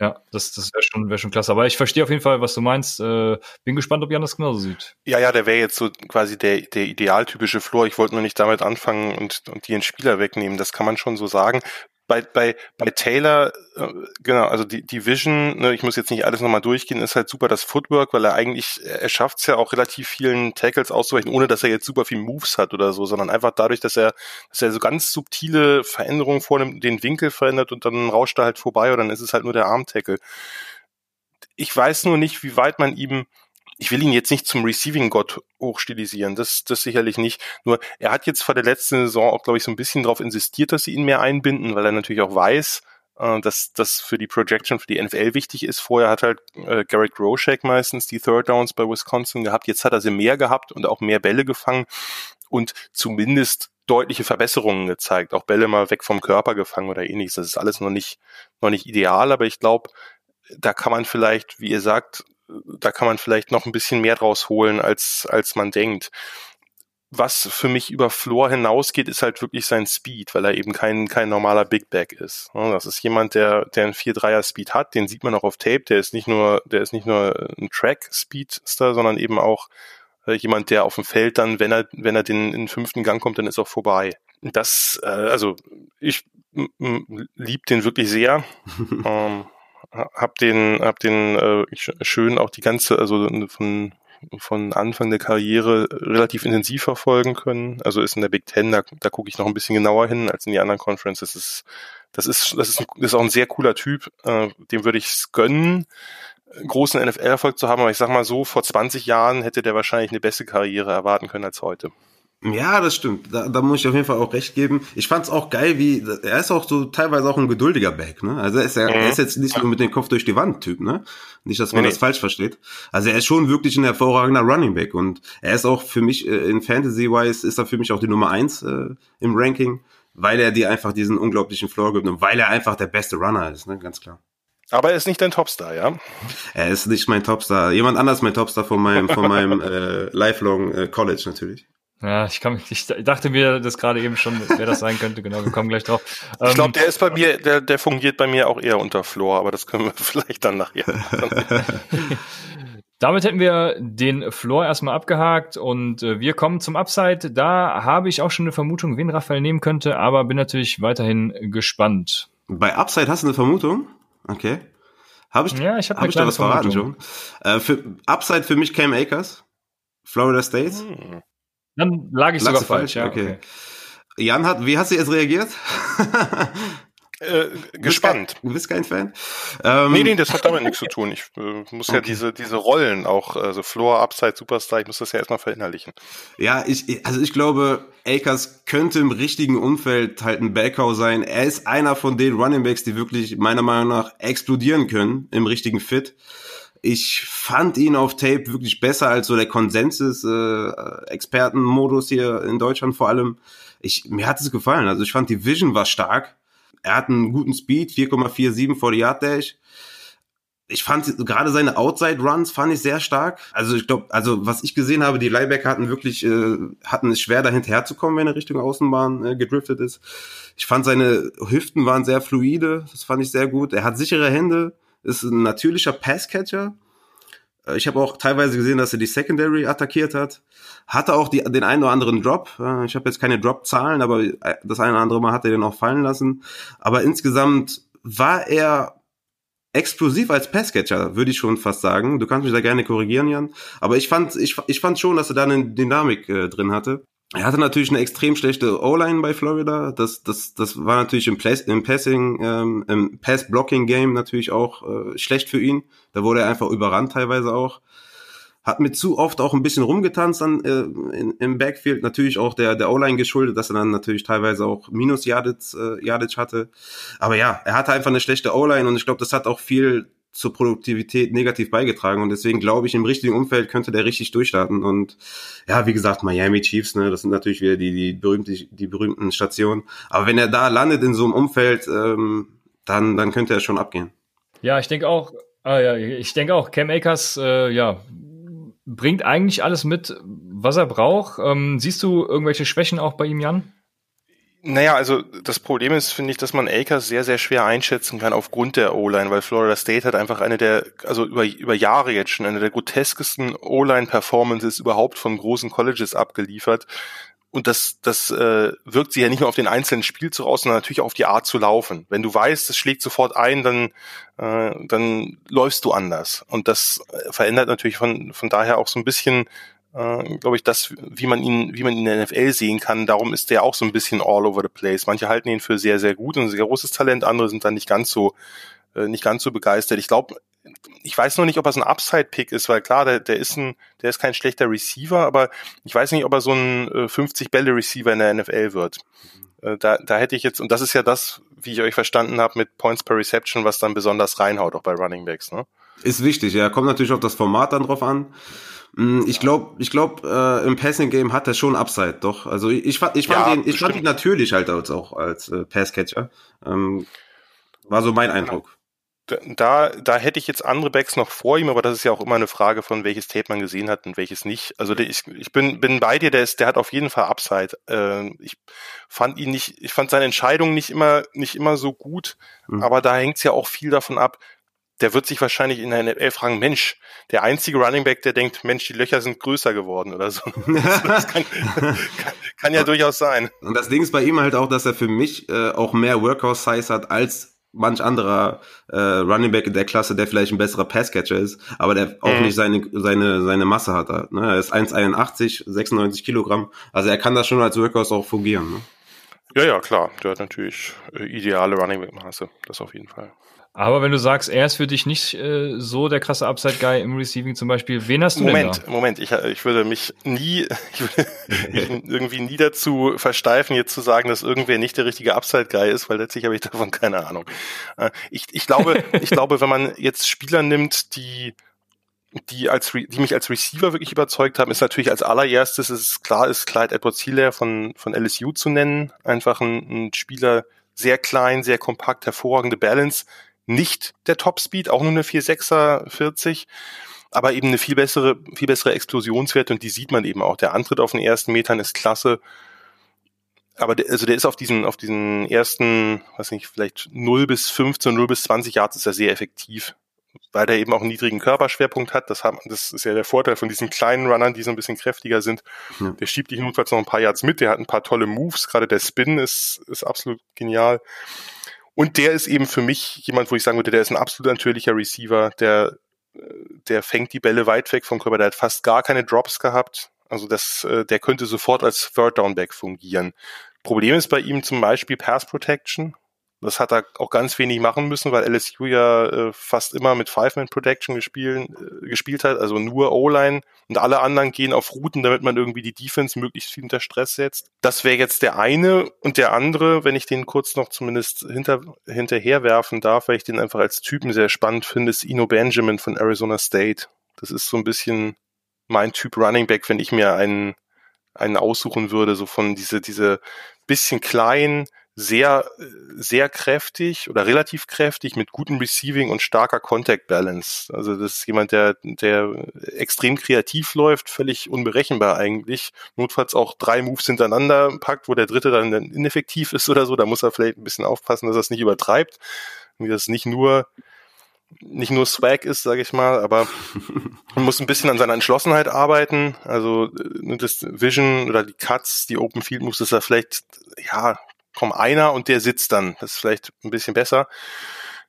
ja, das, das wäre schon, wär schon klasse. Aber ich verstehe auf jeden Fall, was du meinst. Äh, bin gespannt, ob Jan das genauso sieht. Ja, ja, der wäre jetzt so quasi der, der idealtypische Floor. Ich wollte nur nicht damit anfangen und, und die einen Spieler wegnehmen. Das kann man schon so sagen bei, bei, bei Taylor, äh, genau, also die, die Vision, ne, ich muss jetzt nicht alles nochmal durchgehen, ist halt super das Footwork, weil er eigentlich, er schafft es ja auch relativ vielen Tackles auszuweichen, ohne dass er jetzt super viel Moves hat oder so, sondern einfach dadurch, dass er, dass er so ganz subtile Veränderungen vornimmt, den Winkel verändert und dann rauscht er halt vorbei oder dann ist es halt nur der Arm-Tackle. Ich weiß nur nicht, wie weit man ihm ich will ihn jetzt nicht zum Receiving-Gott hochstilisieren, das, das sicherlich nicht. Nur er hat jetzt vor der letzten Saison auch, glaube ich, so ein bisschen darauf insistiert, dass sie ihn mehr einbinden, weil er natürlich auch weiß, äh, dass das für die Projection, für die NFL wichtig ist. Vorher hat halt äh, Garrett Groshek meistens die Third Downs bei Wisconsin gehabt. Jetzt hat er sie mehr gehabt und auch mehr Bälle gefangen und zumindest deutliche Verbesserungen gezeigt. Auch Bälle mal weg vom Körper gefangen oder ähnliches. Das ist alles noch nicht, noch nicht ideal, aber ich glaube, da kann man vielleicht, wie ihr sagt, da kann man vielleicht noch ein bisschen mehr draus holen, als, als man denkt. Was für mich über Floor hinausgeht, ist halt wirklich sein Speed, weil er eben kein, kein normaler Big Back ist. Das ist jemand, der, der einen 4-3er Speed hat, den sieht man auch auf Tape, der ist nicht nur, der ist nicht nur ein Track Speedster, sondern eben auch äh, jemand, der auf dem Feld dann, wenn er, wenn er den, in den fünften Gang kommt, dann ist auch vorbei. Das, äh, also ich lieb den wirklich sehr. ähm, hab den, hab den äh, schön auch die ganze, also von von Anfang der Karriere relativ intensiv verfolgen können. Also ist in der Big Ten, da, da gucke ich noch ein bisschen genauer hin als in die anderen Conferences. Das ist, das ist, das ist, ein, das ist auch ein sehr cooler Typ. Äh, dem würde ich es gönnen, großen NFL-Erfolg zu haben. Aber ich sag mal so, vor 20 Jahren hätte der wahrscheinlich eine bessere Karriere erwarten können als heute. Ja, das stimmt. Da, da muss ich auf jeden Fall auch recht geben. Ich fand's auch geil, wie er ist auch so teilweise auch ein geduldiger Back, ne? Also er ist, ja, mhm. er ist jetzt nicht nur mit dem Kopf durch die Wand Typ, ne? Nicht, dass man nee, das nee. falsch versteht. Also er ist schon wirklich ein hervorragender Running Back und er ist auch für mich äh, in Fantasy Wise ist er für mich auch die Nummer eins äh, im Ranking, weil er dir einfach diesen unglaublichen Floor gibt und weil er einfach der beste Runner ist, ne? Ganz klar. Aber er ist nicht dein Topstar, ja? Er ist nicht mein Topstar. Jemand anders mein Topstar von meinem von meinem äh, lifelong äh, College natürlich. Ja, ich, kann, ich dachte mir das gerade eben schon, wer das sein könnte. Genau, wir kommen gleich drauf. Ich glaube, ähm, der ist bei mir, der, der fungiert bei mir auch eher unter Floor, aber das können wir vielleicht dann nachher machen. Damit hätten wir den Floor erstmal abgehakt und äh, wir kommen zum Upside. Da habe ich auch schon eine Vermutung, wen Raphael nehmen könnte, aber bin natürlich weiterhin gespannt. Bei Upside hast du eine Vermutung? Okay. Habe ich, ja, ich hab, hab ich da was verraten schon? Äh, für, Upside für mich Cam Akers, Florida State. Hm. Dann lag ich Lagst sogar falsch, ja. Okay. okay. Jan hat, wie hast du jetzt reagiert? Äh, gespannt. Du bist kein Fan? Ähm, nee, nee, das hat damit nichts zu tun. Ich äh, muss okay. ja diese, diese Rollen auch, also Floor, Upside, Superstar, ich muss das ja erstmal verinnerlichen. Ja, ich, also ich glaube, Akers könnte im richtigen Umfeld halt ein Backhow sein. Er ist einer von den Running Backs, die wirklich meiner Meinung nach explodieren können im richtigen Fit. Ich fand ihn auf Tape wirklich besser als so der Konsensus-Experten-Modus äh, hier in Deutschland vor allem. Ich, mir hat es gefallen. Also ich fand die Vision war stark. Er hat einen guten Speed, 4,47 vor die Yard Dash. Ich fand gerade seine Outside Runs fand ich sehr stark. Also ich glaube, also was ich gesehen habe, die Linebacker hatten wirklich äh, hatten es schwer zu kommen, wenn er Richtung Außenbahn äh, gedriftet ist. Ich fand seine Hüften waren sehr fluide, das fand ich sehr gut. Er hat sichere Hände ist ein natürlicher Passcatcher. Äh, ich habe auch teilweise gesehen, dass er die Secondary attackiert hat. Hatte auch die, den einen oder anderen Drop. Äh, ich habe jetzt keine Drop-Zahlen, aber äh, das eine oder andere Mal hat er den auch fallen lassen. Aber insgesamt war er explosiv als Passcatcher, würde ich schon fast sagen. Du kannst mich da gerne korrigieren, Jan. Aber ich fand, ich, ich fand schon, dass er da eine Dynamik äh, drin hatte. Er hatte natürlich eine extrem schlechte O-Line bei Florida. Das, das, das war natürlich im, Plas im Passing, ähm, im Pass-Blocking-Game natürlich auch äh, schlecht für ihn. Da wurde er einfach überrannt teilweise auch. Hat mir zu oft auch ein bisschen rumgetanzt an, äh, in, im Backfield. Natürlich auch der, der O-Line geschuldet, dass er dann natürlich teilweise auch minus Yardage, äh, hatte. Aber ja, er hatte einfach eine schlechte O-Line und ich glaube, das hat auch viel zur Produktivität negativ beigetragen und deswegen glaube ich, im richtigen Umfeld könnte der richtig durchstarten und ja, wie gesagt, Miami Chiefs, ne, das sind natürlich wieder die, die, berühmte, die berühmten Stationen, aber wenn er da landet in so einem Umfeld, ähm, dann, dann könnte er schon abgehen. Ja, ich denke auch, ah, ja, ich denke auch, Cam Akers, äh, ja, bringt eigentlich alles mit, was er braucht. Ähm, siehst du irgendwelche Schwächen auch bei ihm, Jan? Naja, also das Problem ist, finde ich, dass man Akers sehr, sehr schwer einschätzen kann aufgrund der O-Line, weil Florida State hat einfach eine der, also über, über Jahre jetzt schon eine der groteskesten O-Line-Performances überhaupt von großen Colleges abgeliefert. Und das, das äh, wirkt sich ja nicht nur auf den einzelnen Spielzug aus, sondern natürlich auf die Art zu laufen. Wenn du weißt, es schlägt sofort ein, dann, äh, dann läufst du anders. Und das verändert natürlich von, von daher auch so ein bisschen äh, glaube ich, das, wie man ihn, wie man ihn in der NFL sehen kann. Darum ist der auch so ein bisschen all over the place. Manche halten ihn für sehr, sehr gut und ein sehr großes Talent, andere sind dann nicht ganz so, äh, nicht ganz so begeistert. Ich glaube, ich weiß noch nicht, ob er so ein Upside-Pick ist, weil klar, der, der ist ein, der ist kein schlechter Receiver, aber ich weiß nicht, ob er so ein äh, 50-Bälle-Receiver in der NFL wird. Äh, da, da hätte ich jetzt, und das ist ja das, wie ich euch verstanden habe, mit Points per Reception, was dann besonders reinhaut, auch bei Running Backs, ne? Ist wichtig, ja. Kommt natürlich auf das Format dann drauf an. Mm, ich glaube, ich glaube, äh, im Passing Game hat er schon Upside, doch. Also ich, ich fand, ich fand ja, ihn, ich fand ihn natürlich halt als auch als äh, Passcatcher. Ähm, war so mein Eindruck. Da, da hätte ich jetzt andere Backs noch vor ihm, aber das ist ja auch immer eine Frage von welches Tape man gesehen hat und welches nicht. Also ich, ich bin, bin bei dir, der ist, der hat auf jeden Fall Upside. Äh, ich fand ihn nicht, ich fand seine Entscheidung nicht immer, nicht immer so gut, mhm. aber da hängt es ja auch viel davon ab, der wird sich wahrscheinlich in der NFL fragen, Mensch, der einzige Running Back, der denkt, Mensch, die Löcher sind größer geworden oder so. Das kann, kann, kann ja durchaus sein. Und das Ding ist bei ihm halt auch, dass er für mich äh, auch mehr Workhouse-Size hat als manch anderer äh, Running Back in der Klasse, der vielleicht ein besserer Passcatcher ist, aber der auch mhm. nicht seine, seine, seine Masse hat. Ne? Er ist 1,81, 96 Kilogramm. Also er kann das schon als Workhorse auch fungieren. Ne? Ja, ja, klar. Der hat natürlich äh, ideale Running Back Maße. Das auf jeden Fall. Aber wenn du sagst, er ist für dich nicht äh, so der krasse Upside-Guy im Receiving zum Beispiel, wen hast du Moment, denn da? Moment, ich, ich würde mich nie, ich würde mich irgendwie nie dazu versteifen, jetzt zu sagen, dass irgendwer nicht der richtige Upside-Guy ist, weil letztlich habe ich davon keine Ahnung. Äh, ich, ich glaube, ich glaube, wenn man jetzt Spieler nimmt, die die als die mich als Receiver wirklich überzeugt haben, ist natürlich als allererstes ist klar ist Clyde Edwards Hilaire von von LSU zu nennen, einfach ein, ein Spieler sehr klein, sehr kompakt, hervorragende Balance, nicht der Topspeed, auch nur eine 4,6er 40, aber eben eine viel bessere, viel bessere Explosionswerte und die sieht man eben auch. Der Antritt auf den ersten Metern ist klasse. Aber der, also der ist auf diesen, auf diesen ersten, weiß nicht, vielleicht 0 bis 15, 0 bis 20 Yards ist er sehr effektiv. Weil der eben auch einen niedrigen Körperschwerpunkt hat. Das, haben, das ist ja der Vorteil von diesen kleinen Runnern, die so ein bisschen kräftiger sind. Ja. Der schiebt dich notfalls noch ein paar Yards mit. Der hat ein paar tolle Moves. Gerade der Spin ist, ist absolut genial. Und der ist eben für mich jemand, wo ich sagen würde, der ist ein absolut natürlicher Receiver, der, der fängt die Bälle weit weg vom Körper, der hat fast gar keine Drops gehabt. Also das, äh, der könnte sofort als Third Down Back fungieren. Problem ist bei ihm zum Beispiel Pass Protection. Das hat er auch ganz wenig machen müssen, weil LSU ja äh, fast immer mit Five-Man-Protection gespielt, äh, gespielt hat, also nur O-Line und alle anderen gehen auf Routen, damit man irgendwie die Defense möglichst viel unter Stress setzt. Das wäre jetzt der eine und der andere, wenn ich den kurz noch zumindest hinter, hinterherwerfen darf, weil ich den einfach als Typen sehr spannend finde, ist Ino Benjamin von Arizona State. Das ist so ein bisschen mein Typ Running Back, wenn ich mir einen, einen aussuchen würde, so von diese, diese bisschen klein, sehr, sehr kräftig oder relativ kräftig mit gutem Receiving und starker Contact Balance. Also das ist jemand, der, der extrem kreativ läuft, völlig unberechenbar eigentlich. Notfalls auch drei Moves hintereinander packt, wo der dritte dann ineffektiv ist oder so. Da muss er vielleicht ein bisschen aufpassen, dass er es nicht übertreibt. Und das nicht nur nicht nur Swag ist, sage ich mal, aber man muss ein bisschen an seiner Entschlossenheit arbeiten. Also äh, das Vision oder die Cuts, die Open Field Moves, dass er vielleicht ja komm, einer und der sitzt dann. Das ist vielleicht ein bisschen besser.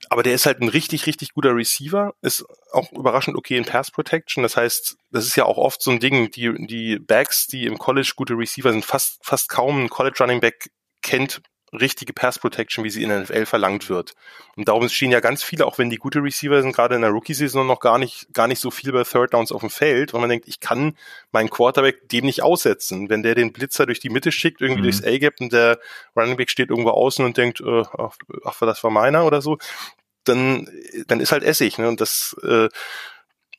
Aber der ist halt ein richtig, richtig guter Receiver, ist auch überraschend okay in Pass Protection. Das heißt, das ist ja auch oft so ein Ding, die, die Backs, die im College gute Receiver sind, fast, fast kaum ein College Running Back kennt richtige Pass Protection, wie sie in der NFL verlangt wird. Und darum stehen ja ganz viele, auch wenn die gute Receiver sind, gerade in der Rookie-Saison noch gar nicht, gar nicht so viel bei Third Downs auf dem Feld, weil man denkt, ich kann meinen Quarterback dem nicht aussetzen. Wenn der den Blitzer durch die Mitte schickt, irgendwie mhm. durchs A-Gap und der Running Back steht irgendwo außen und denkt, äh, ach, ach, das war meiner oder so, dann, dann ist halt Essig, ne? Und das, äh,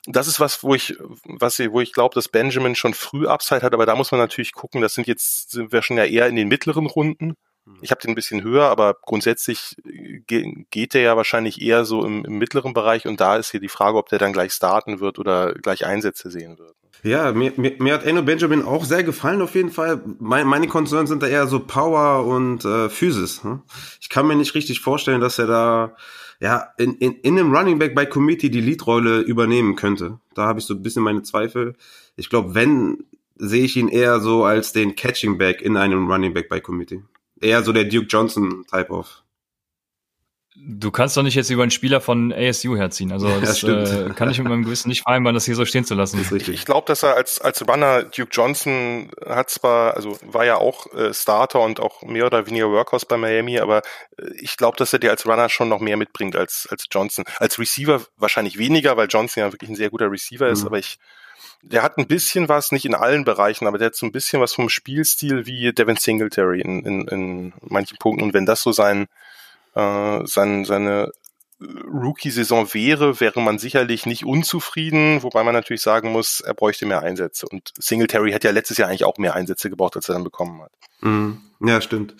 das ist was, wo ich, was, wo ich glaube, dass Benjamin schon früh Upside hat, aber da muss man natürlich gucken, das sind jetzt, sind wir schon ja eher in den mittleren Runden. Mhm. Ich habe den ein bisschen höher, aber grundsätzlich äh, geht der ja wahrscheinlich eher so im, im, mittleren Bereich und da ist hier die Frage, ob der dann gleich starten wird oder gleich Einsätze sehen wird. Ja, mir, mir, mir hat Eno Benjamin auch sehr gefallen auf jeden Fall. Mein, meine Concerns sind da eher so Power und äh, Physis. Ne? Ich kann mir nicht richtig vorstellen, dass er da ja in, in, in einem Running Back bei Committee die Leadrolle übernehmen könnte. Da habe ich so ein bisschen meine Zweifel. Ich glaube, wenn sehe ich ihn eher so als den Catching Back in einem Running Back bei Committee eher so der Duke Johnson Type of. Du kannst doch nicht jetzt über einen Spieler von ASU herziehen. Also das ja, äh, kann ich mit meinem Gewissen nicht vereinbaren, das hier so stehen zu lassen. Ich glaube, dass er als als Runner Duke Johnson hat zwar, also war ja auch äh, Starter und auch mehr oder weniger Workhorse bei Miami, aber äh, ich glaube, dass er dir als Runner schon noch mehr mitbringt als als Johnson. Als Receiver wahrscheinlich weniger, weil Johnson ja wirklich ein sehr guter Receiver ist, mhm. aber ich der hat ein bisschen was, nicht in allen Bereichen, aber der hat so ein bisschen was vom Spielstil wie Devin Singletary in, in, in manchen Punkten. Und wenn das so sein, äh, sein seine Rookie-Saison wäre, wäre man sicherlich nicht unzufrieden, wobei man natürlich sagen muss, er bräuchte mehr Einsätze. Und Singletary hat ja letztes Jahr eigentlich auch mehr Einsätze gebraucht, als er dann bekommen hat. Mm, ja, stimmt.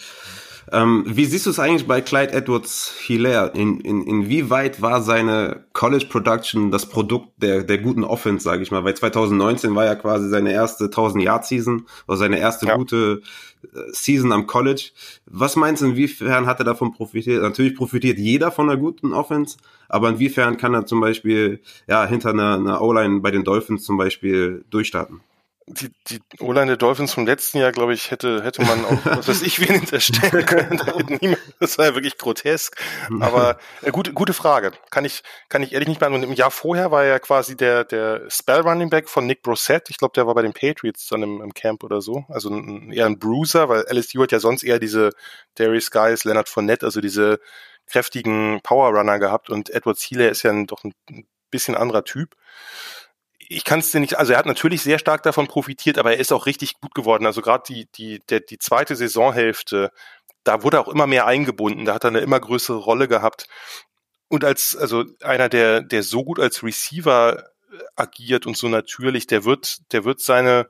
Ähm, wie siehst du es eigentlich bei Clyde Edwards Hilaire? In, in, inwieweit war seine College Production das Produkt der, der guten Offense, sage ich mal? Weil 2019 war ja quasi seine erste 1000 Yard Season oder seine erste ja. gute äh, Season am College. Was meinst du, inwiefern hat er davon profitiert? Natürlich profitiert jeder von einer guten Offense, aber inwiefern kann er zum Beispiel ja hinter einer, einer O-Line bei den Dolphins zum Beispiel durchstarten? Die, die O-Line der Dolphins vom letzten Jahr, glaube ich, hätte, hätte man auch, was weiß ich, wen hinterstellen können. das war ja wirklich grotesk. Aber äh, gute, gute Frage. Kann ich, kann ich ehrlich nicht beantworten. Im Jahr vorher war ja quasi der, der Spell Running Back von Nick Brissett. Ich glaube, der war bei den Patriots dann im, im Camp oder so. Also ein, eher ein Bruiser, weil LSU hat ja sonst eher diese Darius Guys, Leonard Fournette, also diese kräftigen Power Runner gehabt und Edward Thiele ist ja ein, doch ein bisschen anderer Typ ich kann es dir nicht, also er hat natürlich sehr stark davon profitiert, aber er ist auch richtig gut geworden. Also gerade die, die, der, die zweite Saisonhälfte, da wurde auch immer mehr eingebunden, da hat er eine immer größere Rolle gehabt. Und als, also einer, der, der so gut als Receiver agiert und so natürlich, der wird, der wird seine,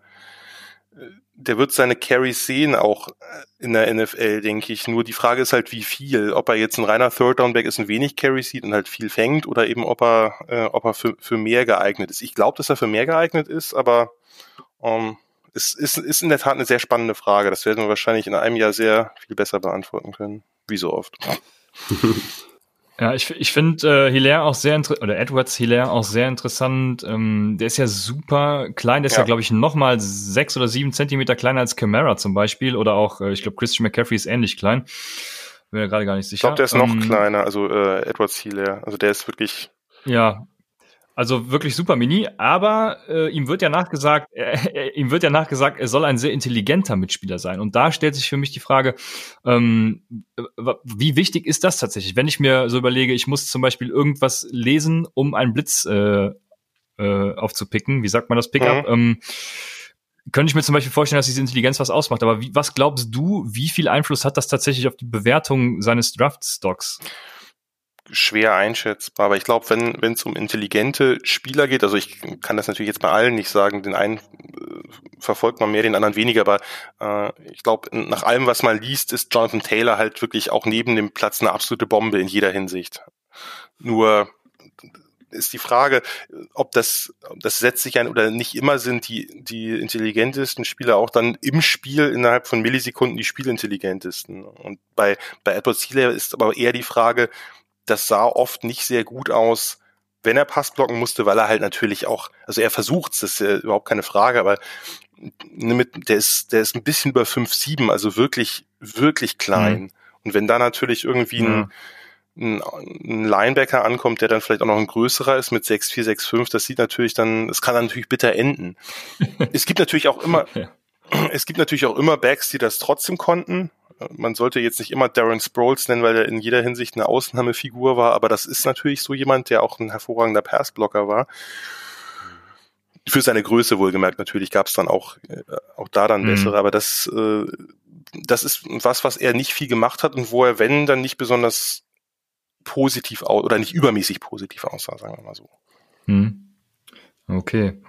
der wird seine Carries sehen auch äh, in der NFL, denke ich. Nur die Frage ist halt, wie viel. Ob er jetzt ein reiner Third Down Back ist und wenig Carries sieht und halt viel fängt oder eben ob er, äh, ob er für, für mehr geeignet ist. Ich glaube, dass er für mehr geeignet ist, aber ähm, es ist, ist in der Tat eine sehr spannende Frage. Das werden wir wahrscheinlich in einem Jahr sehr viel besser beantworten können. Wie so oft. Ja, ich, ich finde äh, Hilaire auch sehr interessant, oder Edwards Hilaire auch sehr interessant. Ähm, der ist ja super klein, der ist ja, ja glaube ich, noch mal sechs oder sieben Zentimeter kleiner als Camara zum Beispiel. Oder auch, äh, ich glaube, Christian McCaffrey ist ähnlich klein. Bin mir gerade gar nicht sicher. Ich glaube, der ist noch ähm, kleiner, also äh, Edwards Hilaire. Also der ist wirklich. Ja, also wirklich super Mini, aber äh, ihm wird ja nachgesagt, äh, ihm wird ja nachgesagt, er soll ein sehr intelligenter Mitspieler sein. Und da stellt sich für mich die Frage, ähm, wie wichtig ist das tatsächlich? Wenn ich mir so überlege, ich muss zum Beispiel irgendwas lesen, um einen Blitz äh, äh, aufzupicken, wie sagt man das Pickup? Mhm. Ähm, könnte ich mir zum Beispiel vorstellen, dass diese Intelligenz was ausmacht. Aber wie, was glaubst du, wie viel Einfluss hat das tatsächlich auf die Bewertung seines Draft-Stocks? Schwer einschätzbar. Aber ich glaube, wenn wenn es um intelligente Spieler geht, also ich kann das natürlich jetzt bei allen nicht sagen, den einen äh, verfolgt man mehr, den anderen weniger, aber äh, ich glaube, nach allem, was man liest, ist Jonathan Taylor halt wirklich auch neben dem Platz eine absolute Bombe in jeder Hinsicht. Nur ist die Frage, ob das, das setzt sich ein oder nicht immer sind die, die intelligentesten Spieler auch dann im Spiel innerhalb von Millisekunden die spielintelligentesten. Und bei, bei Edward Sealer ist aber eher die Frage, das sah oft nicht sehr gut aus, wenn er Pass blocken musste, weil er halt natürlich auch, also er versucht das ist ja überhaupt keine Frage, aber mit, der ist, der ist ein bisschen über 5,7, also wirklich, wirklich klein. Mhm. Und wenn da natürlich irgendwie ein, ein, ein Linebacker ankommt, der dann vielleicht auch noch ein größerer ist mit 6,4, 6,5, das sieht natürlich dann, es kann dann natürlich bitter enden. es gibt natürlich auch immer, ja. es gibt natürlich auch immer Backs, die das trotzdem konnten man sollte jetzt nicht immer Darren Sproles nennen, weil er in jeder Hinsicht eine Ausnahmefigur war, aber das ist natürlich so jemand, der auch ein hervorragender Passblocker war. Für seine Größe wohlgemerkt natürlich gab es dann auch, äh, auch da dann mhm. bessere, aber das, äh, das ist was, was er nicht viel gemacht hat und wo er, wenn, dann nicht besonders positiv aus oder nicht übermäßig positiv aussah, sagen wir mal so. Mhm. Okay.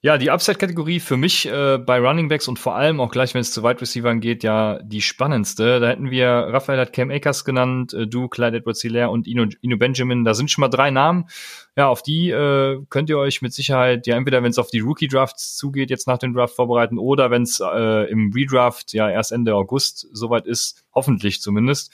Ja, die Upside-Kategorie für mich äh, bei Running Backs und vor allem auch gleich, wenn es zu Wide Receivern geht, ja die spannendste. Da hätten wir, Raphael hat Cam Akers genannt, äh, du, Clyde edwards hilaire und Ino, Ino Benjamin. Da sind schon mal drei Namen. Ja, auf die äh, könnt ihr euch mit Sicherheit, ja entweder wenn es auf die Rookie-Drafts zugeht, jetzt nach dem Draft vorbereiten oder wenn es äh, im Redraft ja erst Ende August soweit ist, hoffentlich zumindest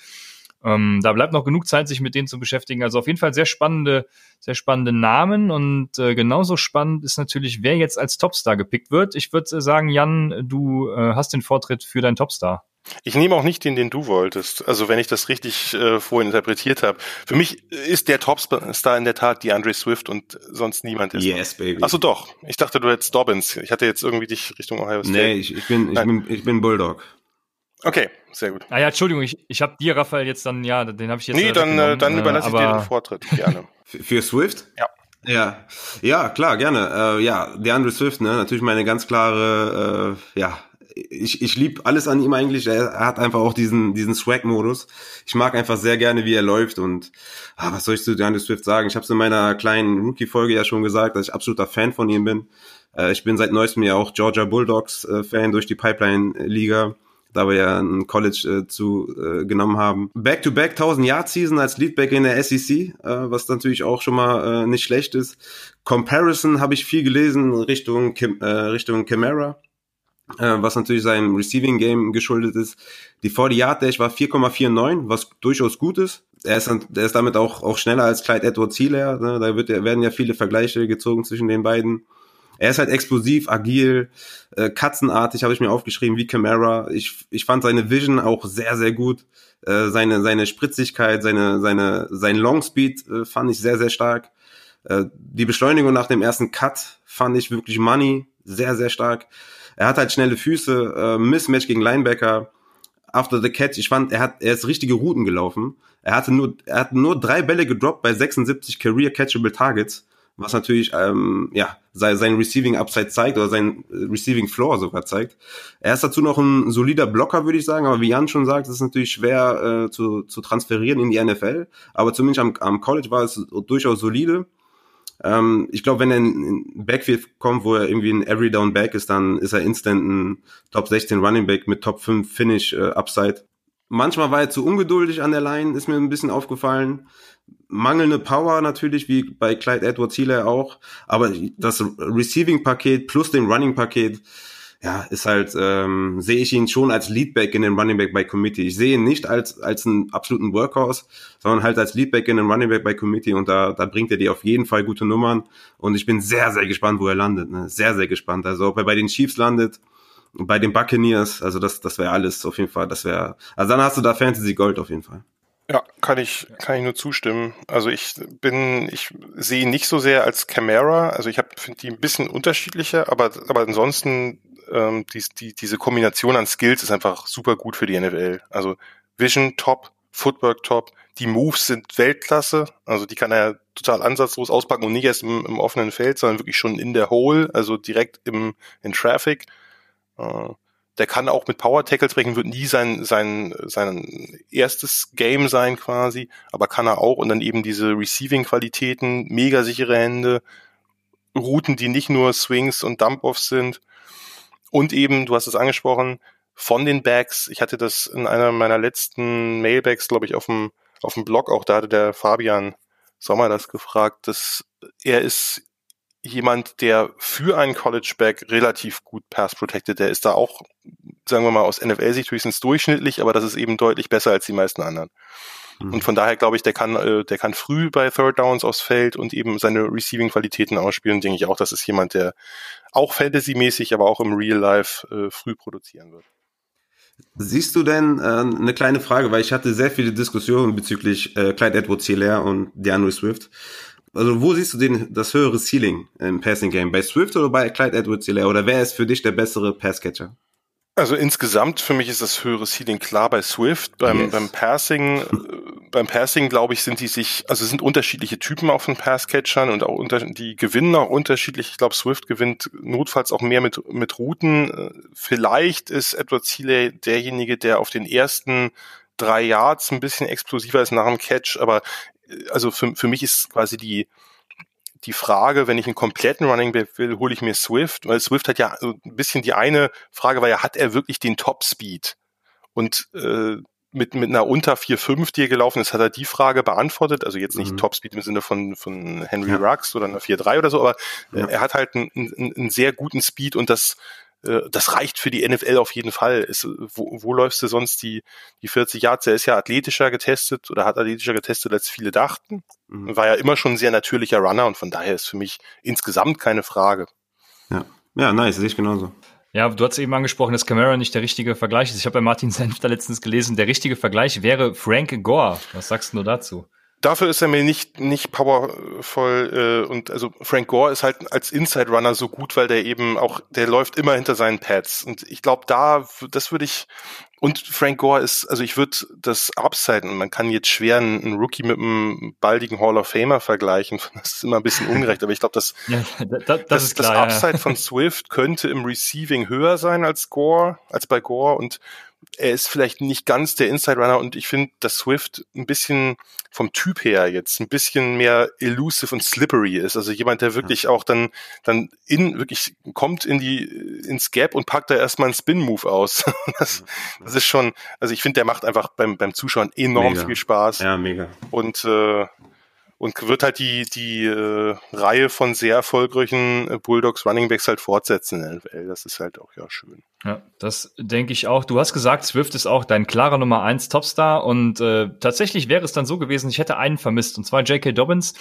ähm, da bleibt noch genug Zeit, sich mit denen zu beschäftigen. Also auf jeden Fall sehr spannende, sehr spannende Namen und äh, genauso spannend ist natürlich, wer jetzt als Topstar gepickt wird. Ich würde äh, sagen, Jan, du äh, hast den Vortritt für deinen Topstar. Ich nehme auch nicht den, den du wolltest. Also wenn ich das richtig äh, vorhin interpretiert habe. Für mich ist der Topstar in der Tat die Andre Swift und sonst niemand ist. Yes, baby. Achso doch. Ich dachte, du hättest Dobbins. Ich hatte jetzt irgendwie dich Richtung Ohio State. Nee, ich, ich bin, ich bin, ich bin Bulldog. Okay, sehr gut. Ah ja, Entschuldigung, ich, ich habe dir, Raphael, jetzt dann, ja, den habe ich jetzt. Nee, dann, äh, dann überlasse ich dir den Vortritt, gerne. Für Swift? Ja. Ja, ja, klar, gerne. Äh, ja, DeAndre Swift, ne, natürlich meine ganz klare, äh, ja, ich, ich lieb alles an ihm eigentlich. Er, hat einfach auch diesen, diesen Swag-Modus. Ich mag einfach sehr gerne, wie er läuft und ah, was soll ich zu DeAndre Swift sagen? Ich habe es in meiner kleinen Rookie-Folge ja schon gesagt, dass ich absoluter Fan von ihm bin. Äh, ich bin seit neuestem ja auch Georgia Bulldogs-Fan äh, durch die Pipeline-Liga da wir ja ein College äh, zu äh, genommen haben. Back-to-back 1000 Yard Season als Leadback in der SEC, äh, was natürlich auch schon mal äh, nicht schlecht ist. Comparison habe ich viel gelesen Richtung Kim, äh, Richtung Camara, äh, was natürlich seinem Receiving Game geschuldet ist. Die 40 Yard Dash war 4,49, was durchaus gut ist. Er ist, er ist damit auch, auch schneller als Clyde Edwards Hilaire. Ne? Da wird, werden ja viele Vergleiche gezogen zwischen den beiden. Er ist halt explosiv, agil, äh, katzenartig, habe ich mir aufgeschrieben, wie Camara. Ich, ich fand seine Vision auch sehr, sehr gut. Äh, seine, seine Spritzigkeit, seine, seine, sein Longspeed äh, fand ich sehr, sehr stark. Äh, die Beschleunigung nach dem ersten Cut fand ich wirklich money, sehr, sehr stark. Er hat halt schnelle Füße, äh, Mismatch gegen Linebacker. After the catch, ich fand, er hat, er ist richtige Routen gelaufen. Er hatte nur, er hat nur drei Bälle gedroppt bei 76 Career Catchable Targets was natürlich ähm, ja sein, sein Receiving Upside zeigt oder sein äh, Receiving Floor sogar zeigt. Er ist dazu noch ein solider Blocker, würde ich sagen, aber wie Jan schon sagt, ist es natürlich schwer äh, zu, zu transferieren in die NFL, aber zumindest am, am College war es durchaus solide. Ähm, ich glaube, wenn er in, Backfield kommt, wo er irgendwie ein Every Down Back ist, dann ist er instant ein Top 16 Running Back mit Top 5 Finish äh, Upside. Manchmal war er zu ungeduldig an der Line, ist mir ein bisschen aufgefallen mangelnde Power natürlich, wie bei Clyde Edwards Hilaire auch, aber das Receiving-Paket plus dem Running-Paket, ja, ist halt, ähm, sehe ich ihn schon als Leadback in den Running Back by Committee. Ich sehe ihn nicht als, als einen absoluten Workhorse, sondern halt als Leadback in den Running Back by Committee und da, da bringt er dir auf jeden Fall gute Nummern und ich bin sehr, sehr gespannt, wo er landet, ne? sehr, sehr gespannt. Also ob er bei den Chiefs landet, bei den Buccaneers, also das, das wäre alles auf jeden Fall, das wäre, also dann hast du da Fantasy Gold auf jeden Fall. Ja, kann ich, kann ich nur zustimmen. Also ich bin, ich sehe ihn nicht so sehr als Camera. Also ich finde die ein bisschen unterschiedlicher, aber, aber ansonsten ähm, die, die, diese Kombination an Skills ist einfach super gut für die NFL. Also Vision top, Footwork top, die Moves sind Weltklasse. Also die kann er total ansatzlos auspacken und nicht erst im, im offenen Feld, sondern wirklich schon in der Hole, also direkt im in Traffic. Äh, der kann auch mit Power Tackles brechen, wird nie sein, sein, sein erstes Game sein quasi, aber kann er auch. Und dann eben diese Receiving-Qualitäten, mega sichere Hände, Routen, die nicht nur Swings und Dump-Offs sind. Und eben, du hast es angesprochen, von den Bags, ich hatte das in einer meiner letzten Mailbags, glaube ich, auf dem, auf dem Blog auch, da hatte der Fabian Sommer das gefragt, dass er ist jemand, der für einen College-Back relativ gut pass-protected, der ist da auch, sagen wir mal, aus NFL-Sicht höchstens durchschnittlich, aber das ist eben deutlich besser als die meisten anderen. Mhm. Und von daher glaube ich, der kann, äh, der kann früh bei Third Downs aufs Feld und eben seine Receiving-Qualitäten ausspielen. Denke ich auch, das ist jemand, der auch Fantasy-mäßig, aber auch im Real Life äh, früh produzieren wird. Siehst du denn äh, eine kleine Frage, weil ich hatte sehr viele Diskussionen bezüglich äh, Clyde Edwards-Hilaire und DeAndre Swift. Also wo siehst du den, das höhere Ceiling im Passing Game? Bei Swift oder bei Clyde Edwards Hilaire? Oder wer ist für dich der bessere Passcatcher? Also insgesamt für mich ist das höhere Ceiling klar bei Swift. Beim, yes. beim Passing, äh, beim Passing glaube ich, sind die sich, also sind unterschiedliche Typen auf den Passcatchern und auch unter, die gewinnen auch unterschiedlich. Ich glaube, Swift gewinnt notfalls auch mehr mit, mit Routen. Äh, vielleicht ist Edward Seeley derjenige, der auf den ersten drei Yards ein bisschen explosiver ist nach dem Catch, aber also für, für mich ist quasi die, die Frage, wenn ich einen kompletten Running Back will, hole ich mir Swift, weil Swift hat ja so ein bisschen die eine Frage war ja, hat er wirklich den Top Speed? Und äh, mit, mit einer unter 4,5, die er gelaufen ist, hat er die Frage beantwortet. Also jetzt nicht mhm. Topspeed im Sinne von, von Henry ja. Rux oder einer 4,3 oder so, aber ja. er hat halt einen, einen, einen sehr guten Speed und das äh, das reicht für die NFL auf jeden Fall. Ist, wo, wo läufst du sonst die, die 40 Yards? Er ist ja athletischer getestet oder hat athletischer getestet, als viele dachten. Mhm. War ja immer schon ein sehr natürlicher Runner und von daher ist für mich insgesamt keine Frage. Ja, ja nice, sehe ich genauso. Ja, du hast eben angesprochen, dass Camara nicht der richtige Vergleich ist. Ich habe bei Martin Senfter letztens gelesen, der richtige Vergleich wäre Frank Gore. Was sagst du dazu? Dafür ist er mir nicht nicht powervoll äh, und also Frank Gore ist halt als Inside Runner so gut, weil der eben auch der läuft immer hinter seinen Pads und ich glaube da das würde ich und Frank Gore ist also ich würde das Upside man kann jetzt schwer einen, einen, Rookie mit einem baldigen Hall of Famer vergleichen, das ist immer ein bisschen ungerecht, aber ich glaube das, ja, das, das, das, ist klar, das Upside ja. von Swift könnte im Receiving höher sein als Gore als bei Gore und er ist vielleicht nicht ganz der Inside Runner und ich finde, dass Swift ein bisschen vom Typ her jetzt ein bisschen mehr elusive und slippery ist. Also jemand, der wirklich auch dann, dann in, wirklich kommt in die, ins Gap und packt da erstmal einen Spin-Move aus. Das, das ist schon, also ich finde, der macht einfach beim, beim Zuschauen enorm mega. viel Spaß. Ja, mega. Und, äh, und wird halt die, die äh, Reihe von sehr erfolgreichen äh, Bulldogs Running Backs halt fortsetzen in NFL. Das ist halt auch ja schön. Ja, das denke ich auch. Du hast gesagt, Swift ist auch dein klarer Nummer eins Topstar und äh, tatsächlich wäre es dann so gewesen, ich hätte einen vermisst und zwar J.K. Dobbins,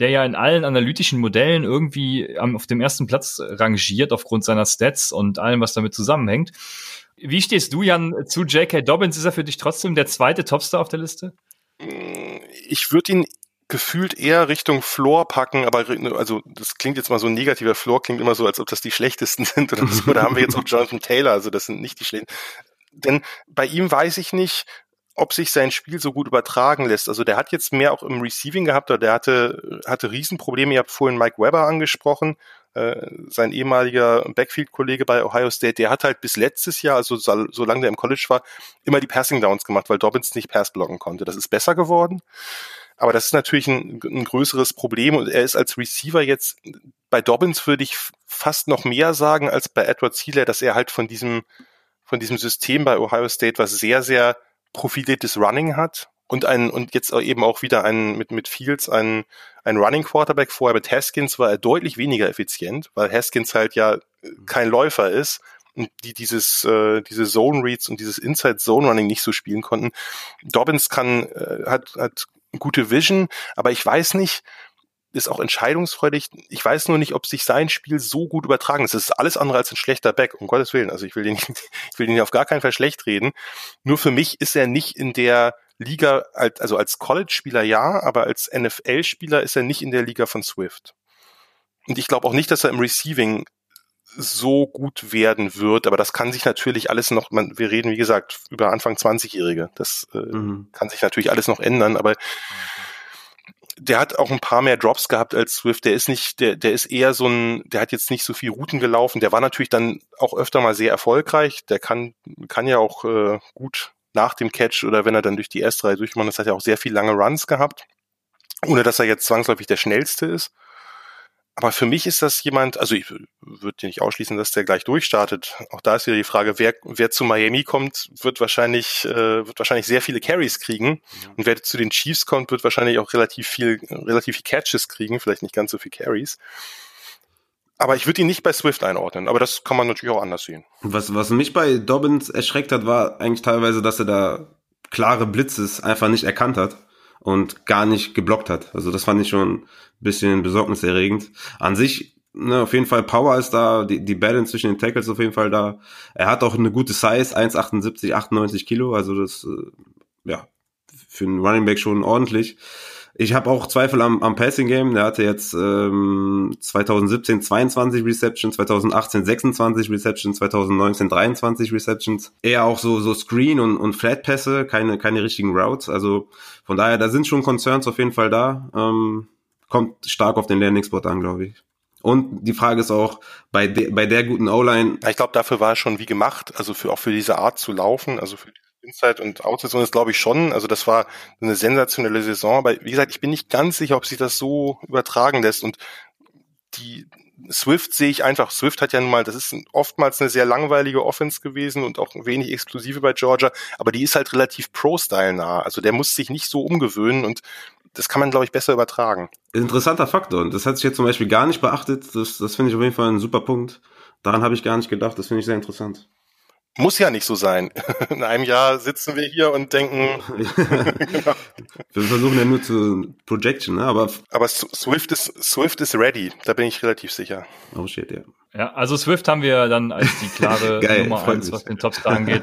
der ja in allen analytischen Modellen irgendwie am, auf dem ersten Platz rangiert aufgrund seiner Stats und allem, was damit zusammenhängt. Wie stehst du, Jan, zu J.K. Dobbins? Ist er für dich trotzdem der zweite Topstar auf der Liste? Ich würde ihn gefühlt eher Richtung Floor packen, aber also das klingt jetzt mal so negativer Floor, klingt immer so, als ob das die schlechtesten sind oder so. Da haben wir jetzt auch Jonathan Taylor, also das sind nicht die schlechtesten. Denn bei ihm weiß ich nicht, ob sich sein Spiel so gut übertragen lässt. Also der hat jetzt mehr auch im Receiving gehabt, oder der hatte, hatte Riesenprobleme. Ihr habt vorhin Mike Weber angesprochen, äh, sein ehemaliger Backfield-Kollege bei Ohio State, der hat halt bis letztes Jahr, also so, solange der im College war, immer die Passing Downs gemacht, weil Dobbins nicht Pass blocken konnte. Das ist besser geworden. Aber das ist natürlich ein, ein größeres Problem und er ist als Receiver jetzt, bei Dobbins würde ich fast noch mehr sagen als bei Edward Sealer, dass er halt von diesem, von diesem System bei Ohio State was sehr, sehr profiliertes Running hat und ein, und jetzt eben auch wieder ein, mit, mit Fields ein, ein Running Quarterback. Vorher mit Haskins war er deutlich weniger effizient, weil Haskins halt ja kein Läufer ist und die dieses äh, diese Zone Reads und dieses Inside Zone Running nicht so spielen konnten. Dobbins kann äh, hat hat gute Vision, aber ich weiß nicht, ist auch entscheidungsfreudig. Ich weiß nur nicht, ob sich sein Spiel so gut übertragen ist. Es ist alles andere als ein schlechter Back, um Gottes Willen. Also ich will den, ich will den auf gar keinen Fall schlecht reden. Nur für mich ist er nicht in der Liga, also als College-Spieler ja, aber als NFL-Spieler ist er nicht in der Liga von Swift. Und ich glaube auch nicht, dass er im Receiving so gut werden wird, aber das kann sich natürlich alles noch, man, wir reden wie gesagt über Anfang 20-Jährige, das äh, mhm. kann sich natürlich alles noch ändern, aber der hat auch ein paar mehr Drops gehabt als Swift, der ist nicht, der, der ist eher so ein, der hat jetzt nicht so viel Routen gelaufen, der war natürlich dann auch öfter mal sehr erfolgreich, der kann, kann ja auch äh, gut nach dem Catch oder wenn er dann durch die erste Reihe durchmacht, das hat ja auch sehr viel lange Runs gehabt, ohne dass er jetzt zwangsläufig der schnellste ist. Aber für mich ist das jemand, also ich würde nicht ausschließen, dass der gleich durchstartet. Auch da ist wieder die Frage, wer, wer zu Miami kommt, wird wahrscheinlich, äh, wird wahrscheinlich sehr viele Carries kriegen. Ja. Und wer zu den Chiefs kommt, wird wahrscheinlich auch relativ viel, relativ viel Catches kriegen, vielleicht nicht ganz so viel Carries. Aber ich würde ihn nicht bei Swift einordnen, aber das kann man natürlich auch anders sehen. Was, was mich bei Dobbins erschreckt hat, war eigentlich teilweise, dass er da klare Blitzes einfach nicht erkannt hat und gar nicht geblockt hat. Also das fand ich schon ein bisschen besorgniserregend. An sich, ne, auf jeden Fall Power ist da, die, die Balance zwischen den Tackles auf jeden Fall da. Er hat auch eine gute Size, 1,78, 98 Kilo, also das, äh, ja, für einen Running Back schon ordentlich. Ich habe auch Zweifel am, am Passing Game. Der hatte jetzt ähm, 2017 22 Receptions, 2018 26 Receptions, 2019 23 Receptions. Eher auch so so Screen und, und Flat Pässe, keine keine richtigen Routes. Also von daher, da sind schon Concerns auf jeden Fall da. Ähm, kommt stark auf den Landing Spot an, glaube ich. Und die Frage ist auch, bei, de, bei der guten O-Line. Ich glaube, dafür war er schon wie gemacht, also für, auch für diese Art zu laufen, also für Inside und Out-Saison ist, glaube ich, schon. Also das war eine sensationelle Saison. Aber wie gesagt, ich bin nicht ganz sicher, ob sich das so übertragen lässt. Und die Swift sehe ich einfach. Swift hat ja nun mal, das ist oftmals eine sehr langweilige Offense gewesen und auch wenig exklusive bei Georgia. Aber die ist halt relativ Pro-Style nah. Also der muss sich nicht so umgewöhnen und das kann man, glaube ich, besser übertragen. Interessanter Faktor. Und das hat sich jetzt zum Beispiel gar nicht beachtet. Das, das finde ich auf jeden Fall ein super Punkt. Daran habe ich gar nicht gedacht. Das finde ich sehr interessant. Muss ja nicht so sein. In einem Jahr sitzen wir hier und denken. genau. Wir versuchen ja nur zu Projection, ne? aber. Aber Swift ist, Swift ist ready. Da bin ich relativ sicher. Oh shit, ja. Ja, also Swift haben wir dann als die klare Geil, Nummer eins, was den Topstar angeht.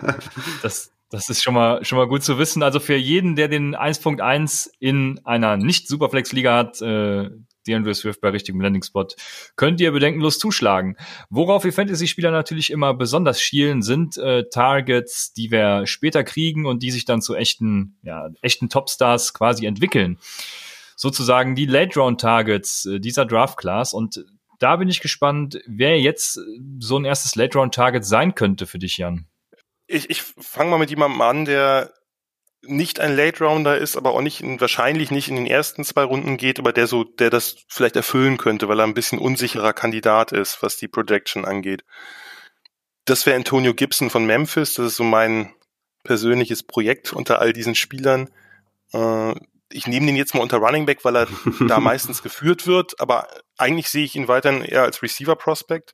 Das, das ist schon mal, schon mal gut zu wissen. Also für jeden, der den 1.1 in einer Nicht-Superflex-Liga hat, äh, DeAndre Swift bei richtigem Landing-Spot, könnt ihr bedenkenlos zuschlagen. Worauf wir Fantasy-Spieler natürlich immer besonders schielen, sind äh, Targets, die wir später kriegen und die sich dann zu echten, ja, echten Topstars quasi entwickeln. Sozusagen die Late-Round-Targets äh, dieser Draft-Class und da bin ich gespannt, wer jetzt so ein erstes Late-Round-Target sein könnte für dich, Jan. Ich, ich fange mal mit jemandem an, der nicht ein Late Rounder ist, aber auch nicht in, wahrscheinlich nicht in den ersten zwei Runden geht, aber der so, der das vielleicht erfüllen könnte, weil er ein bisschen unsicherer Kandidat ist, was die Projection angeht. Das wäre Antonio Gibson von Memphis. Das ist so mein persönliches Projekt unter all diesen Spielern. Äh, ich nehme den jetzt mal unter Running Back, weil er da meistens geführt wird, aber eigentlich sehe ich ihn weiterhin eher als Receiver Prospect.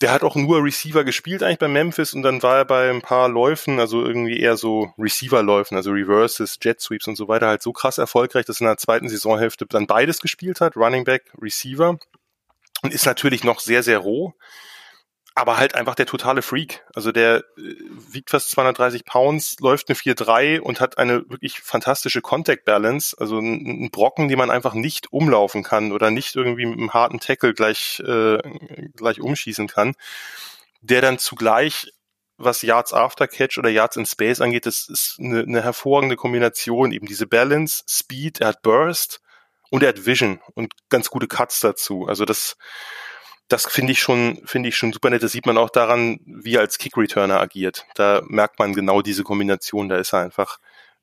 Der hat auch nur Receiver gespielt eigentlich bei Memphis und dann war er bei ein paar Läufen, also irgendwie eher so Receiver-Läufen, also Reverses, Jet Sweeps und so weiter, halt so krass erfolgreich, dass er in der zweiten Saisonhälfte dann beides gespielt hat, Running Back, Receiver. Und ist natürlich noch sehr, sehr roh aber halt einfach der totale Freak. Also der äh, wiegt fast 230 Pounds, läuft eine 4-3 und hat eine wirklich fantastische Contact Balance. Also ein, Brocken, den man einfach nicht umlaufen kann oder nicht irgendwie mit einem harten Tackle gleich, äh, gleich umschießen kann. Der dann zugleich, was Yards After Catch oder Yards in Space angeht, das ist eine, eine hervorragende Kombination. Eben diese Balance, Speed, er hat Burst und er hat Vision und ganz gute Cuts dazu. Also das, das finde ich schon, finde ich schon super nett. Das sieht man auch daran, wie er als Kick-Returner agiert. Da merkt man genau diese Kombination. Da ist er einfach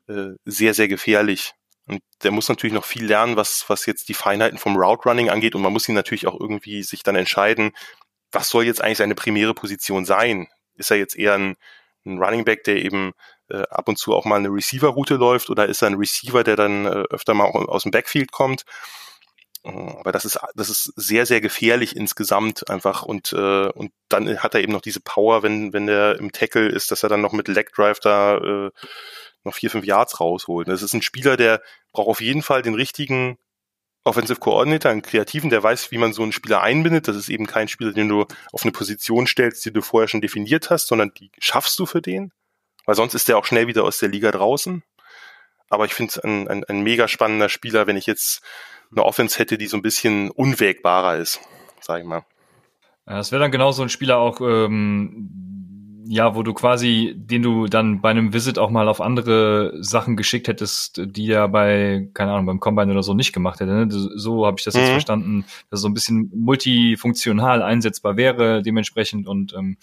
äh, sehr, sehr gefährlich. Und der muss natürlich noch viel lernen, was, was jetzt die Feinheiten vom Route Running angeht. Und man muss ihn natürlich auch irgendwie sich dann entscheiden, was soll jetzt eigentlich seine primäre Position sein? Ist er jetzt eher ein, ein Running Back, der eben äh, ab und zu auch mal eine Receiver-Route läuft, oder ist er ein Receiver, der dann äh, öfter mal aus dem Backfield kommt? Aber das ist, das ist sehr, sehr gefährlich insgesamt einfach und, äh, und dann hat er eben noch diese Power, wenn, wenn der im Tackle ist, dass er dann noch mit Leg Drive da äh, noch vier, fünf Yards rausholt. Das ist ein Spieler, der braucht auf jeden Fall den richtigen Offensive Coordinator, einen Kreativen, der weiß, wie man so einen Spieler einbindet. Das ist eben kein Spieler, den du auf eine Position stellst, die du vorher schon definiert hast, sondern die schaffst du für den. Weil sonst ist der auch schnell wieder aus der Liga draußen. Aber ich finde es ein, ein, ein mega spannender Spieler, wenn ich jetzt eine Offense hätte, die so ein bisschen unwägbarer ist, sag ich mal. Ja, das wäre dann genau so ein Spieler auch, ähm, ja, wo du quasi, den du dann bei einem Visit auch mal auf andere Sachen geschickt hättest, die er bei, keine Ahnung, beim Combine oder so nicht gemacht hätte. Ne? So habe ich das jetzt mhm. verstanden, dass so ein bisschen multifunktional einsetzbar wäre, dementsprechend. Und ähm,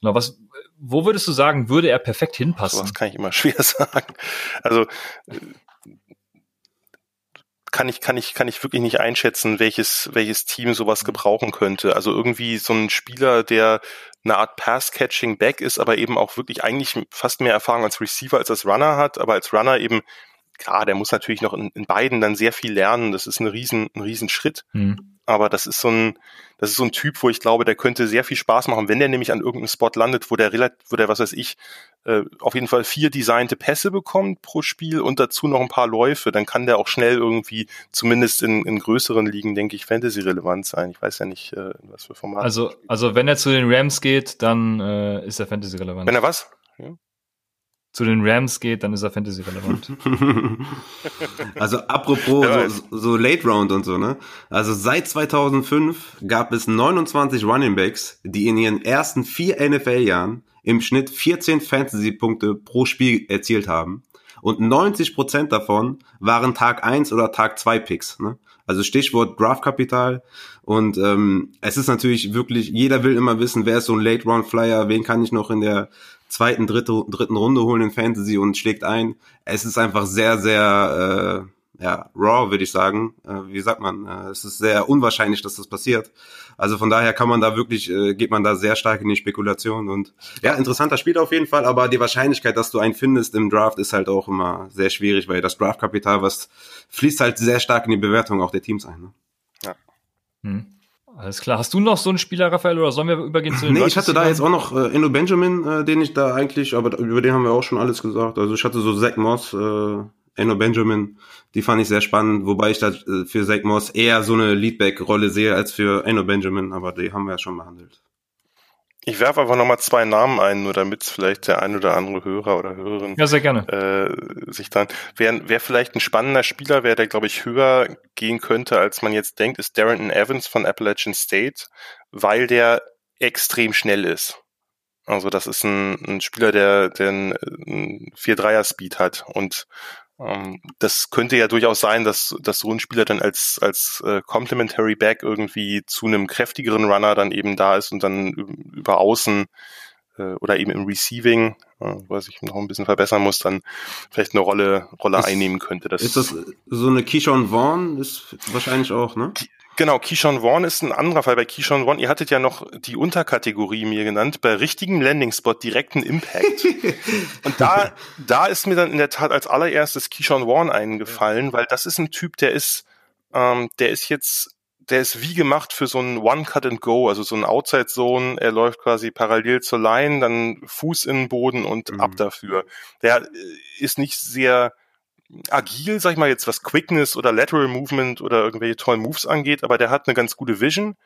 genau, was, wo würdest du sagen, würde er perfekt hinpassen? So, das kann ich immer schwer sagen. Also kann ich, kann ich, kann ich wirklich nicht einschätzen, welches, welches Team sowas gebrauchen könnte. Also irgendwie so ein Spieler, der eine Art Pass-Catching-Back ist, aber eben auch wirklich eigentlich fast mehr Erfahrung als Receiver als als Runner hat, aber als Runner eben, klar, der muss natürlich noch in, in beiden dann sehr viel lernen. Das ist ein riesen, ein riesen Schritt. Mhm aber das ist so ein, das ist so ein Typ, wo ich glaube, der könnte sehr viel Spaß machen, wenn der nämlich an irgendeinem Spot landet, wo der relativ, wo der, was weiß ich, äh, auf jeden Fall vier designte Pässe bekommt pro Spiel und dazu noch ein paar Läufe, dann kann der auch schnell irgendwie, zumindest in, in größeren Ligen, denke ich, Fantasy-relevant sein. Ich weiß ja nicht, äh, was für Format. Also, also wenn er zu den Rams geht, dann äh, ist er Fantasy-relevant. Wenn er was? Ja zu den Rams geht, dann ist er Fantasy relevant. also apropos so, so, Late Round und so, ne? Also seit 2005 gab es 29 Running Backs, die in ihren ersten vier NFL-Jahren im Schnitt 14 Fantasy-Punkte pro Spiel erzielt haben. Und 90 Prozent davon waren Tag 1 oder Tag 2 Picks. Ne? Also Stichwort Draftkapital. Und ähm, es ist natürlich wirklich, jeder will immer wissen, wer ist so ein Late Round Flyer, wen kann ich noch in der zweiten, dritte, dritten Runde holen in Fantasy und schlägt ein. Es ist einfach sehr, sehr äh, ja, raw, würde ich sagen. Äh, wie sagt man? Äh, es ist sehr unwahrscheinlich, dass das passiert. Also von daher kann man da wirklich, äh, geht man da sehr stark in die Spekulation. Und ja, interessanter Spieler auf jeden Fall, aber die Wahrscheinlichkeit, dass du einen findest im Draft, ist halt auch immer sehr schwierig, weil das Draftkapital, was fließt halt sehr stark in die Bewertung auch der Teams ein. Ne? Ja. Hm. Alles klar. Hast du noch so einen Spieler, Raphael, oder sollen wir übergehen zu den Nee, ich hatte da jetzt auch noch äh, Endo Benjamin, äh, den ich da eigentlich, aber über den haben wir auch schon alles gesagt. Also ich hatte so Zach Moss, äh, Endo Benjamin, die fand ich sehr spannend, wobei ich da äh, für Zach Moss eher so eine Leadback-Rolle sehe als für Endo Benjamin, aber die haben wir ja schon behandelt. Ich werfe einfach nochmal zwei Namen ein, nur damit vielleicht der ein oder andere Hörer oder Hörerin ja, sehr gerne. Äh, sich dann. Wer, wer vielleicht ein spannender Spieler wäre, der, glaube ich, höher gehen könnte, als man jetzt denkt, ist Darrington Evans von Appalachian State, weil der extrem schnell ist. Also das ist ein, ein Spieler, der, der einen 4-3er-Speed hat und das könnte ja durchaus sein, dass, dass so ein Spieler dann als, als äh, Complementary Back irgendwie zu einem kräftigeren Runner dann eben da ist und dann über außen äh, oder eben im Receiving, äh, was ich noch ein bisschen verbessern muss, dann vielleicht eine Rolle, Rolle ist, einnehmen könnte. Das ist das so eine Keyshawn Vaughn ist wahrscheinlich auch, ne? Genau, Keyshawn Vaughn ist ein anderer Fall. Bei Keyshawn Vaughn, ihr hattet ja noch die Unterkategorie mir genannt, bei richtigem Landing-Spot direkten Impact. Und da, da ist mir dann in der Tat als allererstes Keyshawn Vaughn eingefallen, weil das ist ein Typ, der ist, ähm, der ist jetzt der ist wie gemacht für so ein One-Cut-and-Go, also so ein Outside-Zone. Er läuft quasi parallel zur Line, dann Fuß in den Boden und mhm. ab dafür. Der äh, ist nicht sehr agil, sag ich mal jetzt, was Quickness oder Lateral Movement oder irgendwelche tollen Moves angeht, aber der hat eine ganz gute Vision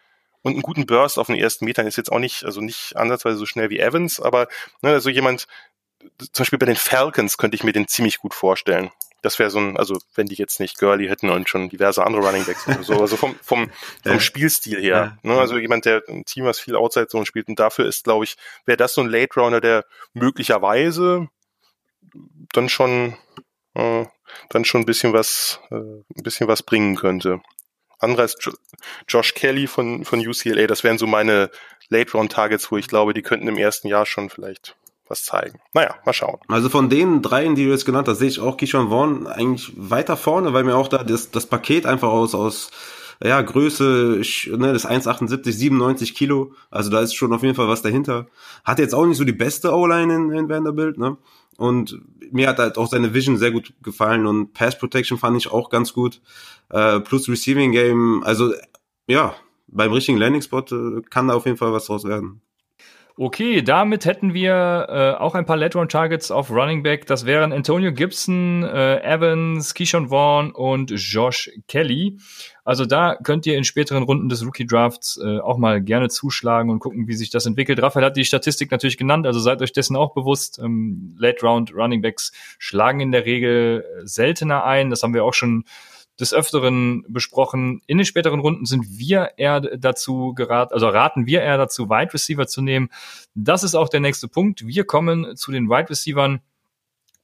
und einen guten Burst auf den ersten Metern. Ist jetzt auch nicht, also nicht ansatzweise so schnell wie Evans, aber ne, also jemand, zum Beispiel bei den Falcons könnte ich mir den ziemlich gut vorstellen. Das wäre so ein, also wenn die jetzt nicht Gurley hätten und schon diverse andere Running Backs oder so, also vom, vom, vom Spielstil her. Ne? Also jemand, der ein Team, was viel Outside Zone spielt und dafür ist, glaube ich, wäre das so ein Late Rounder, der möglicherweise dann schon äh, dann schon ein bisschen was, äh, ein bisschen was bringen könnte. Anderer ist jo Josh Kelly von, von UCLA. Das wären so meine Late Round Targets, wo ich glaube, die könnten im ersten Jahr schon vielleicht was zeigen. Naja, mal schauen. Also von den dreien, die du jetzt genannt hast, sehe ich auch Keyshawn Vaughn eigentlich weiter vorne, weil mir auch da das, das Paket einfach aus, aus ja, Größe, ne, das 1,78, 97 Kilo, also da ist schon auf jeden Fall was dahinter. Hat jetzt auch nicht so die beste O-Line in, in Vanderbilt, ne? Und mir hat halt auch seine Vision sehr gut gefallen und Pass Protection fand ich auch ganz gut. Äh, plus Receiving Game, also ja, beim richtigen Landing Spot äh, kann da auf jeden Fall was draus werden. Okay, damit hätten wir äh, auch ein paar Late Targets auf Running Back. Das wären Antonio Gibson, äh, Evans, Keyshawn Vaughn und Josh Kelly. Also da könnt ihr in späteren Runden des Rookie Drafts äh, auch mal gerne zuschlagen und gucken, wie sich das entwickelt. Raphael hat die Statistik natürlich genannt, also seid euch dessen auch bewusst. Ähm, Late Round Running Backs schlagen in der Regel seltener ein. Das haben wir auch schon des Öfteren besprochen. In den späteren Runden sind wir eher dazu geraten, also raten wir eher dazu, Wide Receiver zu nehmen. Das ist auch der nächste Punkt. Wir kommen zu den Wide Receivern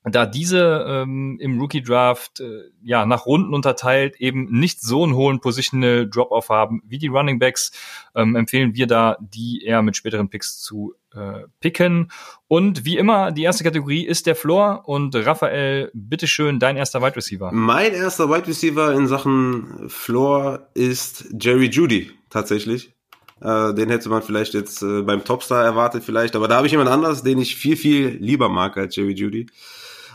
da diese ähm, im Rookie Draft äh, ja nach Runden unterteilt eben nicht so einen hohen Positional Drop-off haben wie die Running Backs, ähm, empfehlen wir da, die eher mit späteren Picks zu äh, picken. Und wie immer, die erste Kategorie ist der Floor. Und Raphael, bitteschön, dein erster Wide Receiver. Mein erster Wide Receiver in Sachen Floor ist Jerry Judy tatsächlich. Äh, den hätte man vielleicht jetzt äh, beim Topstar erwartet vielleicht, aber da habe ich jemand anders, den ich viel, viel lieber mag als Jerry Judy.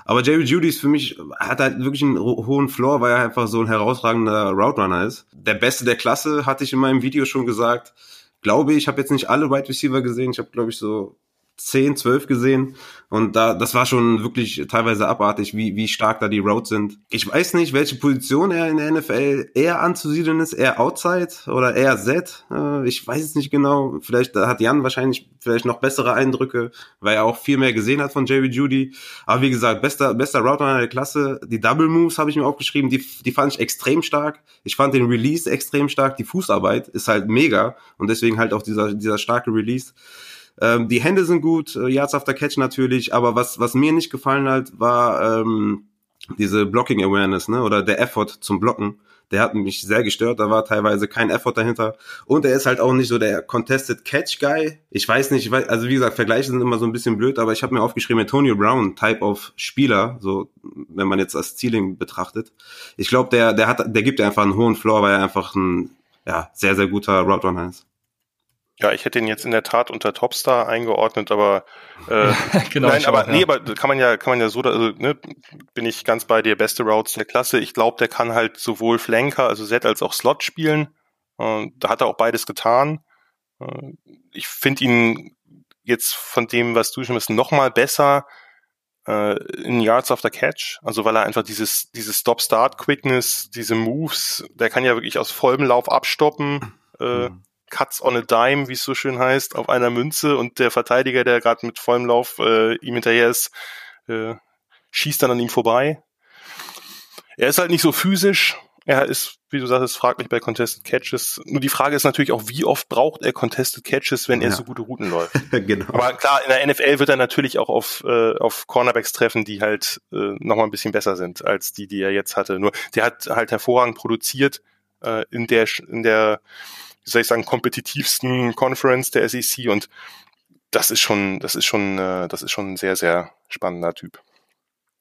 Aber Jerry Judy ist für mich, hat halt wirklich einen hohen Floor, weil er einfach so ein herausragender Route Runner ist. Der Beste der Klasse, hatte ich in meinem Video schon gesagt. Glaube ich, habe jetzt nicht alle Wide Receiver gesehen. Ich habe, glaube ich, so 10, 12 gesehen. Und da, das war schon wirklich teilweise abartig, wie, wie stark da die Roads sind. Ich weiß nicht, welche Position er in der NFL eher anzusiedeln ist, eher Outside oder eher Z. Äh, ich weiß es nicht genau. Vielleicht hat Jan wahrscheinlich vielleicht noch bessere Eindrücke, weil er auch viel mehr gesehen hat von Jerry Judy. Aber wie gesagt, bester, bester Router der Klasse. Die Double Moves habe ich mir aufgeschrieben, die, die fand ich extrem stark. Ich fand den Release extrem stark. Die Fußarbeit ist halt mega und deswegen halt auch dieser, dieser starke Release. Ähm, die Hände sind gut, äh, Yards after Catch natürlich, aber was, was mir nicht gefallen hat, war ähm, diese Blocking Awareness, ne? Oder der Effort zum Blocken. Der hat mich sehr gestört, da war teilweise kein Effort dahinter. Und er ist halt auch nicht so der Contested Catch Guy. Ich weiß nicht, also wie gesagt, Vergleiche sind immer so ein bisschen blöd, aber ich habe mir aufgeschrieben, Antonio Brown, Type of Spieler, so wenn man jetzt das Ceiling betrachtet. Ich glaube, der, der hat, der gibt einfach einen hohen Floor, weil er einfach ein ja, sehr, sehr guter Route Runner ist. Ja, ich hätte ihn jetzt in der Tat unter Topstar eingeordnet, aber äh, genau, nein, aber ja. nee, aber kann man ja, kann man ja so, also, ne, bin ich ganz bei dir, beste Routes der Klasse. Ich glaube, der kann halt sowohl Flanker, also Set als auch Slot spielen. Äh, da hat er auch beides getan. Äh, ich finde ihn jetzt von dem, was du schon bist, noch mal besser äh, in Yards after Catch, also weil er einfach dieses, dieses Stop-Start-Quickness, diese Moves, der kann ja wirklich aus vollem Lauf abstoppen. Äh, mhm Cuts on a Dime, wie es so schön heißt, auf einer Münze und der Verteidiger, der gerade mit vollem Lauf äh, ihm hinterher ist, äh, schießt dann an ihm vorbei. Er ist halt nicht so physisch. Er ist, wie du sagst, fraglich bei Contested Catches. Nur die Frage ist natürlich auch, wie oft braucht er Contested Catches, wenn er ja. so gute Routen läuft. genau. Aber klar, in der NFL wird er natürlich auch auf, äh, auf Cornerbacks treffen, die halt äh, nochmal ein bisschen besser sind als die, die er jetzt hatte. Nur der hat halt hervorragend produziert äh, in der in der wie soll ich sagen, kompetitivsten Conference der SEC und das ist schon, das ist schon, äh, das ist schon ein sehr, sehr spannender Typ.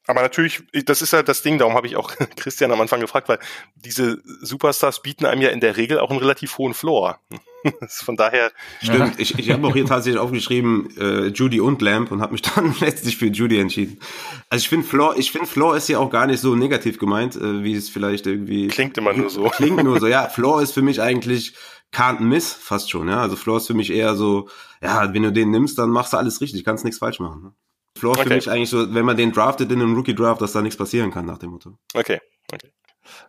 Aber natürlich, das ist halt das Ding, darum habe ich auch Christian am Anfang gefragt, weil diese Superstars bieten einem ja in der Regel auch einen relativ hohen Floor. Von daher. Stimmt, ich, ich habe auch hier tatsächlich aufgeschrieben, äh, Judy und Lamp und habe mich dann letztlich für Judy entschieden. Also ich finde Floor, ich finde Floor ist ja auch gar nicht so negativ gemeint, äh, wie es vielleicht irgendwie. Klingt immer nur so. Klingt nur so, ja. Floor ist für mich eigentlich can't miss, fast schon, ja. Also Floor ist für mich eher so, ja, wenn du den nimmst, dann machst du alles richtig, kannst nichts falsch machen. Ne? Floor okay. für mich eigentlich so, wenn man den draftet in einem Rookie-Draft, dass da nichts passieren kann nach dem Motto. Okay, okay.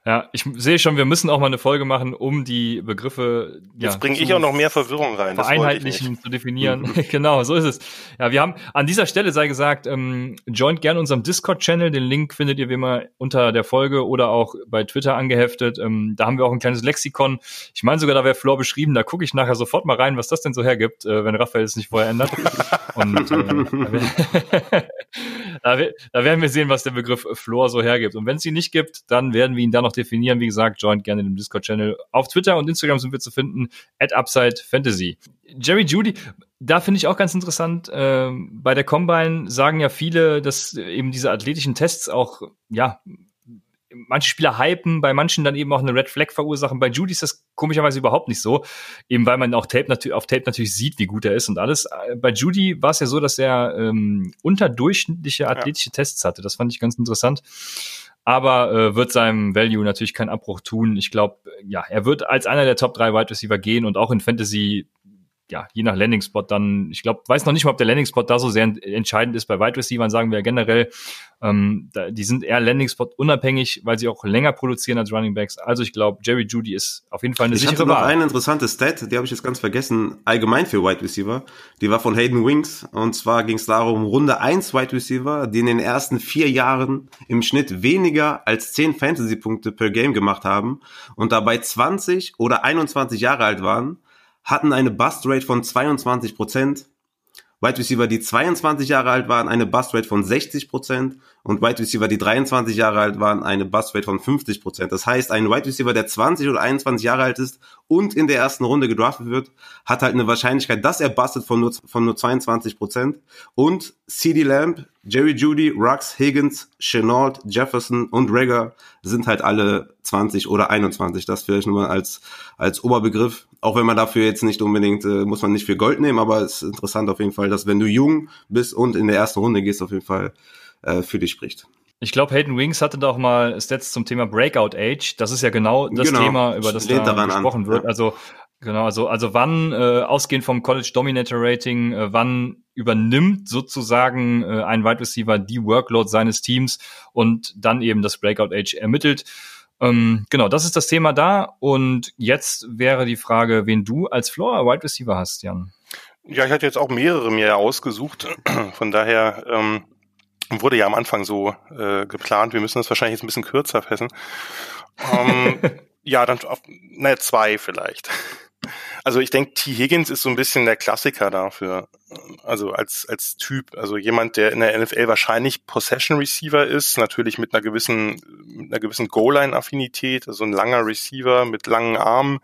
Ja, ich sehe schon, wir müssen auch mal eine Folge machen, um die Begriffe. Ja, Jetzt bringe ich auch noch mehr Verwirrung rein. Vereinheitlichen zu definieren. genau, so ist es. Ja, wir haben an dieser Stelle sei gesagt, ähm, joint gerne unserem Discord-Channel. Den Link findet ihr wie immer unter der Folge oder auch bei Twitter angeheftet. Ähm, da haben wir auch ein kleines Lexikon. Ich meine sogar, da wäre Flor beschrieben. Da gucke ich nachher sofort mal rein, was das denn so hergibt, äh, wenn Raphael es nicht vorher ändert. Und äh, da, da werden wir sehen, was der Begriff Flor so hergibt. Und wenn es ihn nicht gibt, dann werden wir ihn da noch definieren. Wie gesagt, joint gerne in dem Discord-Channel. Auf Twitter und Instagram sind wir zu finden, at Upside Fantasy. Jerry Judy, da finde ich auch ganz interessant. Äh, bei der Combine sagen ja viele, dass eben diese athletischen Tests auch, ja, manche Spieler hypen, bei manchen dann eben auch eine Red Flag verursachen. Bei Judy ist das komischerweise überhaupt nicht so, eben weil man auch Tape auf Tape natürlich sieht, wie gut er ist und alles. Äh, bei Judy war es ja so, dass er ähm, unterdurchschnittliche athletische ja. Tests hatte. Das fand ich ganz interessant aber äh, wird seinem Value natürlich keinen Abbruch tun. Ich glaube, ja, er wird als einer der Top 3 Wide Receiver gehen und auch in Fantasy ja, je nach Landing-Spot dann, ich glaube, weiß noch nicht mal, ob der Landing-Spot da so sehr entscheidend ist. Bei Wide Receivers sagen wir ja generell, ähm, da, die sind eher Landing-Spot unabhängig, weil sie auch länger produzieren als Running Backs. Also ich glaube, Jerry Judy ist auf jeden Fall eine ich sichere Wahl. Ich hatte noch eine interessante Stat, die habe ich jetzt ganz vergessen, allgemein für Wide Receiver. Die war von Hayden Wings und zwar ging es darum, Runde 1 Wide Receiver, die in den ersten vier Jahren im Schnitt weniger als 10 Fantasy-Punkte per Game gemacht haben und dabei 20 oder 21 Jahre alt waren hatten eine Bust-Rate von 22 Prozent. Wide Receiver, die 22 Jahre alt waren, eine Bust-Rate von 60 Prozent und Wide Receiver, die 23 Jahre alt waren, eine Bust-Rate von 50 Prozent. Das heißt, ein Wide Receiver, der 20 oder 21 Jahre alt ist und in der ersten Runde gedraftet wird, hat halt eine Wahrscheinlichkeit, dass er bustet von nur, von nur 22 Prozent. Und CD Lamb, Jerry Judy, Rux, Higgins, Chenault, Jefferson und Rager sind halt alle 20 oder 21. Das vielleicht nur mal als, als Oberbegriff. Auch wenn man dafür jetzt nicht unbedingt, äh, muss man nicht für Gold nehmen, aber es ist interessant auf jeden Fall, dass wenn du jung bist und in der ersten Runde gehst, auf jeden Fall äh, für dich spricht. Ich glaube, Hayden Wings hatte doch mal Stats zum Thema Breakout Age. Das ist ja genau das genau. Thema, über das da gesprochen an. wird. Ja. Also Genau, also, also wann, äh, ausgehend vom College Dominator Rating, äh, wann übernimmt sozusagen äh, ein Wide Receiver die Workload seines Teams und dann eben das Breakout Age ermittelt. Ähm, genau, das ist das Thema da. Und jetzt wäre die Frage, wen du als Floor Wide Receiver hast, Jan. Ja, ich hatte jetzt auch mehrere mir ausgesucht. Von daher ähm, wurde ja am Anfang so äh, geplant. Wir müssen das wahrscheinlich jetzt ein bisschen kürzer fassen. Ähm, ja, dann auf, naja, zwei vielleicht. Also ich denke, T. Higgins ist so ein bisschen der Klassiker dafür. Also als, als Typ. Also jemand, der in der NFL wahrscheinlich Possession Receiver ist, natürlich mit einer gewissen, mit einer gewissen Goal-Line-Affinität, also ein langer Receiver mit langen Armen,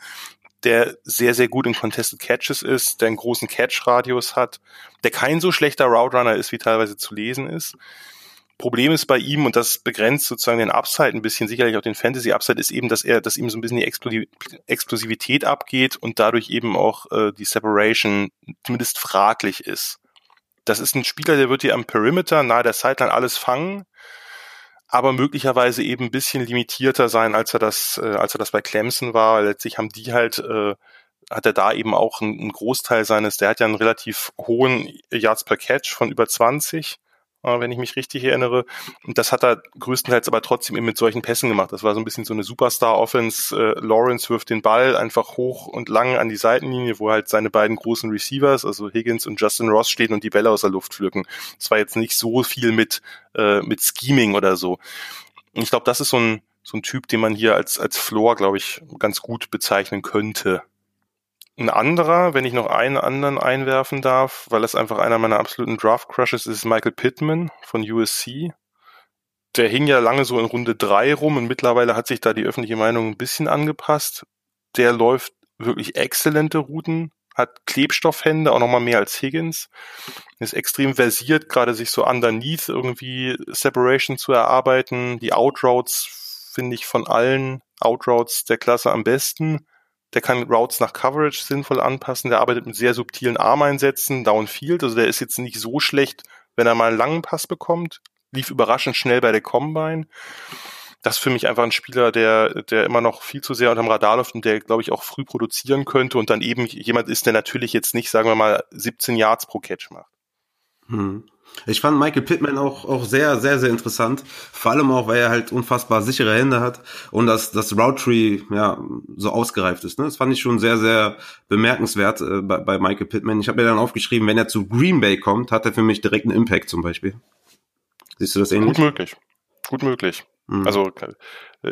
der sehr, sehr gut in Contested Catches ist, der einen großen Catch-Radius hat, der kein so schlechter Route Runner ist, wie teilweise zu lesen ist. Problem ist bei ihm, und das begrenzt sozusagen den Upside ein bisschen, sicherlich auch den Fantasy-Upside, ist eben, dass er, dass ihm so ein bisschen die Explosivität abgeht und dadurch eben auch äh, die Separation zumindest fraglich ist. Das ist ein Spieler, der wird hier am Perimeter nahe der Sideline alles fangen, aber möglicherweise eben ein bisschen limitierter sein, als er das, äh, als er das bei Clemson war. Letztlich haben die halt äh, hat er da eben auch einen, Großteil seines, der hat ja einen relativ hohen Yards per Catch von über 20 äh, wenn ich mich richtig erinnere. Und das hat er größtenteils aber trotzdem eben mit solchen Pässen gemacht. Das war so ein bisschen so eine Superstar-Offense. Äh, Lawrence wirft den Ball einfach hoch und lang an die Seitenlinie, wo halt seine beiden großen Receivers, also Higgins und Justin Ross, stehen und die Bälle aus der Luft pflücken. Das war jetzt nicht so viel mit, äh, mit Scheming oder so. Und ich glaube, das ist so ein, so ein Typ, den man hier als, als Floor, glaube ich, ganz gut bezeichnen könnte. Ein anderer, wenn ich noch einen anderen einwerfen darf, weil es einfach einer meiner absoluten Draft-Crushes ist, ist Michael Pittman von USC. Der hing ja lange so in Runde drei rum und mittlerweile hat sich da die öffentliche Meinung ein bisschen angepasst. Der läuft wirklich exzellente Routen, hat Klebstoffhände, auch nochmal mehr als Higgins. Ist extrem versiert, gerade sich so underneath irgendwie Separation zu erarbeiten. Die Outroutes finde ich von allen Outroutes der Klasse am besten. Der kann Routes nach Coverage sinnvoll anpassen. Der arbeitet mit sehr subtilen Armeinsätzen, Downfield. Also der ist jetzt nicht so schlecht, wenn er mal einen langen Pass bekommt. Lief überraschend schnell bei der Combine das ist für mich einfach ein Spieler, der, der immer noch viel zu sehr unterm Radar läuft und der, glaube ich, auch früh produzieren könnte und dann eben jemand ist, der natürlich jetzt nicht, sagen wir mal, 17 Yards pro Catch macht. Hm. Ich fand Michael Pittman auch, auch sehr, sehr, sehr interessant. Vor allem auch, weil er halt unfassbar sichere Hände hat und dass das Route Tree ja so ausgereift ist. Ne? Das fand ich schon sehr, sehr bemerkenswert äh, bei, bei Michael Pittman. Ich habe mir dann aufgeschrieben, wenn er zu Green Bay kommt, hat er für mich direkt einen Impact zum Beispiel. Siehst du das ähnlich? Gut möglich. Gut möglich. Mhm. Also, äh,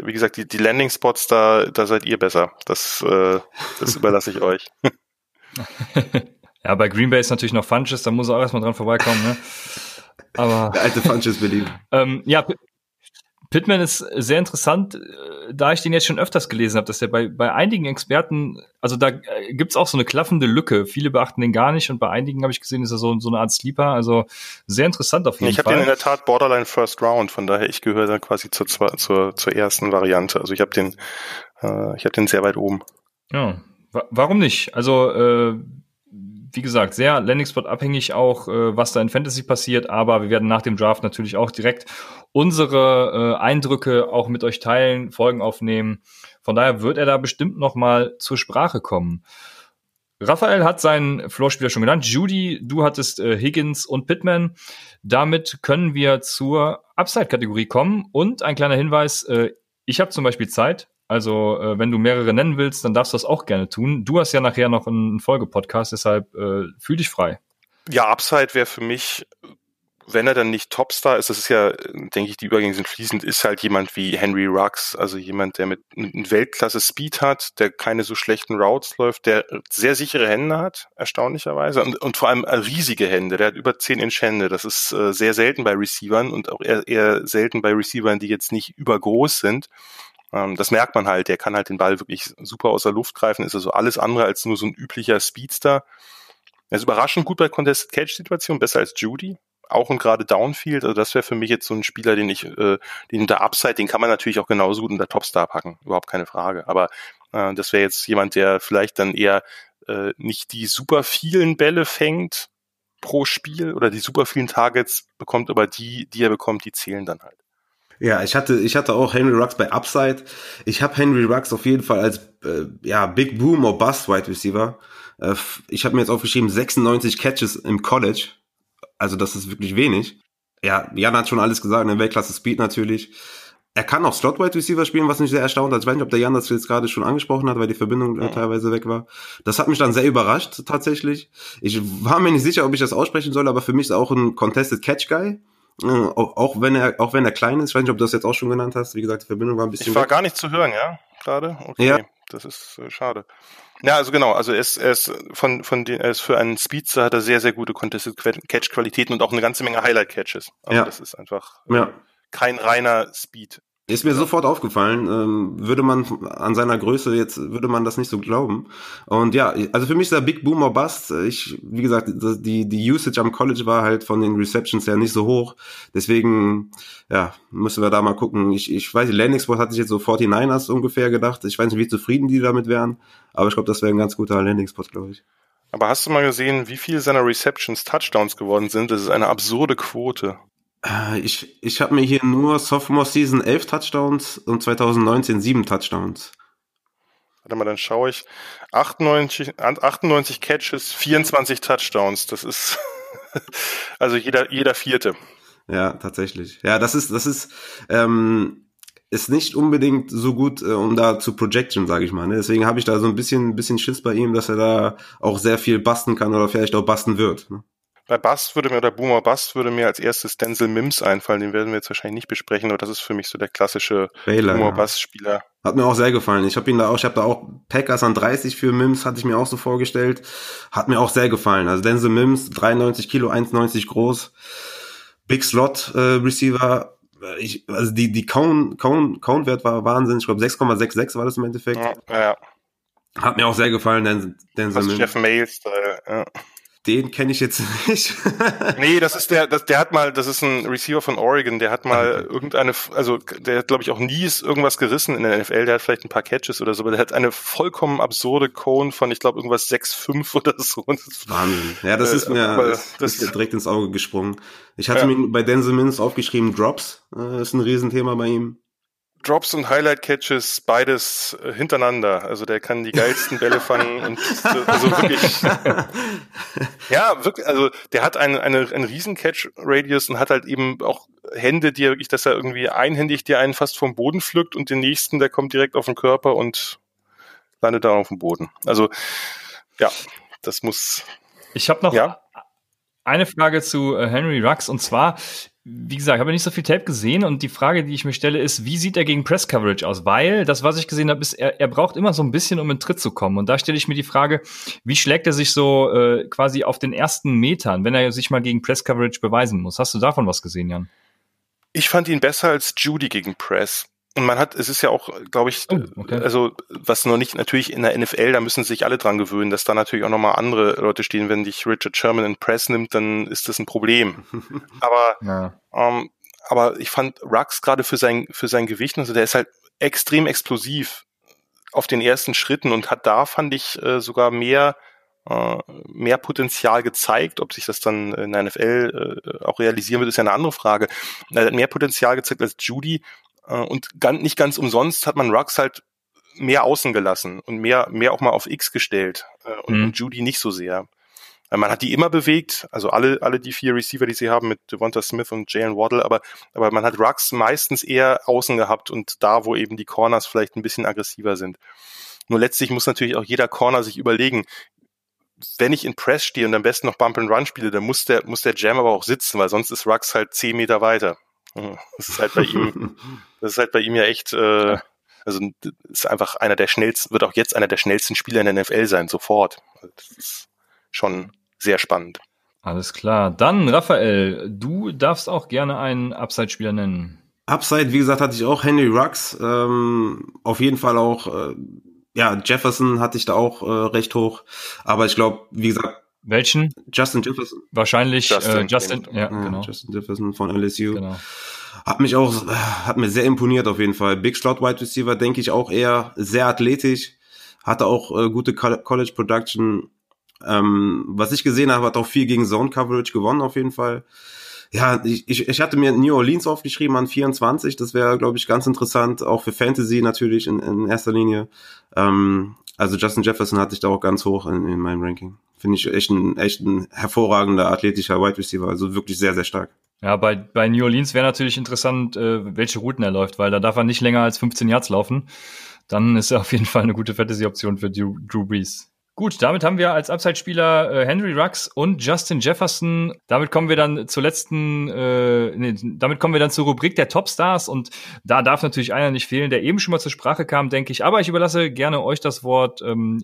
wie gesagt, die, die Landing-Spots, da, da seid ihr besser. Das, äh, das überlasse ich euch. ja, bei Green Bay ist natürlich noch Funches, da muss er auch erstmal dran vorbeikommen, ne? Aber. Der alte Funches Berlin. ähm, ja, Pittman ist sehr interessant, äh, da ich den jetzt schon öfters gelesen habe, dass er bei, bei einigen Experten, also da äh, gibt's auch so eine klaffende Lücke. Viele beachten den gar nicht und bei einigen habe ich gesehen, ist er so, so eine Art Sleeper. Also sehr interessant auf jeden ich Fall. Ich habe den in der Tat Borderline First Round, von daher ich gehöre da quasi zur, zur, zur ersten Variante. Also ich habe den, äh, ich habe den sehr weit oben. Ja, warum nicht? Also äh, wie gesagt, sehr Landing-Spot abhängig auch, äh, was da in Fantasy passiert, aber wir werden nach dem Draft natürlich auch direkt unsere äh, Eindrücke auch mit euch teilen, Folgen aufnehmen. Von daher wird er da bestimmt noch mal zur Sprache kommen. Raphael hat seinen Floorspieler schon genannt. Judy, du hattest äh, Higgins und Pittman. Damit können wir zur Upside-Kategorie kommen. Und ein kleiner Hinweis, äh, ich habe zum Beispiel Zeit. Also, äh, wenn du mehrere nennen willst, dann darfst du das auch gerne tun. Du hast ja nachher noch einen Folgepodcast, deshalb äh, fühl dich frei. Ja, Upside wäre für mich, wenn er dann nicht Topstar ist, das ist ja, denke ich, die Übergänge sind fließend, ist halt jemand wie Henry Rux, also jemand, der mit, Weltklasse Speed hat, der keine so schlechten Routes läuft, der sehr sichere Hände hat, erstaunlicherweise, und, und vor allem riesige Hände. Der hat über 10 Inch Hände. Das ist äh, sehr selten bei Receivern und auch eher, eher selten bei Receivern, die jetzt nicht übergroß sind. Ähm, das merkt man halt, der kann halt den Ball wirklich super aus der Luft greifen, ist also alles andere als nur so ein üblicher Speedster. Er ist überraschend gut bei Contested Catch Situationen, besser als Judy. Auch und gerade Downfield, also das wäre für mich jetzt so ein Spieler, den ich, äh, den der Upside, den kann man natürlich auch genauso gut in der Topstar packen, überhaupt keine Frage. Aber äh, das wäre jetzt jemand, der vielleicht dann eher äh, nicht die super vielen Bälle fängt pro Spiel oder die super vielen Targets bekommt, aber die, die er bekommt, die zählen dann halt. Ja, ich hatte, ich hatte auch Henry Rux bei Upside. Ich habe Henry Rux auf jeden Fall als äh, ja Big Boom or Bust Wide Receiver. Äh, ich habe mir jetzt aufgeschrieben 96 Catches im College. Also das ist wirklich wenig. Ja, Jan hat schon alles gesagt, eine Weltklasse Speed natürlich. Er kann auch Slot Wide Receiver spielen, was mich sehr erstaunt hat. Ich weiß nicht, ob der Jan das jetzt gerade schon angesprochen hat, weil die Verbindung äh, teilweise weg war. Das hat mich dann sehr überrascht tatsächlich. Ich war mir nicht sicher, ob ich das aussprechen soll, aber für mich ist er auch ein Contested Catch Guy. Auch, auch wenn er, auch wenn er klein ist, ich weiß nicht, ob du das jetzt auch schon genannt hast. Wie gesagt, die Verbindung war ein bisschen. Ich war weg. gar nicht zu hören, ja, gerade. Okay, ja. das ist äh, schade. Ja, also genau, also er ist, er ist von, von den, er ist für einen Speedster hat er sehr, sehr gute Contested Catch Qualitäten und auch eine ganze Menge Highlight Catches. Also ja. das ist einfach ja. kein reiner Speed. Ist mir sofort aufgefallen. Ähm, würde man an seiner Größe jetzt, würde man das nicht so glauben. Und ja, also für mich ist der Big Boomer Bust. Ich, wie gesagt, die, die Usage am College war halt von den Receptions her nicht so hoch. Deswegen, ja, müssen wir da mal gucken. Ich, ich weiß, Landing Spot hatte ich jetzt so 49ers ungefähr gedacht. Ich weiß nicht, wie zufrieden die damit wären. Aber ich glaube, das wäre ein ganz guter Landing Spot, glaube ich. Aber hast du mal gesehen, wie viele seiner Receptions Touchdowns geworden sind? Das ist eine absurde Quote. Äh, ich, ich habe mir hier nur Sophomore Season 11 Touchdowns und 2019 7 Touchdowns. Warte mal, dann schaue ich. 98, 98 Catches, 24 Touchdowns. Das ist also jeder, jeder vierte. Ja, tatsächlich. Ja, das ist, das ist, ähm, ist nicht unbedingt so gut, äh, um da zu projection, sage ich mal. Ne? Deswegen habe ich da so ein bisschen, ein bisschen Schiss bei ihm, dass er da auch sehr viel basten kann oder vielleicht auch basten wird. Ne? Bei Bust würde mir, oder Boomer Bust würde mir als erstes Denzel Mims einfallen, den werden wir jetzt wahrscheinlich nicht besprechen, aber das ist für mich so der klassische Baylor, Boomer Bust Spieler. Hat mir auch sehr gefallen. Ich habe ihn da auch, ich habe da auch Packers an 30 für Mims, hatte ich mir auch so vorgestellt. Hat mir auch sehr gefallen. Also Denzel Mims, 93 Kilo, 1,90 groß. Big Slot äh, Receiver. Ich, also die, die Count, Count, Count-Wert war Wahnsinn. Ich glaube 6,66 war das im Endeffekt. Ja, ja. Hat mir auch sehr gefallen, denn also Jeff Mail-Style, ja. Den kenne ich jetzt nicht. nee, das ist der, das, der hat mal, das ist ein Receiver von Oregon, der hat mal okay. irgendeine, also der hat, glaube ich, auch nie irgendwas gerissen in der NFL, der hat vielleicht ein paar Catches oder so, aber der hat eine vollkommen absurde Cone von, ich glaube, irgendwas 6,5 oder so. Wahnsinn. Ja, das ist mir äh, das, das ist direkt ins Auge gesprungen. Ich hatte ja. mir bei Denzel Mims aufgeschrieben, Drops, äh, ist ein Riesenthema bei ihm. Drops und Highlight Catches beides äh, hintereinander. Also der kann die geilsten Bälle fangen und also wirklich. ja, wirklich. Also der hat einen eine, einen riesen Catch Radius und hat halt eben auch Hände, die er wirklich, dass er irgendwie einhändig dir einen fast vom Boden pflückt und den nächsten, der kommt direkt auf den Körper und landet dann auf dem Boden. Also ja, das muss. Ich habe noch ja? eine Frage zu äh, Henry Rux und zwar wie gesagt, ich habe nicht so viel Tape gesehen und die Frage, die ich mir stelle, ist, wie sieht er gegen Press Coverage aus? Weil das, was ich gesehen habe, ist, er, er braucht immer so ein bisschen, um in Tritt zu kommen. Und da stelle ich mir die Frage, wie schlägt er sich so äh, quasi auf den ersten Metern, wenn er sich mal gegen Press Coverage beweisen muss? Hast du davon was gesehen, Jan? Ich fand ihn besser als Judy gegen Press. Und man hat, es ist ja auch, glaube ich, oh, okay. also was noch nicht, natürlich in der NFL, da müssen sich alle dran gewöhnen, dass da natürlich auch nochmal andere Leute stehen. Wenn dich Richard Sherman in Press nimmt, dann ist das ein Problem. aber, ja. ähm, aber ich fand Rux gerade für sein, für sein Gewicht, also der ist halt extrem explosiv auf den ersten Schritten und hat da, fand ich, äh, sogar mehr, äh, mehr Potenzial gezeigt. Ob sich das dann in der NFL äh, auch realisieren wird, ist ja eine andere Frage. Er hat mehr Potenzial gezeigt als Judy äh, und ganz, nicht ganz umsonst hat man Rux halt mehr außen gelassen und mehr, mehr auch mal auf X gestellt äh, und, mhm. Judy nicht so sehr. Man hat die immer bewegt, also alle, alle die vier Receiver, die sie haben mit Devonta Smith und Jalen Waddle, aber, aber man hat Rux meistens eher außen gehabt und da, wo eben die Corners vielleicht ein bisschen aggressiver sind. Nur letztlich muss natürlich auch jeder Corner sich überlegen, wenn ich in Press stehe und am besten noch Bump and Run spiele, dann muss der, muss der Jam aber auch sitzen, weil sonst ist Rux halt zehn Meter weiter. Das ist halt bei ihm, das ist halt bei ihm ja echt, äh, also ist einfach einer der schnellsten, wird auch jetzt einer der schnellsten Spieler in der NFL sein, sofort. Das ist schon sehr spannend. Alles klar. Dann, Raphael, du darfst auch gerne einen Upside-Spieler nennen. Upside, wie gesagt, hatte ich auch Henry Rux. Ähm, auf jeden Fall auch, äh, ja, Jefferson hatte ich da auch äh, recht hoch. Aber ich glaube, wie gesagt, welchen? Justin Jefferson. Wahrscheinlich Justin, äh, Justin ja, genau. Justin Jefferson von LSU. Genau. Hat mich auch, hat mir sehr imponiert auf jeden Fall. Big Slot Wide Receiver, denke ich auch eher sehr athletisch. Hatte auch äh, gute College Production. Ähm, was ich gesehen habe, hat auch viel gegen Zone Coverage gewonnen auf jeden Fall. Ja, ich, ich, ich hatte mir New Orleans aufgeschrieben an 24. Das wäre, glaube ich, ganz interessant, auch für Fantasy natürlich in, in erster Linie. Ähm, also Justin Jefferson hatte ich da auch ganz hoch in, in meinem Ranking. Finde ich echt ein, echt ein hervorragender athletischer Wide Receiver. Also wirklich sehr, sehr stark. Ja, bei, bei New Orleans wäre natürlich interessant, äh, welche Routen er läuft, weil da darf er nicht länger als 15 Yards laufen. Dann ist er auf jeden Fall eine gute Fantasy-Option für Drew, Drew Brees. Gut, damit haben wir als Upside-Spieler äh, Henry Rux und Justin Jefferson. Damit kommen wir dann zur letzten, äh, nee, damit kommen wir dann zur Rubrik der Topstars und da darf natürlich einer nicht fehlen, der eben schon mal zur Sprache kam, denke ich. Aber ich überlasse gerne euch das Wort, ähm,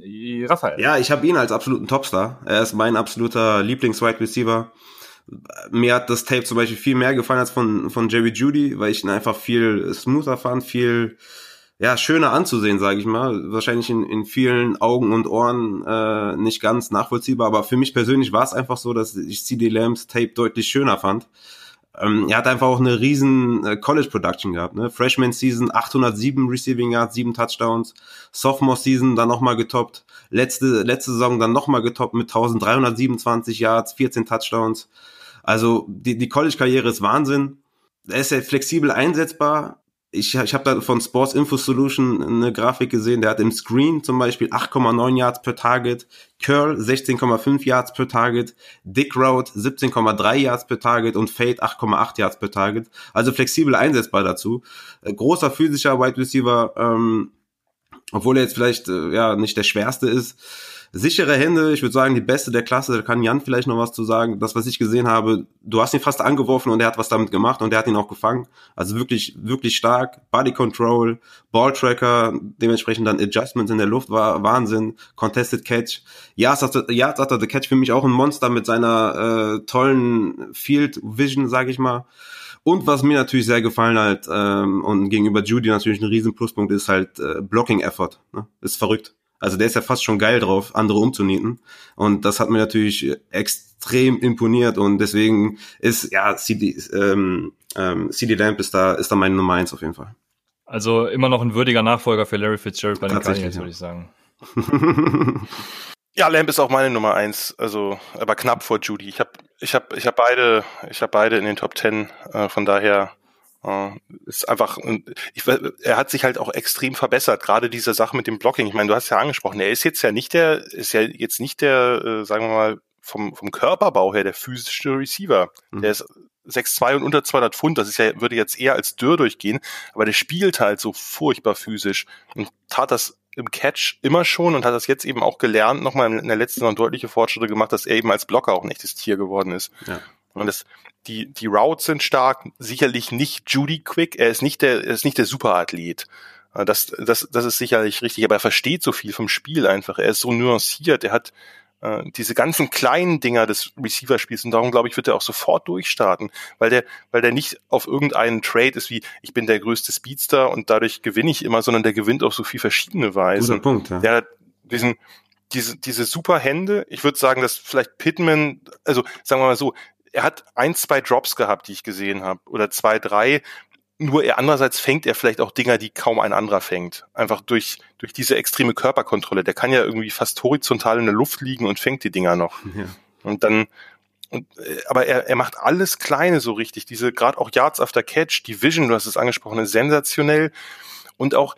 Raphael. Ja, ich habe ihn als absoluten Topstar. Er ist mein absoluter Lieblings-Wide Receiver. Mir hat das Tape zum Beispiel viel mehr gefallen als von, von Jerry Judy, weil ich ihn einfach viel smoother fand, viel ja, schöner anzusehen, sage ich mal. Wahrscheinlich in, in vielen Augen und Ohren äh, nicht ganz nachvollziehbar, aber für mich persönlich war es einfach so, dass ich CD Lambs Tape deutlich schöner fand. Ähm, er hat einfach auch eine riesen äh, College Production gehabt. Ne? Freshman Season 807 Receiving Yards, 7 Touchdowns. Sophomore Season dann nochmal getoppt. Letzte, letzte Saison dann nochmal getoppt mit 1327 Yards, 14 Touchdowns. Also die, die College-Karriere ist Wahnsinn. Er ist ja flexibel einsetzbar ich, ich habe da von Sports Info Solution eine Grafik gesehen, der hat im Screen zum Beispiel 8,9 Yards per Target, Curl 16,5 Yards per Target, Dick Route 17,3 Yards per Target und Fade 8,8 Yards per Target. Also flexibel einsetzbar dazu. Äh, großer physischer Wide Receiver, ähm, obwohl er jetzt vielleicht äh, ja nicht der schwerste ist sichere Hände, ich würde sagen, die beste der Klasse, da kann Jan vielleicht noch was zu sagen. Das, was ich gesehen habe, du hast ihn fast angeworfen und er hat was damit gemacht und er hat ihn auch gefangen. Also wirklich, wirklich stark. Body Control, Ball Tracker, dementsprechend dann Adjustments in der Luft war Wahnsinn. Contested Catch. Ja, ja, sagt er, der Catch für mich auch ein Monster mit seiner äh, tollen Field Vision, sage ich mal. Und was mir natürlich sehr gefallen hat ähm, und gegenüber Judy natürlich ein riesen Pluspunkt ist halt äh, Blocking Effort. Ne? Ist verrückt. Also der ist ja fast schon geil drauf, andere umzunieten. Und das hat mir natürlich extrem imponiert und deswegen ist, ja, CD, ähm, ähm, CD Lamp ist da, ist da meine Nummer eins auf jeden Fall. Also immer noch ein würdiger Nachfolger für Larry Fitzgerald bei den Cardinals, ja. würde ich sagen. ja, Lamp ist auch meine Nummer eins, also aber knapp vor Judy. Ich habe ich hab, ich hab beide, ich habe beide in den Top Ten, äh, von daher ist einfach, ich, er hat sich halt auch extrem verbessert, gerade diese Sache mit dem Blocking. Ich meine, du hast ja angesprochen, er ist jetzt ja nicht der, ist ja jetzt nicht der, äh, sagen wir mal, vom, vom Körperbau her der physische Receiver. Mhm. Der ist 6'2 und unter 200 Pfund, das ist ja, würde jetzt eher als Dürr durchgehen, aber der spielt halt so furchtbar physisch und tat das im Catch immer schon und hat das jetzt eben auch gelernt, nochmal in der letzten Saison deutliche Fortschritte gemacht, dass er eben als Blocker auch ein echtes Tier geworden ist. Ja. Und das, die, die Routes sind stark, sicherlich nicht Judy Quick, er ist nicht der, er ist nicht der Superathlet. Das, das, das ist sicherlich richtig, aber er versteht so viel vom Spiel einfach. Er ist so nuanciert, er hat äh, diese ganzen kleinen Dinger des Receiver-Spiels und darum glaube ich, wird er auch sofort durchstarten, weil der, weil der nicht auf irgendeinen Trade ist wie ich bin der größte Speedster und dadurch gewinne ich immer, sondern der gewinnt auf so viel verschiedene Weisen. Guter Punkt, ja. Der hat diesen, diese, diese super Hände. Ich würde sagen, dass vielleicht Pittman, also sagen wir mal so, er hat ein, zwei Drops gehabt, die ich gesehen habe, oder zwei, drei. Nur er andererseits fängt er vielleicht auch Dinger, die kaum ein anderer fängt. Einfach durch, durch diese extreme Körperkontrolle. Der kann ja irgendwie fast horizontal in der Luft liegen und fängt die Dinger noch. Ja. Und dann, und, äh, aber er, er macht alles Kleine so richtig. Diese, gerade auch Yards after Catch, die Vision, du hast es angesprochen, ist sensationell. Und auch,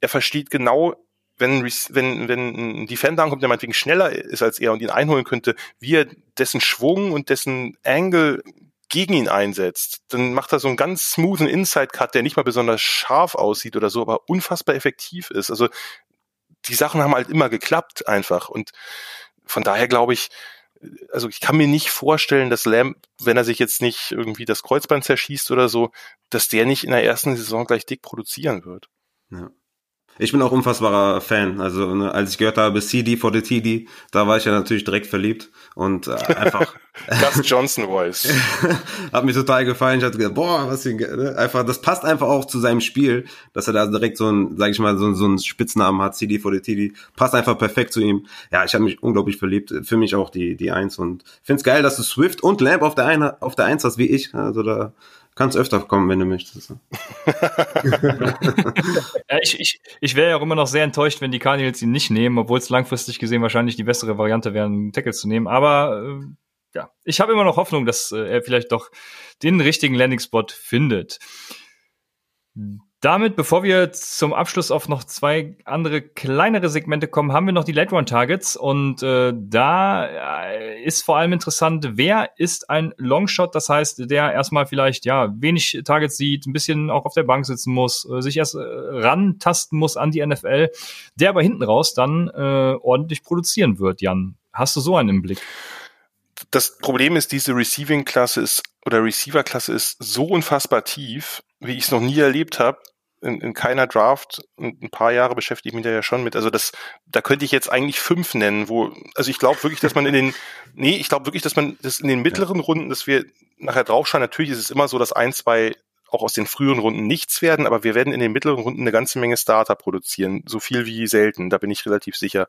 er versteht genau, wenn, wenn, wenn ein Defender ankommt, der meinetwegen schneller ist als er und ihn einholen könnte, wie er dessen Schwung und dessen Angle gegen ihn einsetzt, dann macht er so einen ganz smoothen Inside-Cut, der nicht mal besonders scharf aussieht oder so, aber unfassbar effektiv ist. Also die Sachen haben halt immer geklappt einfach. Und von daher glaube ich, also ich kann mir nicht vorstellen, dass Lamb, wenn er sich jetzt nicht irgendwie das Kreuzband zerschießt oder so, dass der nicht in der ersten Saison gleich dick produzieren wird. Ja. Ich bin auch unfassbarer Fan. Also ne, als ich gehört habe CD for the TD, da war ich ja natürlich direkt verliebt und äh, einfach. das Johnson Voice. hat mir total gefallen. Ich hatte gedacht, boah, was für ne? einfach. Das passt einfach auch zu seinem Spiel, dass er da direkt so ein, sag ich mal, so, so einen Spitznamen hat. CD for the TD passt einfach perfekt zu ihm. Ja, ich habe mich unglaublich verliebt. Für mich auch die die Eins und find's geil, dass du Swift und Lamp auf der eine auf der Eins hast wie ich. Also da Kannst öfter kommen, wenn du möchtest. ja, ich ich, ich wäre ja auch immer noch sehr enttäuscht, wenn die Cardinals ihn nicht nehmen, obwohl es langfristig gesehen wahrscheinlich die bessere Variante wäre, einen Tackle zu nehmen. Aber äh, ja, ich habe immer noch Hoffnung, dass äh, er vielleicht doch den richtigen Landing-Spot findet. Damit, bevor wir zum Abschluss auf noch zwei andere kleinere Segmente kommen, haben wir noch die Late Run Targets und äh, da äh, ist vor allem interessant, wer ist ein Longshot, das heißt, der erstmal vielleicht ja wenig Targets sieht, ein bisschen auch auf der Bank sitzen muss, äh, sich erst äh, rantasten muss an die NFL, der aber hinten raus dann äh, ordentlich produzieren wird. Jan, hast du so einen im Blick? Das Problem ist, diese Receiving-Klasse ist oder Receiver-Klasse ist so unfassbar tief, wie ich es noch nie erlebt habe in, in keiner Draft und ein paar Jahre beschäftige ich mich da ja schon mit. Also das, da könnte ich jetzt eigentlich fünf nennen, wo, also ich glaube wirklich, dass man in den, nee, ich glaube wirklich, dass man das in den mittleren Runden, dass wir nachher draufschauen, natürlich ist es immer so, dass ein, zwei auch aus den früheren Runden nichts werden, aber wir werden in den mittleren Runden eine ganze Menge Starter produzieren. So viel wie selten, da bin ich relativ sicher.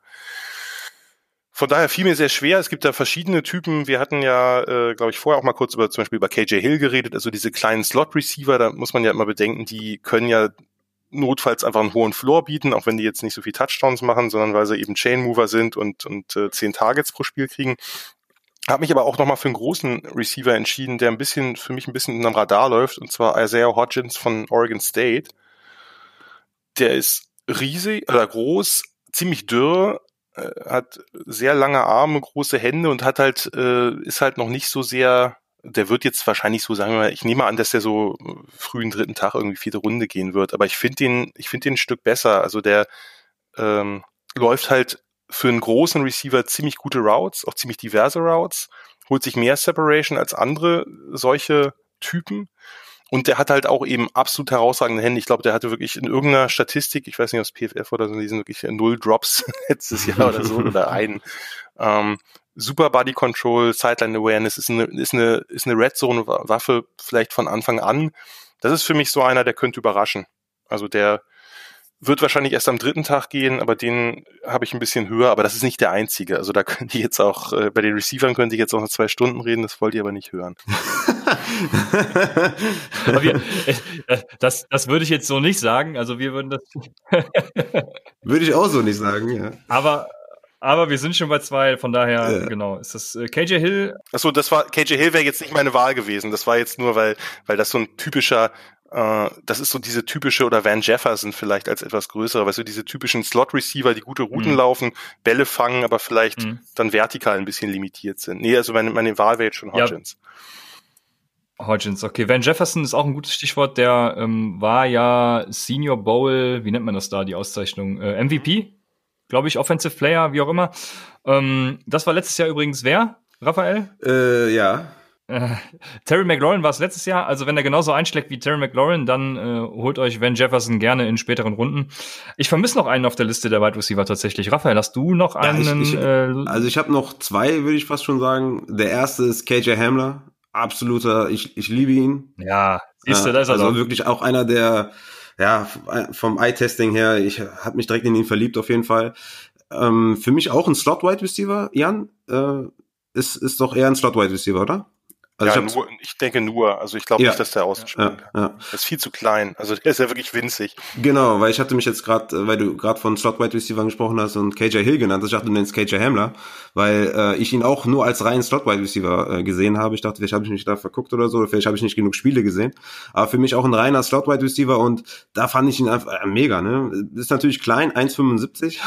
Von daher fiel mir sehr schwer. Es gibt da verschiedene Typen. Wir hatten ja, äh, glaube ich, vorher auch mal kurz über zum Beispiel über KJ Hill geredet, also diese kleinen Slot-Receiver, da muss man ja immer bedenken, die können ja notfalls einfach einen hohen Floor bieten, auch wenn die jetzt nicht so viel Touchdowns machen, sondern weil sie eben Chain Mover sind und, und äh, zehn Targets pro Spiel kriegen. Habe mich aber auch nochmal für einen großen Receiver entschieden, der ein bisschen, für mich ein bisschen unterm Radar läuft, und zwar Isaiah Hodgins von Oregon State. Der ist riesig oder groß, ziemlich dürr, hat sehr lange Arme, große Hände und hat halt, äh, ist halt noch nicht so sehr, der wird jetzt wahrscheinlich so, sagen wir mal, ich nehme an, dass der so frühen dritten Tag irgendwie vierte Runde gehen wird, aber ich finde den, ich finde den ein Stück besser. Also der ähm, läuft halt für einen großen Receiver ziemlich gute Routes, auch ziemlich diverse Routes, holt sich mehr Separation als andere solche Typen und der hat halt auch eben absolut herausragende Hände. Ich glaube, der hatte wirklich in irgendeiner Statistik, ich weiß nicht, aus PFF oder so, die sind wirklich null Drops letztes Jahr oder so oder einen. Ähm, super Body Control, Sideline Awareness ist eine, ist eine, ist eine Red Zone Waffe vielleicht von Anfang an. Das ist für mich so einer, der könnte überraschen. Also der, wird wahrscheinlich erst am dritten Tag gehen, aber den habe ich ein bisschen höher, aber das ist nicht der einzige. Also da könnte ich jetzt auch, äh, bei den Receivern könnte ich jetzt auch noch zwei Stunden reden, das wollt ihr aber nicht hören. wir, äh, das, das würde ich jetzt so nicht sagen. Also wir würden das. würde ich auch so nicht sagen, ja. Aber aber wir sind schon bei zwei, von daher, ja. genau, ist das äh, KJ Hill. Achso, das war, KJ Hill wäre jetzt nicht meine Wahl gewesen. Das war jetzt nur, weil, weil das so ein typischer, äh, das ist so diese typische, oder Van Jefferson vielleicht als etwas größere, weißt du, diese typischen Slot-Receiver, die gute Routen mhm. laufen, Bälle fangen, aber vielleicht mhm. dann vertikal ein bisschen limitiert sind. Nee, also meine, meine Wahl wäre jetzt schon Hodgins. Ja. Hodgins, okay. Van Jefferson ist auch ein gutes Stichwort. Der ähm, war ja Senior Bowl, wie nennt man das da, die Auszeichnung? Äh, MVP? glaube ich, Offensive Player, wie auch immer. Ähm, das war letztes Jahr übrigens wer, Raphael? Äh, ja. Äh, Terry McLaurin war es letztes Jahr. Also wenn er genauso einschlägt wie Terry McLaurin, dann äh, holt euch Van Jefferson gerne in späteren Runden. Ich vermisse noch einen auf der Liste der Wide Receiver tatsächlich. Raphael, hast du noch einen? Ja, ich, ich, äh, also ich habe noch zwei, würde ich fast schon sagen. Der erste ist KJ Hamler. Absoluter, ich, ich liebe ihn. Ja, siehst du, da ist er Also doch. wirklich auch einer der ja, vom Eye-Testing her, ich habe mich direkt in ihn verliebt auf jeden Fall. Ähm, für mich auch ein Slot-Wide Receiver, Jan. Äh, ist, ist doch eher ein Slot-Wide Receiver, oder? Also ja, ich, nur, ich denke nur. Also ich glaube ja, nicht, dass der außen spielt. Ja, ja. Der ist viel zu klein. Also der ist ja wirklich winzig. Genau, weil ich hatte mich jetzt gerade, weil du gerade von Slot Wide Receiver gesprochen hast und KJ Hill genannt hast, ich dachte, du nennst KJ Hamler, weil äh, ich ihn auch nur als reinen Slot Wide Receiver äh, gesehen habe. Ich dachte, vielleicht habe ich mich da verguckt oder so, oder vielleicht habe ich nicht genug Spiele gesehen. Aber für mich auch ein reiner Slot Wide Receiver und da fand ich ihn einfach äh, mega. Ne, ist natürlich klein, 1,75,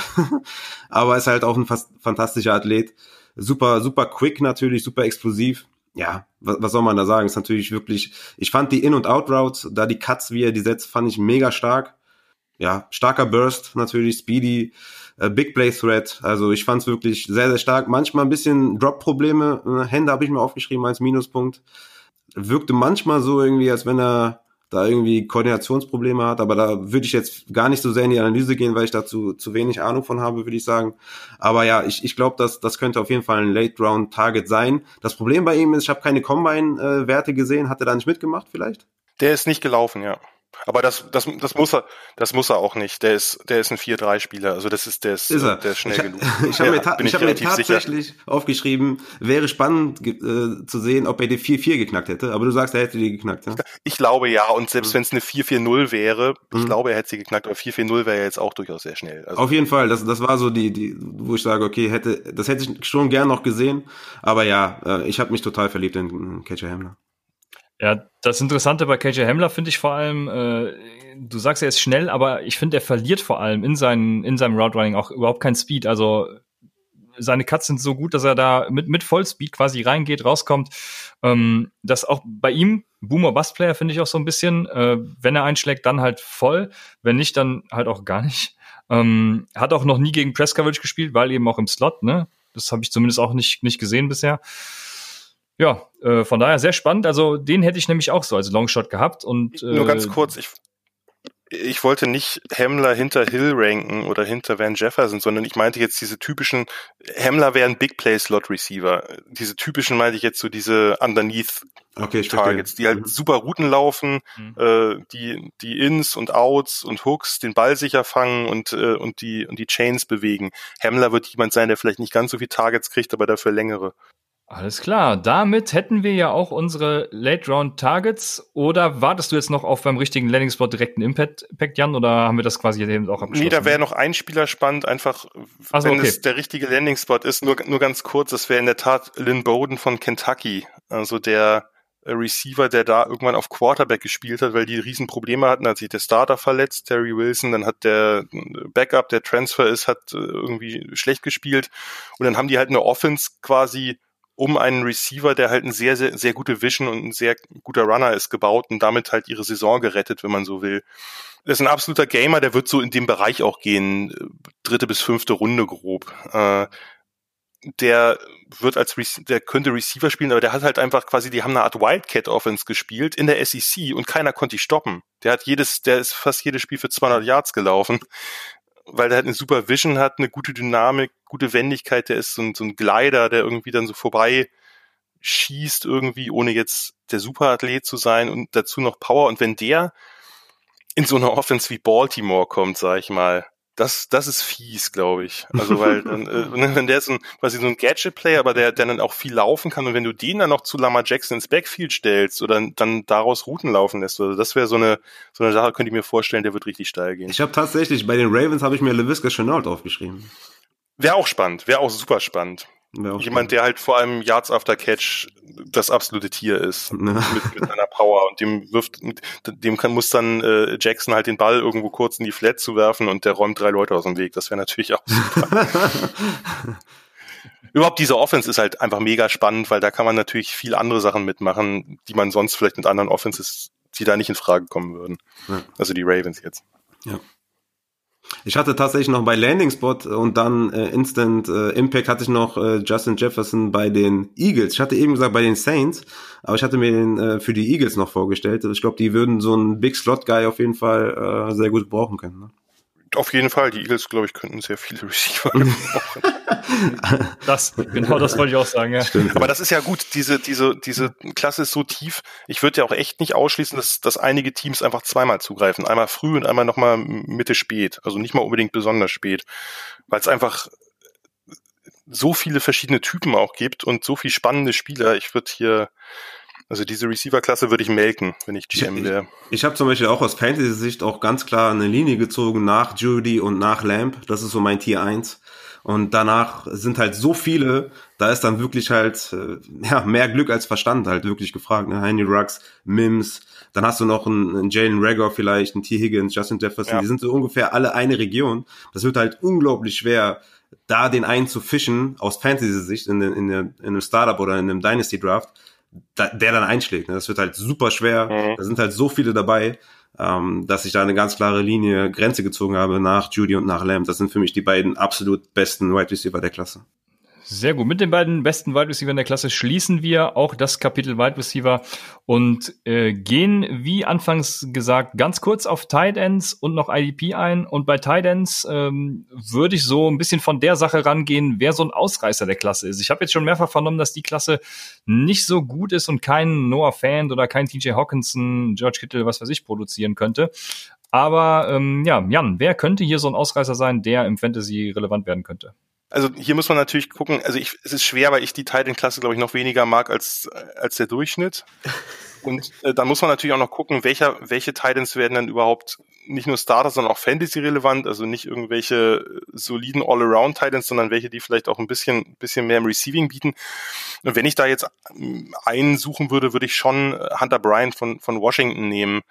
aber ist halt auch ein fast fantastischer Athlet. Super, super quick natürlich, super explosiv ja, was, was soll man da sagen? Ist natürlich wirklich, ich fand die In- und Out-Routes, da die Cuts, wie er die setzt, fand ich mega stark. Ja, starker Burst natürlich, Speedy, äh, Big Play Threat. Also ich fand es wirklich sehr, sehr stark. Manchmal ein bisschen Drop-Probleme. Äh, Hände habe ich mir aufgeschrieben als Minuspunkt. Wirkte manchmal so irgendwie, als wenn er da irgendwie Koordinationsprobleme hat, aber da würde ich jetzt gar nicht so sehr in die Analyse gehen, weil ich dazu zu wenig Ahnung von habe, würde ich sagen. Aber ja, ich, ich glaube, dass das könnte auf jeden Fall ein Late-Round-Target sein. Das Problem bei ihm ist, ich habe keine Combine-Werte gesehen. Hat er da nicht mitgemacht vielleicht? Der ist nicht gelaufen, ja. Aber das, das, das muss er, das muss er auch nicht. Der ist, der ist ein 4-3-Spieler. Also das ist, der ist, ist er. der ist schnell ich, genug. Ich habe mir, ich hab mir tatsächlich sicher. aufgeschrieben, wäre spannend äh, zu sehen, ob er die 4-4 geknackt hätte. Aber du sagst, er hätte die geknackt, ja? Ich glaube ja. Und selbst mhm. wenn es eine 4-4-0 wäre, ich mhm. glaube, er hätte sie geknackt. Aber 4-4-0 wäre ja jetzt auch durchaus sehr schnell. Also Auf jeden Fall. Das, das war so die, die, wo ich sage, okay, hätte, das hätte ich schon gern noch gesehen. Aber ja, äh, ich habe mich total verliebt in Catcher Hamler. Ja, das Interessante bei KJ Hamler finde ich vor allem, äh, du sagst, er ist schnell, aber ich finde, er verliert vor allem in, seinen, in seinem Route Running auch überhaupt kein Speed. Also seine Cuts sind so gut, dass er da mit, mit Vollspeed quasi reingeht, rauskommt. Ähm, das auch bei ihm, Boomer Bust Player finde ich auch so ein bisschen, äh, wenn er einschlägt, dann halt voll, wenn nicht, dann halt auch gar nicht. Ähm, hat auch noch nie gegen Press Coverage gespielt, weil eben auch im Slot, ne? Das habe ich zumindest auch nicht, nicht gesehen bisher. Ja, äh, von daher sehr spannend. Also den hätte ich nämlich auch so als Longshot gehabt. Und, äh, Nur ganz kurz, ich, ich wollte nicht Hemmler hinter Hill ranken oder hinter Van Jefferson, sondern ich meinte jetzt diese typischen, Hemmler wäre ein Big Play Slot Receiver. Diese typischen meinte ich jetzt so diese Underneath okay, Targets, die halt mhm. super Routen laufen, mhm. äh, die, die Ins und Outs und Hooks den Ball sicher fangen und, äh, und die, und die Chains bewegen. Hemmler wird jemand sein, der vielleicht nicht ganz so viel Targets kriegt, aber dafür längere. Alles klar. Damit hätten wir ja auch unsere Late Round Targets. Oder wartest du jetzt noch auf beim richtigen Landing Spot direkten Impact, Jan? Oder haben wir das quasi eben auch abgeschlossen? Nee, da wäre noch ein Spieler spannend, einfach, so, wenn okay. es der richtige Landing Spot ist. Nur, nur ganz kurz, das wäre in der Tat Lynn Bowden von Kentucky. Also der Receiver, der da irgendwann auf Quarterback gespielt hat, weil die Riesenprobleme hatten, hat sich der Starter verletzt, Terry Wilson, dann hat der Backup, der Transfer ist, hat äh, irgendwie schlecht gespielt und dann haben die halt eine Offense quasi um einen Receiver, der halt ein sehr, sehr, sehr gute Vision und ein sehr guter Runner ist, gebaut und damit halt ihre Saison gerettet, wenn man so will. Das ist ein absoluter Gamer, der wird so in dem Bereich auch gehen, dritte bis fünfte Runde grob. Äh, der wird als Re der könnte Receiver spielen, aber der hat halt einfach quasi, die haben eine Art Wildcat Offense gespielt in der SEC und keiner konnte ihn stoppen. Der hat jedes, der ist fast jedes Spiel für 200 Yards gelaufen weil der halt eine super Vision hat, eine gute Dynamik, gute Wendigkeit, der ist so ein, so ein Glider, der irgendwie dann so vorbei schießt irgendwie, ohne jetzt der Superathlet zu sein und dazu noch Power. Und wenn der in so einer Offense wie Baltimore kommt, sag ich mal, das, das ist fies, glaube ich. Also weil dann, äh, wenn der ist ein, quasi so ein Gadget-Player, aber der, der dann auch viel laufen kann und wenn du den dann noch zu Lama Jackson ins Backfield stellst oder dann daraus Routen laufen lässt, also das wäre so eine so eine Sache, könnte ich mir vorstellen, der wird richtig steil gehen. Ich habe tatsächlich bei den Ravens habe ich mir LaVisca Chenault aufgeschrieben. Wäre auch spannend, wäre auch super spannend. Jemand, der halt vor allem Yards after Catch das absolute Tier ist. Ja. Mit, mit seiner Power. Und dem wirft, dem kann, muss dann äh, Jackson halt den Ball irgendwo kurz in die Flat zu werfen und der räumt drei Leute aus dem Weg. Das wäre natürlich auch super. Überhaupt diese Offense ist halt einfach mega spannend, weil da kann man natürlich viel andere Sachen mitmachen, die man sonst vielleicht mit anderen Offenses, die da nicht in Frage kommen würden. Ja. Also die Ravens jetzt. Ja. Ich hatte tatsächlich noch bei Landing Spot und dann äh, Instant äh, Impact hatte ich noch äh, Justin Jefferson bei den Eagles. Ich hatte eben gesagt bei den Saints, aber ich hatte mir den äh, für die Eagles noch vorgestellt. Ich glaube, die würden so einen Big Slot Guy auf jeden Fall äh, sehr gut brauchen können. Ne? Auf jeden Fall. Die Eagles, glaube ich, könnten sehr viele Receiver gebrauchen. das, genau das wollte ich auch sagen, ja. Stimmt. Aber das ist ja gut. Diese, diese, diese Klasse ist so tief. Ich würde ja auch echt nicht ausschließen, dass, dass einige Teams einfach zweimal zugreifen. Einmal früh und einmal nochmal Mitte spät. Also nicht mal unbedingt besonders spät. Weil es einfach so viele verschiedene Typen auch gibt und so viel spannende Spieler. Ich würde hier, also diese Receiver-Klasse würde ich melken, wenn ich GM wäre. Ich, ich habe zum Beispiel auch aus Fantasy-Sicht auch ganz klar eine Linie gezogen nach Judy und nach Lamp. Das ist so mein Tier 1. Und danach sind halt so viele, da ist dann wirklich halt äh, ja, mehr Glück als Verstand halt wirklich gefragt. Ne? Henry Ruggs, Mims, dann hast du noch einen, einen Jalen Rager vielleicht, einen T. Higgins, Justin Jefferson, ja. die sind so ungefähr alle eine Region. Das wird halt unglaublich schwer, da den einen zu fischen, aus Fantasy-Sicht, in, in, in einem Startup oder in einem Dynasty-Draft, da, der dann einschlägt. Ne? Das wird halt super schwer. Mhm. Da sind halt so viele dabei, ähm, dass ich da eine ganz klare Linie, Grenze gezogen habe nach Judy und nach Lamb. Das sind für mich die beiden absolut besten Wide Receiver der Klasse. Sehr gut. Mit den beiden besten Wide Receiver in der Klasse schließen wir auch das Kapitel Wide Receiver und äh, gehen, wie anfangs gesagt, ganz kurz auf Tight Ends und noch IDP ein. Und bei Tight Ends ähm, würde ich so ein bisschen von der Sache rangehen, wer so ein Ausreißer der Klasse ist. Ich habe jetzt schon mehrfach vernommen, dass die Klasse nicht so gut ist und kein Noah Fan oder kein TJ Hawkinson, George Kittle, was weiß ich, produzieren könnte. Aber ähm, ja, Jan, wer könnte hier so ein Ausreißer sein, der im Fantasy relevant werden könnte? Also hier muss man natürlich gucken, also ich, es ist schwer, weil ich die Titan-Klasse, glaube ich, noch weniger mag als, als der Durchschnitt. Und äh, dann muss man natürlich auch noch gucken, welcher, welche Titans werden dann überhaupt nicht nur Starter, sondern auch Fantasy-relevant, also nicht irgendwelche soliden All-Around-Titans, sondern welche, die vielleicht auch ein bisschen, bisschen mehr im Receiving bieten. Und wenn ich da jetzt einen suchen würde, würde ich schon Hunter Bryant von, von Washington nehmen,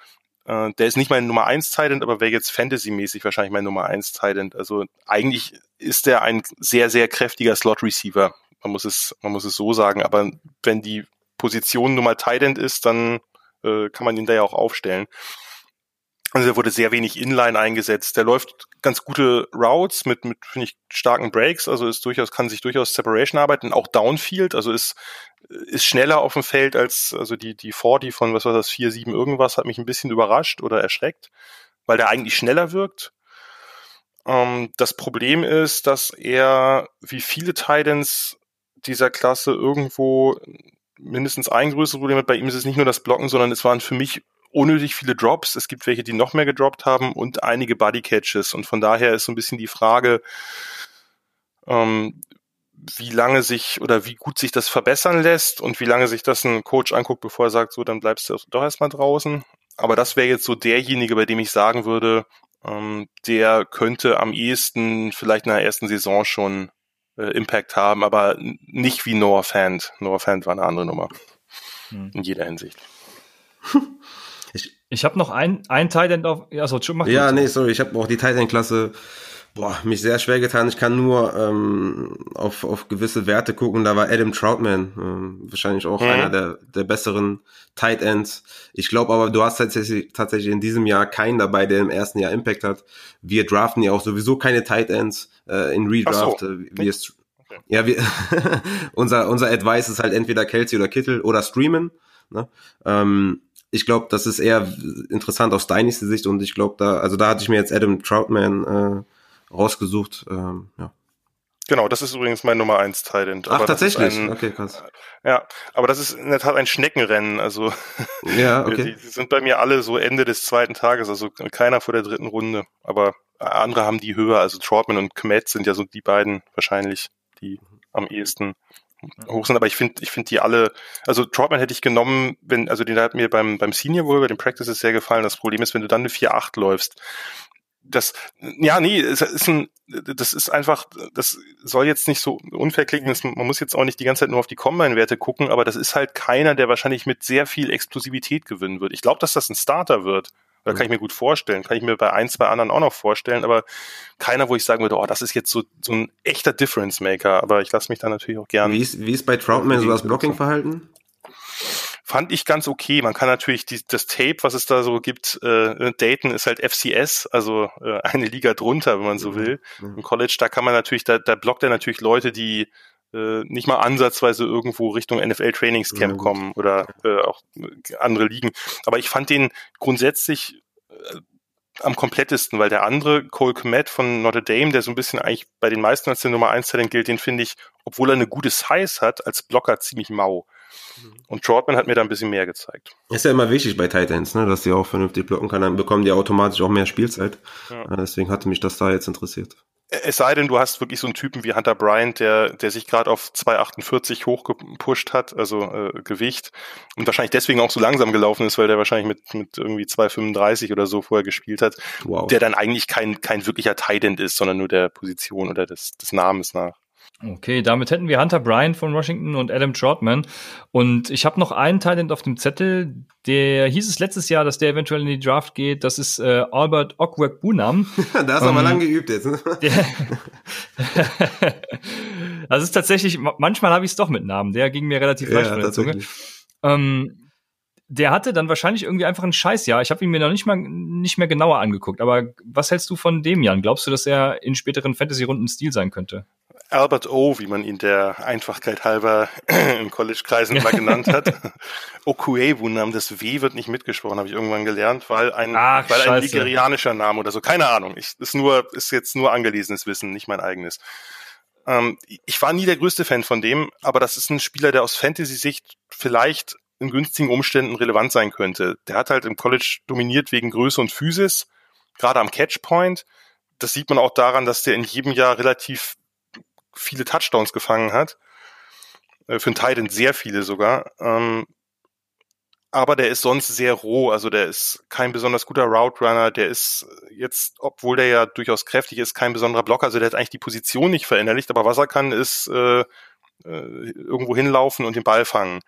äh, der ist nicht mein Nummer 1 Titan, aber wäre jetzt Fantasy-mäßig wahrscheinlich mein Nummer 1 Titan. Also eigentlich ist der ein sehr, sehr kräftiger Slot-Receiver. Man muss es, man muss es so sagen. Aber wenn die Position Nummer Titan ist, dann äh, kann man ihn da ja auch aufstellen. Also er wurde sehr wenig Inline eingesetzt. Der läuft ganz gute Routes mit, mit finde ich, starken Breaks. Also ist durchaus, kann sich durchaus Separation arbeiten. Auch Downfield, also ist, ist schneller auf dem Feld als, also die, die 40 von, was war das, 4, 7 irgendwas, hat mich ein bisschen überrascht oder erschreckt, weil der eigentlich schneller wirkt. Ähm, das Problem ist, dass er, wie viele Titans dieser Klasse irgendwo mindestens ein größeres Problem hat. Bei ihm ist es nicht nur das Blocken, sondern es waren für mich unnötig viele Drops. Es gibt welche, die noch mehr gedroppt haben und einige Body Catches. Und von daher ist so ein bisschen die Frage, ähm, wie lange sich oder wie gut sich das verbessern lässt und wie lange sich das ein Coach anguckt, bevor er sagt, so, dann bleibst du doch erstmal draußen. Aber das wäre jetzt so derjenige, bei dem ich sagen würde, ähm, der könnte am ehesten vielleicht in der ersten Saison schon äh, Impact haben, aber nicht wie Noah Fant. Noah Fant war eine andere Nummer. Hm. In jeder Hinsicht. Ich habe noch ein, ein Titan auf. Ja, so, mach Ja, nee, sorry, ich habe auch die Titan-Klasse boah, mich sehr schwer getan. Ich kann nur ähm, auf, auf gewisse Werte gucken. Da war Adam Troutman ähm, wahrscheinlich auch mhm. einer der, der besseren Tight Ends. Ich glaube aber, du hast tatsächlich, tatsächlich in diesem Jahr keinen dabei, der im ersten Jahr Impact hat. Wir draften ja auch sowieso keine Tight Ends äh, in Redraft. So. Äh, wir, okay. Ja, wir unser, unser Advice ist halt entweder Kelsey oder Kittel oder Streamen. Ne? Ähm, ich glaube, das ist eher interessant aus Dynasty Sicht und ich glaube da, also da hatte ich mir jetzt Adam Troutman äh, rausgesucht. Ähm, ja. Genau, das ist übrigens mein Nummer 1 Titan. Ach, tatsächlich? Ein, okay, krass. Ja, aber das ist in der Tat ein Schneckenrennen. Also ja, okay. die, die sind bei mir alle so Ende des zweiten Tages, also keiner vor der dritten Runde. Aber andere haben die höher, also Trotman und Kmet sind ja so die beiden wahrscheinlich, die am ehesten hoch sind, aber ich finde, ich finde die alle, also Trotman hätte ich genommen, wenn, also den hat mir beim, beim Senior Bowl, bei den Practices sehr gefallen. Das Problem ist, wenn du dann eine 4-8 läufst, das, ja, nee, es ist ein, das ist einfach, das soll jetzt nicht so unfair klingen, das, man muss jetzt auch nicht die ganze Zeit nur auf die Combine-Werte gucken, aber das ist halt keiner, der wahrscheinlich mit sehr viel Explosivität gewinnen wird. Ich glaube, dass das ein Starter wird. Da kann ich mir gut vorstellen. Kann ich mir bei ein, zwei anderen auch noch vorstellen, aber keiner, wo ich sagen würde, oh, das ist jetzt so, so ein echter Difference Maker. Aber ich lasse mich da natürlich auch gerne. Wie ist, wie ist bei Troutman so das Blocking-Verhalten? Fand ich ganz okay. Man kann natürlich die, das Tape, was es da so gibt, äh, Dayton ist halt FCS, also äh, eine Liga drunter, wenn man so mhm. will. Mhm. Im College, da kann man natürlich, da, da blockt er natürlich Leute, die äh, nicht mal ansatzweise irgendwo Richtung NFL Trainingscamp ja, kommen oder äh, auch andere Ligen. Aber ich fand den grundsätzlich äh, am komplettesten, weil der andere, Cole Komet von Notre Dame, der so ein bisschen eigentlich bei den meisten als der Nummer 1 Talent gilt, den finde ich, obwohl er eine gute Size hat, als Blocker ziemlich mau. Mhm. Und Trotman hat mir da ein bisschen mehr gezeigt. Ist ja immer wichtig bei Titans, ne, dass die auch vernünftig blocken kann, dann bekommen die automatisch auch mehr Spielzeit. Ja. Äh, deswegen hatte mich das da jetzt interessiert. Es sei denn, du hast wirklich so einen Typen wie Hunter Bryant, der, der sich gerade auf 2,48 hochgepusht hat, also äh, Gewicht, und wahrscheinlich deswegen auch so langsam gelaufen ist, weil der wahrscheinlich mit, mit irgendwie 2,35 oder so vorher gespielt hat, wow. der dann eigentlich kein, kein wirklicher Tight End ist, sondern nur der Position oder des, des Namens nach. Okay, damit hätten wir Hunter Bryant von Washington und Adam Trotman. Und ich habe noch einen Talent auf dem Zettel, der hieß es letztes Jahr, dass der eventuell in die Draft geht. Das ist äh, Albert Okwek Bunam. da hast du ähm, aber lang geübt jetzt. Ne? das ist tatsächlich, manchmal habe ich es doch mit Namen. Der ging mir relativ leicht von der Zunge. Ähm, der hatte dann wahrscheinlich irgendwie einfach ein Scheißjahr. Ich habe ihn mir noch nicht mal nicht mehr genauer angeguckt. Aber was hältst du von dem Jan? Glaubst du, dass er in späteren Fantasy-Runden Stil sein könnte? Albert O, wie man ihn der Einfachkeit halber in College-Kreisen mal genannt hat. Okuewu Namen, das W wird nicht mitgesprochen, habe ich irgendwann gelernt, weil ein, Ach, weil ein nigerianischer Name oder so, keine Ahnung. Ich, ist nur, ist jetzt nur angelesenes Wissen, nicht mein eigenes. Ähm, ich war nie der größte Fan von dem, aber das ist ein Spieler, der aus Fantasy-Sicht vielleicht in günstigen Umständen relevant sein könnte. Der hat halt im College dominiert wegen Größe und Physis, gerade am Catchpoint. Das sieht man auch daran, dass der in jedem Jahr relativ viele Touchdowns gefangen hat. Äh, für einen Titan sehr viele sogar. Ähm, aber der ist sonst sehr roh, also der ist kein besonders guter Route Runner, der ist jetzt, obwohl der ja durchaus kräftig ist, kein besonderer Blocker, also der hat eigentlich die Position nicht verinnerlicht, aber was er kann, ist äh, äh, irgendwo hinlaufen und den Ball fangen.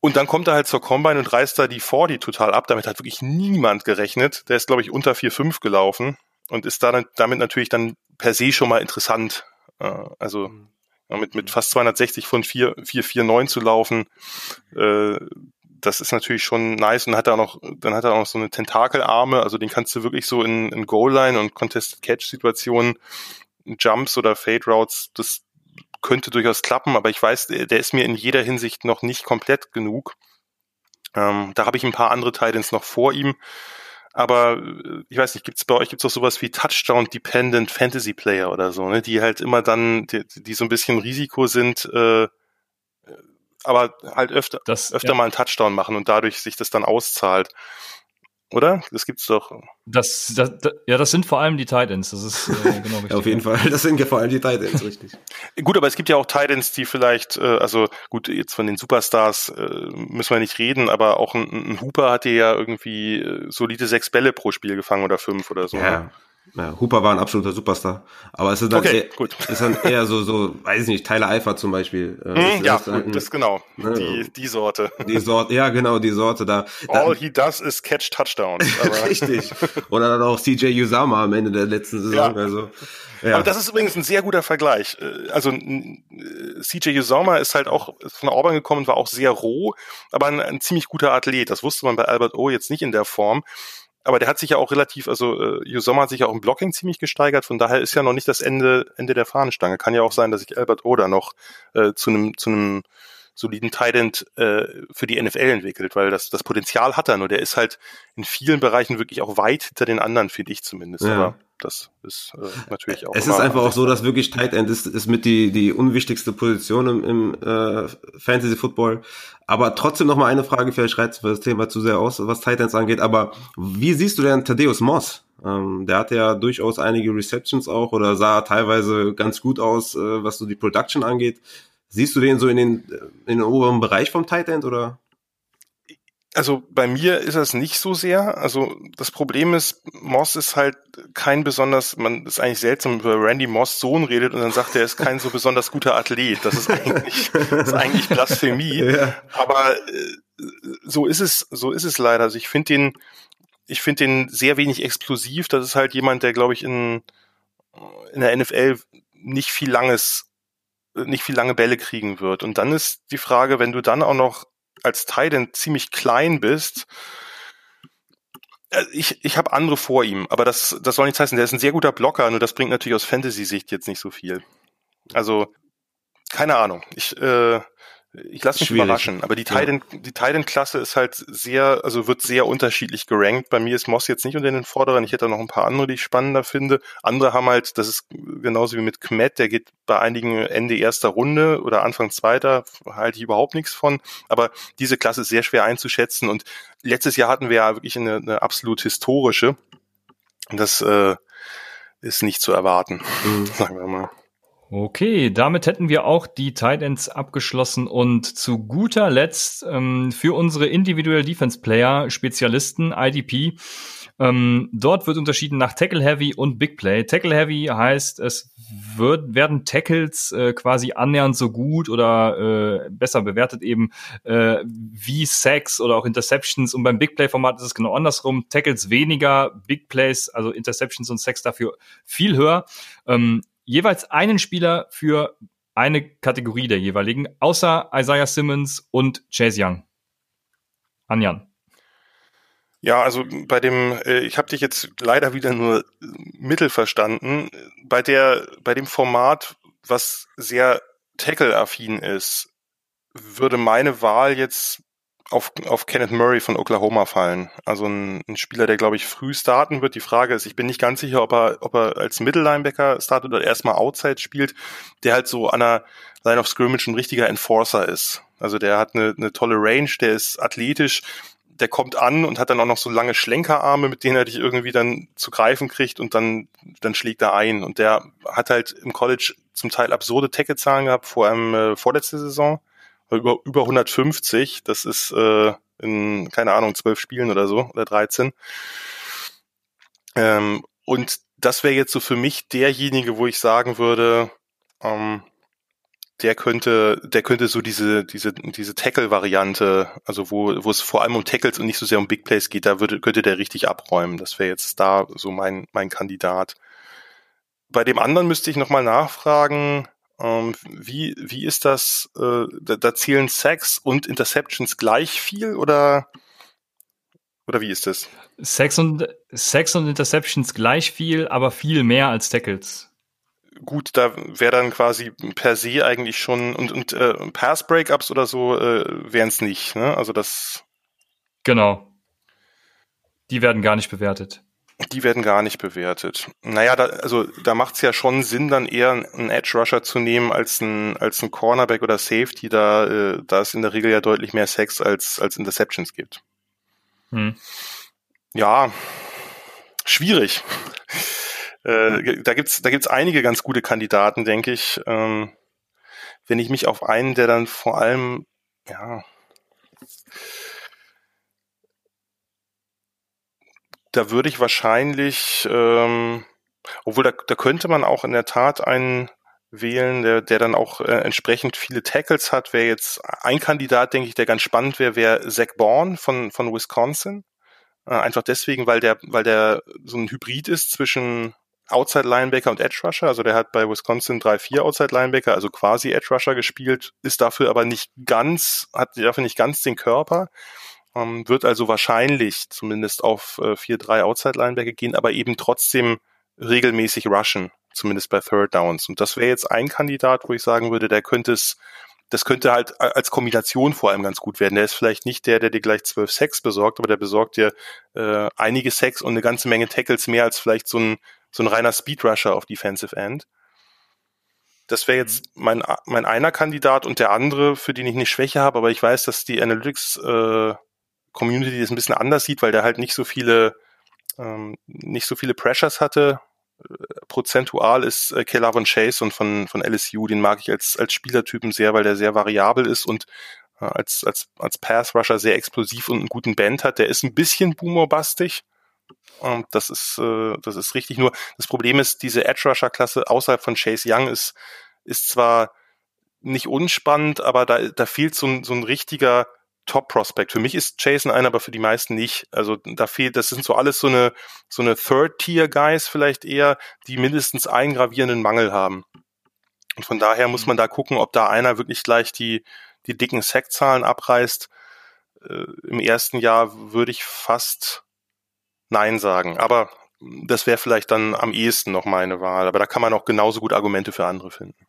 Und dann kommt er halt zur Combine und reißt da die 40 total ab, damit hat wirklich niemand gerechnet. Der ist, glaube ich, unter 4,5 gelaufen und ist da, damit natürlich dann per se schon mal interessant äh, also mhm. mit, mit fast 260 von 4, 449 zu laufen, äh, das ist natürlich schon nice und hat er noch, dann hat er auch noch so eine Tentakelarme, also den kannst du wirklich so in, in Goal-Line und Contested Catch-Situationen, Jumps oder Fade Routes, das könnte durchaus klappen, aber ich weiß, der ist mir in jeder Hinsicht noch nicht komplett genug. Ähm, da habe ich ein paar andere Titans noch vor ihm. Aber äh, ich weiß nicht, gibt es bei euch gibt's auch sowas wie Touchdown-Dependent Fantasy Player oder so, ne? Die halt immer dann, die, die so ein bisschen Risiko sind, äh, aber halt öfter, das, öfter ja. mal einen Touchdown machen und dadurch sich das dann auszahlt. Oder? Das gibt's doch. Das, das, das, ja, das sind vor allem die Titans. Das ist äh, genau richtig. Auf jeden Fall, das sind ja vor allem die Titans, richtig. gut, aber es gibt ja auch Titans, die vielleicht, äh, also gut, jetzt von den Superstars äh, müssen wir nicht reden, aber auch ein, ein Hooper hat ja irgendwie äh, solide sechs Bälle pro Spiel gefangen oder fünf oder so. Ja. Ja, Hooper war ein absoluter Superstar. Aber es ist dann, okay, eher, ist dann eher so, so, weiß ich nicht, Tyler Eifer zum Beispiel. Mm, ja, gut, ein, das genau. Ne, die, die Sorte. Die Sorte, ja, genau, die Sorte da. All he does is catch Touchdowns. Richtig. Oder dann auch CJ Usama am Ende der letzten Saison. Ja. Also, ja. Aber das ist übrigens ein sehr guter Vergleich. Äh, also CJ Usama ist halt auch von Auburn gekommen und war auch sehr roh, aber ein, ein ziemlich guter Athlet. Das wusste man bei Albert O jetzt nicht in der Form aber der hat sich ja auch relativ, also äh, Sommer hat sich ja auch im Blocking ziemlich gesteigert, von daher ist ja noch nicht das Ende, Ende der Fahnenstange. Kann ja auch sein, dass ich Albert Oder noch äh, zu einem zu einem soliden Tight äh, für die NFL entwickelt, weil das, das Potenzial hat er nur. Der ist halt in vielen Bereichen wirklich auch weit hinter den anderen, finde ich zumindest. Ja. Aber das ist äh, natürlich auch. Es ist einfach auch so, dass wirklich Tight End ist, ist mit die, die unwichtigste Position im, im äh, Fantasy Football. Aber trotzdem noch mal eine Frage, vielleicht reizt das Thema zu sehr aus, was Tight Ends angeht. Aber wie siehst du denn Thaddeus Moss? Ähm, der hatte ja durchaus einige Receptions auch oder sah teilweise ganz gut aus, äh, was so die Production angeht. Siehst du den so in den, in den oberen Bereich vom Tight End oder? Also bei mir ist das nicht so sehr. Also das Problem ist, Moss ist halt kein besonders, man ist eigentlich seltsam, über Randy Moss Sohn redet und dann sagt er, er ist kein so besonders guter Athlet. Das ist eigentlich, das ist eigentlich Blasphemie. Ja. Aber äh, so ist es, so ist es leider. Also ich finde den, ich finde den sehr wenig explosiv. Das ist halt jemand, der, glaube ich, in, in der NFL nicht viel langes, nicht viel lange Bälle kriegen wird. Und dann ist die Frage, wenn du dann auch noch als Titan ziemlich klein bist, äh, ich, ich habe andere vor ihm, aber das, das soll nichts heißen. Der ist ein sehr guter Blocker, nur das bringt natürlich aus Fantasy-Sicht jetzt nicht so viel. Also, keine Ahnung. Ich, äh, ich lasse mich Schwierig. überraschen, aber die Titan, ja. die Titan-Klasse ist halt sehr, also wird sehr unterschiedlich gerankt. Bei mir ist Moss jetzt nicht unter den Vorderen. Ich hätte noch ein paar andere, die ich spannender finde. Andere haben halt, das ist genauso wie mit Kmet, der geht bei einigen Ende erster Runde oder Anfang zweiter, halte ich überhaupt nichts von. Aber diese Klasse ist sehr schwer einzuschätzen und letztes Jahr hatten wir ja wirklich eine, eine absolut historische. Und das äh, ist nicht zu erwarten, mhm. sagen wir mal. Okay, damit hätten wir auch die Tight Ends abgeschlossen und zu guter Letzt ähm, für unsere Individual Defense Player Spezialisten IDP. Ähm, dort wird unterschieden nach Tackle Heavy und Big Play. Tackle Heavy heißt, es wird, werden Tackles äh, quasi annähernd so gut oder äh, besser bewertet eben äh, wie Sacks oder auch Interceptions. Und beim Big Play Format ist es genau andersrum. Tackles weniger, Big Plays, also Interceptions und Sacks dafür viel höher. Ähm, jeweils einen Spieler für eine Kategorie der jeweiligen, außer Isaiah Simmons und Chase Young. Anjan. Ja, also bei dem, äh, ich habe dich jetzt leider wieder nur mittel verstanden. Bei der, bei dem Format, was sehr Tackle-affin ist, würde meine Wahl jetzt auf, auf Kenneth Murray von Oklahoma fallen. Also ein, ein Spieler, der, glaube ich, früh starten wird. Die Frage ist, ich bin nicht ganz sicher, ob er, ob er als Mittellinebacker startet oder erstmal Outside spielt, der halt so an der Line of Scrimmage ein richtiger Enforcer ist. Also der hat eine, eine tolle Range, der ist athletisch, der kommt an und hat dann auch noch so lange Schlenkerarme, mit denen er dich irgendwie dann zu greifen kriegt und dann, dann schlägt er ein. Und der hat halt im College zum Teil absurde Tackle-Zahlen gehabt, vor allem äh, vorletzte Saison über, über 150. Das ist äh, in, keine Ahnung, zwölf Spielen oder so, oder 13. Ähm, und das wäre jetzt so für mich derjenige, wo ich sagen würde, ähm, der könnte, der könnte so diese, diese, diese Tackle-Variante, also wo, wo es vor allem um Tackles und nicht so sehr um Big Plays geht, da würde, könnte der richtig abräumen. Das wäre jetzt da so mein, mein Kandidat. Bei dem anderen müsste ich nochmal nachfragen, ähm, wie, wie ist das? Äh, da, da zählen Sacks und Interceptions gleich viel oder, oder wie ist das? Sacks und, Sacks und Interceptions gleich viel, aber viel mehr als Tackles. Gut, da wäre dann quasi per se eigentlich schon und, und äh, Pass-Breakups oder so äh, wären es nicht, ne? Also das. Genau. Die werden gar nicht bewertet. Die werden gar nicht bewertet. Naja, da, also da macht es ja schon Sinn, dann eher einen Edge Rusher zu nehmen als ein als ein Cornerback oder Safety, da äh, da es in der Regel ja deutlich mehr Sex als als Interceptions gibt. Hm. Ja, schwierig. äh, da gibt's da gibt's einige ganz gute Kandidaten, denke ich. Ähm, wenn ich mich auf einen, der dann vor allem ja da würde ich wahrscheinlich, ähm, obwohl da, da könnte man auch in der Tat einen wählen, der, der dann auch äh, entsprechend viele Tackles hat. Wäre jetzt ein Kandidat, denke ich, der ganz spannend wäre, wäre Zach Bourne von, von Wisconsin. Äh, einfach deswegen, weil der, weil der so ein Hybrid ist zwischen Outside Linebacker und Edge Rusher. Also der hat bei Wisconsin drei, vier Outside Linebacker, also quasi Edge Rusher gespielt, ist dafür aber nicht ganz, hat dafür nicht ganz den Körper. Ähm, wird also wahrscheinlich zumindest auf äh, 4-3 Outside-Linebacker gehen, aber eben trotzdem regelmäßig rushen, zumindest bei Third Downs. Und das wäre jetzt ein Kandidat, wo ich sagen würde, der könnte es das könnte halt als Kombination vor allem ganz gut werden. Der ist vielleicht nicht der, der dir gleich zwölf Sex besorgt, aber der besorgt dir äh, einige Sex und eine ganze Menge Tackles mehr als vielleicht so ein, so ein reiner Speedrusher auf Defensive End. Das wäre jetzt mein, mein einer Kandidat und der andere, für den ich eine Schwäche habe, aber ich weiß, dass die Analytics äh, Community das ein bisschen anders sieht, weil der halt nicht so viele ähm, nicht so viele Pressures hatte. Äh, prozentual ist äh, Kelavon Chase und von, von LSU, den mag ich als, als Spielertypen sehr, weil der sehr variabel ist und äh, als, als, als Pass-Rusher sehr explosiv und einen guten Band hat. Der ist ein bisschen boomerbastig. Und das ist, äh, das ist richtig. Nur das Problem ist, diese Edge-Rusher-Klasse außerhalb von Chase Young ist, ist zwar nicht unspannend, aber da, da fehlt so ein, so ein richtiger Top-Prospect. Für mich ist Jason einer, aber für die meisten nicht. Also da fehlt, das sind so alles so eine, so eine Third-Tier-Guys vielleicht eher, die mindestens einen gravierenden Mangel haben. Und von daher muss man da gucken, ob da einer wirklich gleich die, die dicken Sackzahlen abreißt. Äh, Im ersten Jahr würde ich fast Nein sagen. Aber das wäre vielleicht dann am ehesten noch meine Wahl. Aber da kann man auch genauso gut Argumente für andere finden.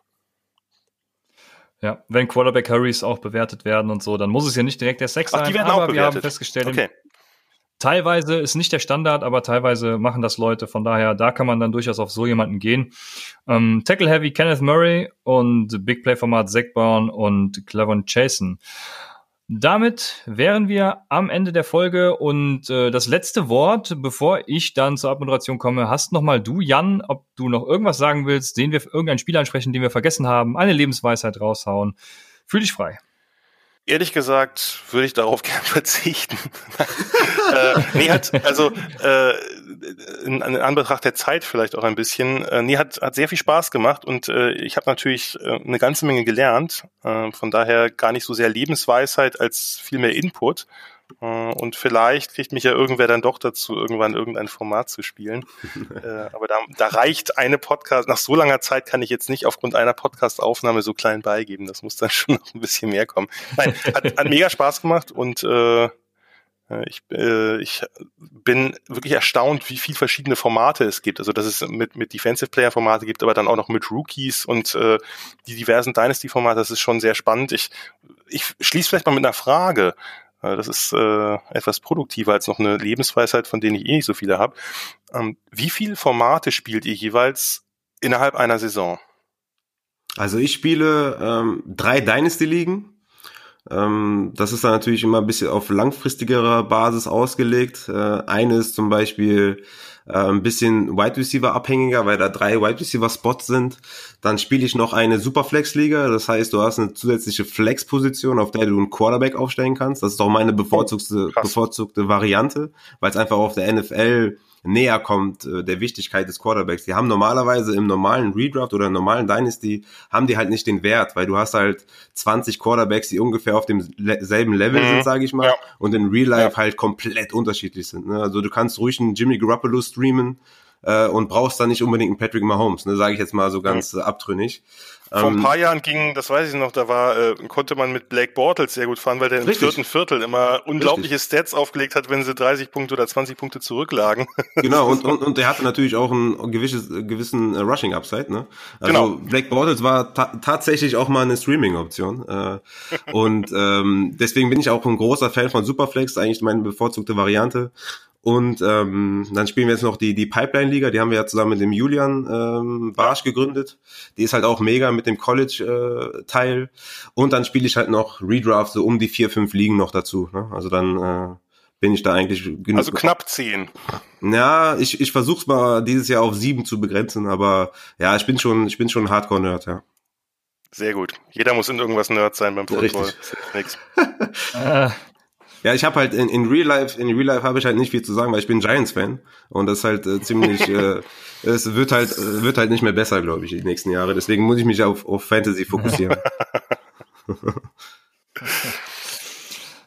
Ja, wenn Quarterback Hurries auch bewertet werden und so, dann muss es ja nicht direkt der Sex sein. Ach, die werden aber auch bewertet. wir haben festgestellt, okay. teilweise ist nicht der Standard, aber teilweise machen das Leute. Von daher, da kann man dann durchaus auf so jemanden gehen. Ähm, Tackle Heavy Kenneth Murray und Big Play Format Zach Brown und Clevon Chasen. Damit wären wir am Ende der Folge und äh, das letzte Wort, bevor ich dann zur Abmoderation komme, hast nochmal du, Jan, ob du noch irgendwas sagen willst, den wir irgendein Spiel ansprechen, den wir vergessen haben, eine Lebensweisheit raushauen. Fühl dich frei. Ehrlich gesagt würde ich darauf gern verzichten. äh, nee, hat, also äh, in, in Anbetracht der Zeit vielleicht auch ein bisschen. Äh, nee, hat, hat sehr viel Spaß gemacht und äh, ich habe natürlich äh, eine ganze Menge gelernt. Äh, von daher gar nicht so sehr Lebensweisheit als viel mehr Input. Äh, und vielleicht kriegt mich ja irgendwer dann doch dazu, irgendwann irgendein Format zu spielen. äh, aber da, da reicht eine Podcast, nach so langer Zeit kann ich jetzt nicht aufgrund einer Podcast-Aufnahme so klein beigeben. Das muss dann schon noch ein bisschen mehr kommen. Nein, hat, hat mega Spaß gemacht und äh, ich, äh, ich bin wirklich erstaunt, wie viel verschiedene Formate es gibt. Also dass es mit, mit Defensive Player Formate gibt, aber dann auch noch mit Rookies und äh, die diversen Dynasty Formate. Das ist schon sehr spannend. Ich, ich schließe vielleicht mal mit einer Frage. Äh, das ist äh, etwas produktiver als noch eine Lebensweisheit, von denen ich eh nicht so viele habe. Ähm, wie viele Formate spielt ihr jeweils innerhalb einer Saison? Also ich spiele ähm, drei Dynasty-Ligen. Ähm, das ist dann natürlich immer ein bisschen auf langfristigerer Basis ausgelegt. Äh, eine ist zum Beispiel äh, ein bisschen Wide Receiver abhängiger, weil da drei Wide Receiver Spots sind. Dann spiele ich noch eine Superflex Liga, das heißt, du hast eine zusätzliche Flex Position, auf der du einen Quarterback aufstellen kannst. Das ist auch meine bevorzugte, oh, bevorzugte Variante, weil es einfach auf der NFL näher kommt äh, der Wichtigkeit des Quarterbacks. Die haben normalerweise im normalen Redraft oder im normalen Dynasty haben die halt nicht den Wert, weil du hast halt 20 Quarterbacks, die ungefähr auf demselben Level mhm. sind, sage ich mal, ja. und in Real Life ja. halt komplett unterschiedlich sind. Ne? Also du kannst ruhig einen Jimmy Garoppolo streamen, äh, und brauchst dann nicht unbedingt einen Patrick Mahomes, ne, sage ich jetzt mal so ganz mhm. abtrünnig. Vor ein ähm, paar Jahren ging, das weiß ich noch, da war, äh, konnte man mit Blake Bortles sehr gut fahren, weil der im richtig. vierten Viertel immer unglaubliche richtig. Stats aufgelegt hat, wenn sie 30 Punkte oder 20 Punkte zurücklagen. Genau, und, und, und der hatte natürlich auch einen gewisses, gewissen äh, Rushing Upside, ne? Also genau. Blake Bortles war ta tatsächlich auch mal eine Streaming-Option. Äh, und ähm, deswegen bin ich auch ein großer Fan von Superflex, eigentlich meine bevorzugte Variante. Und ähm, dann spielen wir jetzt noch die, die Pipeline-Liga, die haben wir ja zusammen mit dem Julian ähm, Barsch gegründet. Die ist halt auch mega mit dem College-Teil. Äh, und dann spiele ich halt noch Redraft, so um die vier, fünf Ligen noch dazu. Ne? Also dann äh, bin ich da eigentlich genug. Also knapp zehn. Ja, ich, ich versuche es mal dieses Jahr auf sieben zu begrenzen, aber ja, ich bin schon, ich bin schon Hardcore-Nerd, ja. Sehr gut. Jeder muss in irgendwas Nerd sein beim Football. Richtig. äh, ja, ich habe halt in, in Real Life, in Real Life habe ich halt nicht viel zu sagen, weil ich bin Giants-Fan und das ist halt äh, ziemlich, äh, es wird halt, äh, wird halt nicht mehr besser, glaube ich, die nächsten Jahre. Deswegen muss ich mich auf, auf Fantasy fokussieren.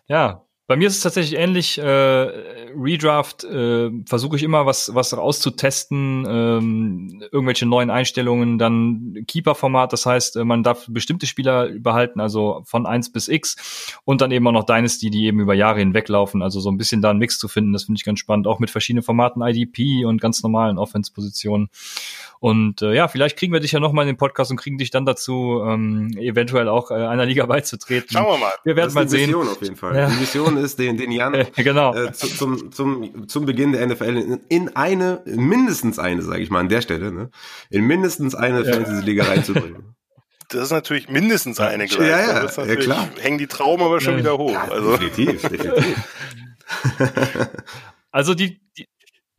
ja, Bei mir ist es tatsächlich ähnlich. Äh, Redraft äh, versuche ich immer was was auszutesten, ähm, irgendwelche neuen Einstellungen, dann Keeper-Format, das heißt, äh, man darf bestimmte Spieler behalten, also von eins bis X und dann eben auch noch Dynasty, die eben über Jahre hinweglaufen, also so ein bisschen da einen Mix zu finden, das finde ich ganz spannend, auch mit verschiedenen Formaten IDP und ganz normalen Offense-Positionen. Und äh, ja, vielleicht kriegen wir dich ja noch mal in den Podcast und kriegen dich dann dazu, ähm, eventuell auch äh, einer Liga beizutreten. Schauen wir mal. Wir werden mal sehen. Vision auf jeden Fall. Ja. Die Vision ist, den, den Jan genau. äh, zu, zum, zum, zum Beginn der NFL in, in eine, mindestens eine, sage ich mal an der Stelle, ne, in mindestens eine ja. Fantasy-Liga reinzubringen. Das ist natürlich mindestens eine gleich. Ja, ja, ja klar. Hängen die Traumen aber schon ja. wieder hoch. Ja, also. Definitiv, definitiv. also die, die,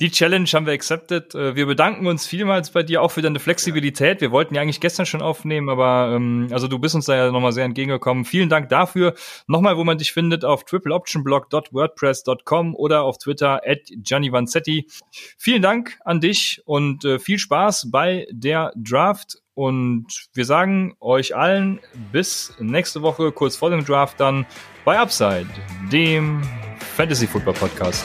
die Challenge haben wir accepted. Äh, wir bedanken uns vielmals bei dir auch für deine Flexibilität. Wir wollten ja eigentlich gestern schon aufnehmen, aber ähm, also du bist uns da ja nochmal sehr entgegengekommen. Vielen Dank dafür. Nochmal, wo man dich findet, auf tripleoptionblog.wordpress.com oder auf Twitter at Gianni Vanzetti. Vielen Dank an dich und äh, viel Spaß bei der Draft. Und wir sagen euch allen bis nächste Woche, kurz vor dem Draft dann, bei Upside, dem Fantasy Football Podcast.